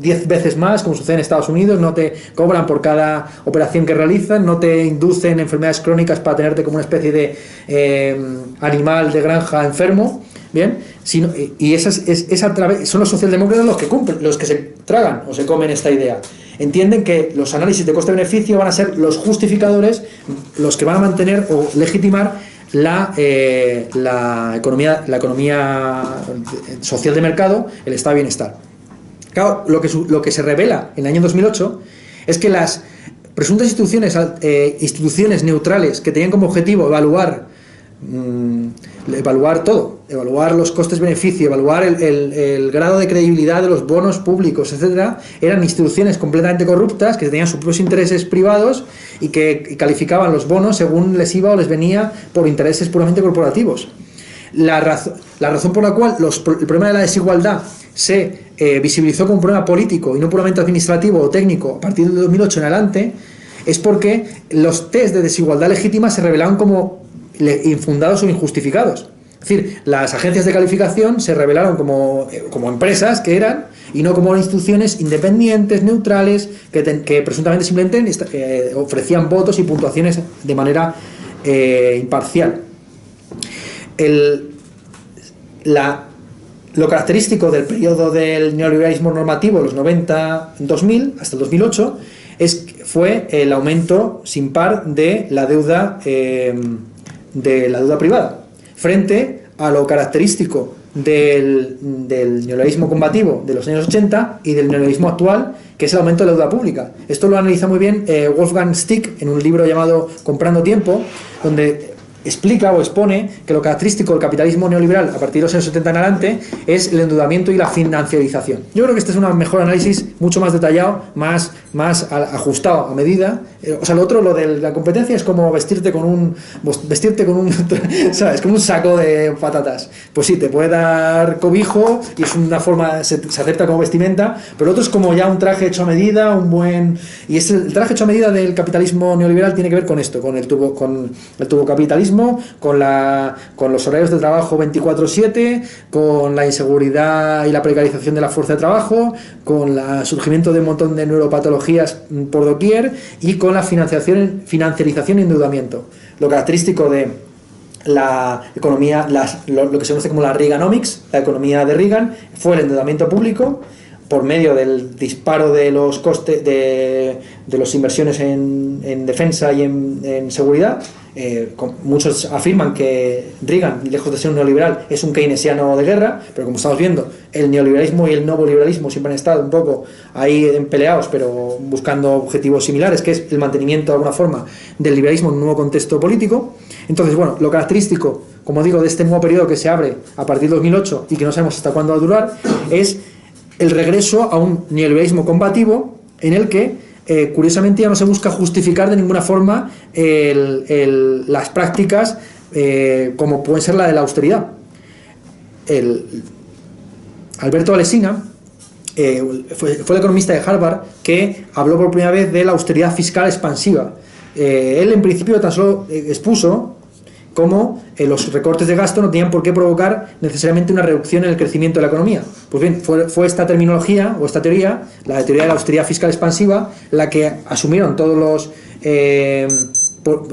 10 veces más, como sucede en Estados Unidos, no te cobran por cada operación que realizan, no te inducen enfermedades crónicas para tenerte como una especie de eh, animal de granja enfermo. Bien, sino, y esas, es, es a través, son los socialdemócratas los que cumplen, los que se tragan o se comen esta idea entienden que los análisis de coste-beneficio van a ser los justificadores, los que van a mantener o legitimar la, eh, la, economía, la economía social de mercado, el estado de bienestar. Claro, lo que, lo que se revela en el año 2008 es que las presuntas instituciones, eh, instituciones neutrales que tenían como objetivo evaluar Mm, evaluar todo, evaluar los costes-beneficio, evaluar el, grado de credibilidad de los bonos públicos, etcétera, eran instituciones completamente corruptas que tenían sus propios intereses privados y que calificaban los bonos según les iba o les venía por intereses puramente corporativos. La, razón por la cual el problema de la desigualdad se eh, visibilizó como un problema político y no puramente administrativo o técnico a partir de 2008 en adelante es porque los test de desigualdad legítima se revelaron como infundados o injustificados. Es decir, las agencias de calificación se revelaron como, eh, como empresas que eran y no como instituciones independientes, neutrales, que, presuntamente simplemente eh, ofrecían votos y puntuaciones de manera eh, imparcial. Lo característico del periodo del neoliberalismo normativo, los 90-2000 hasta el 2008, es, fue el aumento sin par de la deuda de la deuda privada, frente a lo característico del, neoliberalismo combativo de los años 80 y del neoliberalismo actual, que es el aumento de la deuda pública. Esto lo analiza muy bien eh, Wolfgang Stick en un libro llamado Comprando Tiempo, donde explica o expone que lo característico del capitalismo neoliberal a partir de los años 70 en adelante es el endeudamiento y la financiarización. Yo creo que este es un mejor análisis, mucho más detallado, más, más ajustado a medida. Eh, o sea, lo otro, lo de la competencia es como vestirte con un vestirte con un ¿sabes? Como un saco de patatas. Pues sí, te puede dar cobijo y es una forma se, acepta como vestimenta, pero otro es como ya un traje hecho a medida, un buen y es el traje hecho a medida del capitalismo neoliberal tiene que ver con esto, con el tubo con el tubo capitalismo con, los horarios de trabajo 24/7, con la inseguridad y la precarización de la fuerza de trabajo, con el surgimiento de un montón de neuropatologías por doquier y con la financiación, financiarización y endeudamiento. Lo característico de la economía, lo, que se conoce como la Reaganomics, la economía de Reagan, fue el endeudamiento público por medio del disparo de los costes de, de las inversiones en, en defensa y en seguridad eh, muchos afirman que Reagan, lejos de ser un neoliberal, es un keynesiano de guerra, pero como estamos viendo, el neoliberalismo y el nuevo liberalismo siempre han estado un poco ahí peleados, pero buscando objetivos similares, que es el mantenimiento de alguna forma del liberalismo en un nuevo contexto político. Entonces, bueno, lo característico, como digo, de este nuevo periodo que se abre a partir de 2008 y que no sabemos hasta cuándo va a durar, es el regreso a un neoliberalismo combativo en el que eh, curiosamente ya no se busca justificar de ninguna forma las prácticas eh, como puede ser la de la austeridad. Alberto Alesina eh, fue, el economista de Harvard que habló por primera vez de la austeridad fiscal expansiva. él en principio tan solo expuso cómo eh, los recortes de gasto no tenían por qué provocar necesariamente una reducción en el crecimiento de la economía. Pues bien, fue, esta terminología o esta teoría, la teoría de la austeridad fiscal expansiva, la que asumieron todos los eh,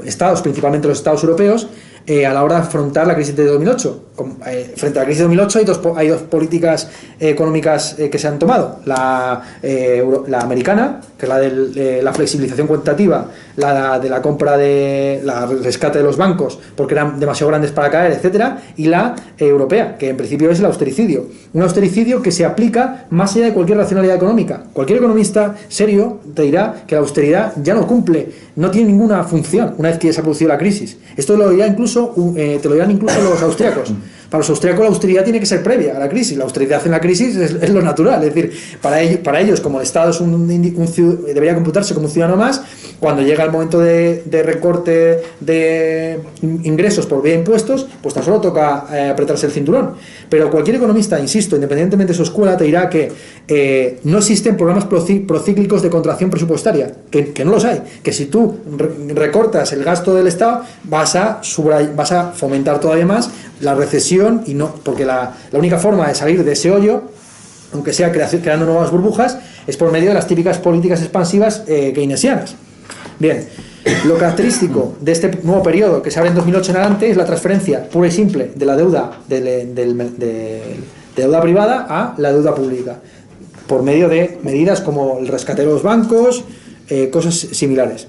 estados, principalmente los estados europeos, eh, a la hora de afrontar la crisis de 2008. Eh, frente a la crisis de 2008 hay dos, hay dos políticas económicas que se han tomado. La, la americana, que es la de la flexibilización cuantitativa, la de la compra de la rescate de los bancos porque eran demasiado grandes para caer, etcétera, y la europea, que en principio es el austericidio. Un austericidio que se aplica más allá de cualquier racionalidad económica. Cualquier economista serio te dirá que la austeridad ya no cumple, no tiene ninguna función una vez que se ha producido la crisis. Esto lo dirá incluso eh, te lo dirán incluso los austriacos. Para los austriacos la austeridad tiene que ser previa a la crisis. La austeridad en la crisis es, lo natural. Es decir, para ellos, para ellos como el Estado es un, debería computarse como un ciudadano más, cuando llega el momento de, recorte de ingresos por vía impuestos, pues tan solo toca eh, apretarse el cinturón. Pero cualquier economista, insisto, independientemente de su escuela, te dirá que eh, no existen programas procíclicos de contracción presupuestaria, que, no los hay. Que si tú recortas el gasto del Estado, vas a, vas a fomentar todavía más la recesión y no porque la, única forma de salir de ese hoyo aunque sea creando nuevas burbujas es por medio de las típicas políticas expansivas eh, keynesianas. Bien lo característico de este nuevo periodo que se abre en 2008 en adelante es la transferencia pura y simple de la deuda de, deuda privada a la deuda pública por medio de medidas como el rescate de los bancos eh, cosas similares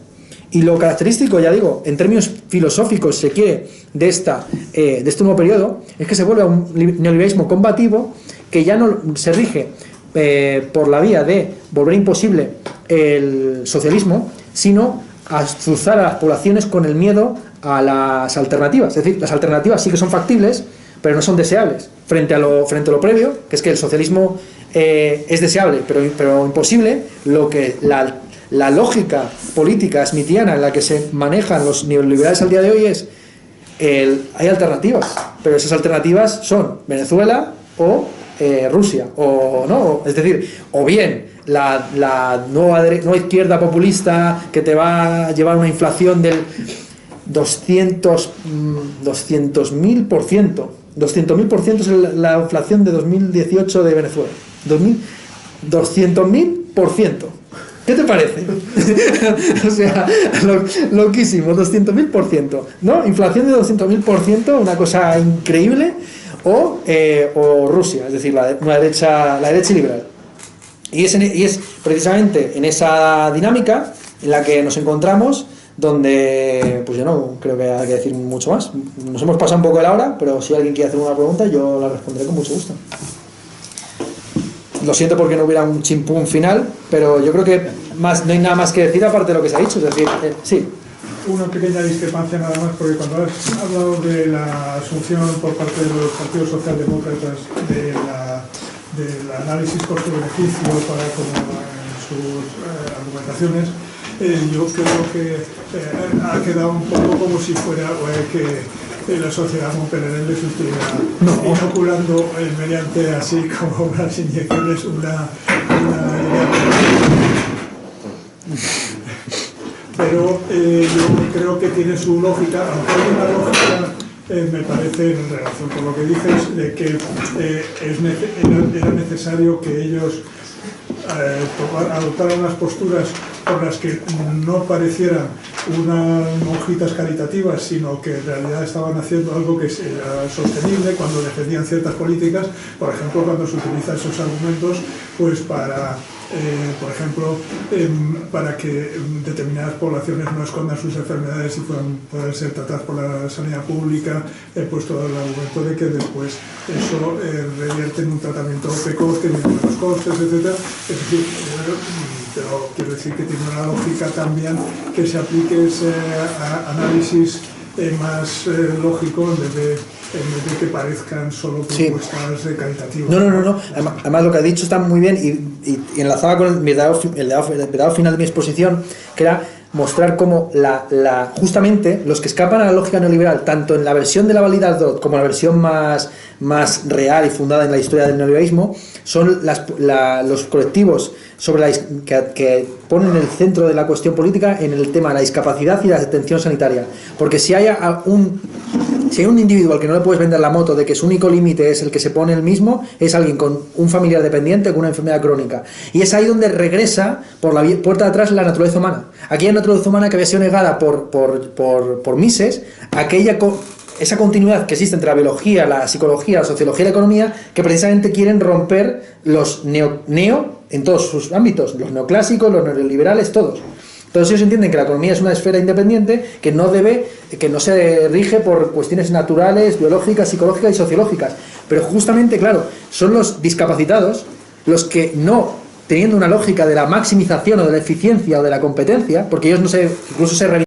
y lo característico, ya digo, en términos filosóficos, se quiere, de, esta, eh, de este nuevo periodo, es que se vuelve a un neoliberalismo combativo que ya no se rige eh, por la vía de volver imposible el socialismo, sino azuzar a las poblaciones con el miedo a las alternativas. Es decir, las alternativas sí que son factibles, pero no son deseables. Frente a lo, frente a lo previo, que es que el socialismo eh, es deseable, pero, pero imposible, lo que la la lógica política smithiana en la que se manejan los neoliberales al día de hoy es el, hay alternativas, pero esas alternativas son Venezuela o eh, Rusia, o no, es decir, o bien la, la nueva, izquierda populista que te va a llevar una inflación del 200 200 mm, mil por ciento 200 mil por ciento es la inflación de 2018 de Venezuela 200 mil por ciento ¿Qué te parece? o sea, loquísimo, 200.000%, ¿no? Inflación de 200.000%, una cosa increíble, o, eh, o Rusia, es decir, la, derecha, la derecha liberal. Y es, y es precisamente en esa dinámica en la que nos encontramos donde pues yo no creo que haya que decir mucho más. Nos hemos pasado un poco de la hora, pero si alguien quiere hacer una pregunta, yo la responderé con mucho gusto. Lo siento porque no hubiera un chimpún final, pero yo creo que más, no hay nada más que decir aparte de lo que se ha dicho. Es decir, eh, sí. una pequeña discrepancia nada más, porque cuando has hablado de la asunción por parte de los partidos socialdemócratas del análisis costo-beneficio para como sus eh, argumentaciones, eh, yo creo que ha quedado un poco como si fuera que la sociedad Montpellerense estuviera no. inoculando mediante así como unas inyecciones una, una pero eh, yo creo que tiene su lógica, aunque hay una lógica, eh, me parece, en relación con lo que dices, de que eh, es era necesario que ellos adoptaran unas posturas por las que no parecieran unas monjitas caritativas, sino que en realidad estaban haciendo algo que era sostenible cuando defendían ciertas políticas, por ejemplo, cuando se utilizan esos argumentos pues para eh, por ejemplo, em, para que determinadas poblaciones no escondan sus enfermedades y puedan poder ser tratadas por la sanidad pública, he puesto el argumento de que después eso eh, revierte en un tratamiento precoz que tiene menos costes, etc. Es decir, eh, pero quiero decir que tiene una lógica también que se aplique ese análisis más lógico en vez de en vez de que parezcan solo propuestas sí. caritativas. No, no, no, no. Además, lo que ha dicho está muy bien y, y, enlazaba con el verdadero, el final de mi exposición, que era mostrar cómo la, la, justamente los que escapan a la lógica neoliberal, tanto en la versión de la validad como en la versión más, más real y fundada en la historia del neoliberalismo, son las, la, los colectivos sobre la, que, que, ponen el centro de la cuestión política en el tema de la discapacidad y la atención sanitaria. Porque si hay un, si hay un individuo al que no le puedes vender la moto de que su único límite es el que se pone el mismo, es alguien con un familiar dependiente con una enfermedad crónica. Y es ahí donde regresa por la puerta de atrás la naturaleza humana. Aquella naturaleza humana que había sido negada por, por, por, por Mises, aquella esa continuidad que existe entre la biología, la psicología, la sociología y la economía, que precisamente quieren romper los neo, neo en todos sus ámbitos, los neoclásicos, los neoliberales, todos. Entonces ellos entienden que la economía es una esfera independiente que no debe, que no se rige por cuestiones naturales, biológicas, psicológicas y sociológicas. Pero justamente, claro, son los discapacitados los que no teniendo una lógica de la maximización o de la eficiencia o de la competencia, porque ellos no se, incluso se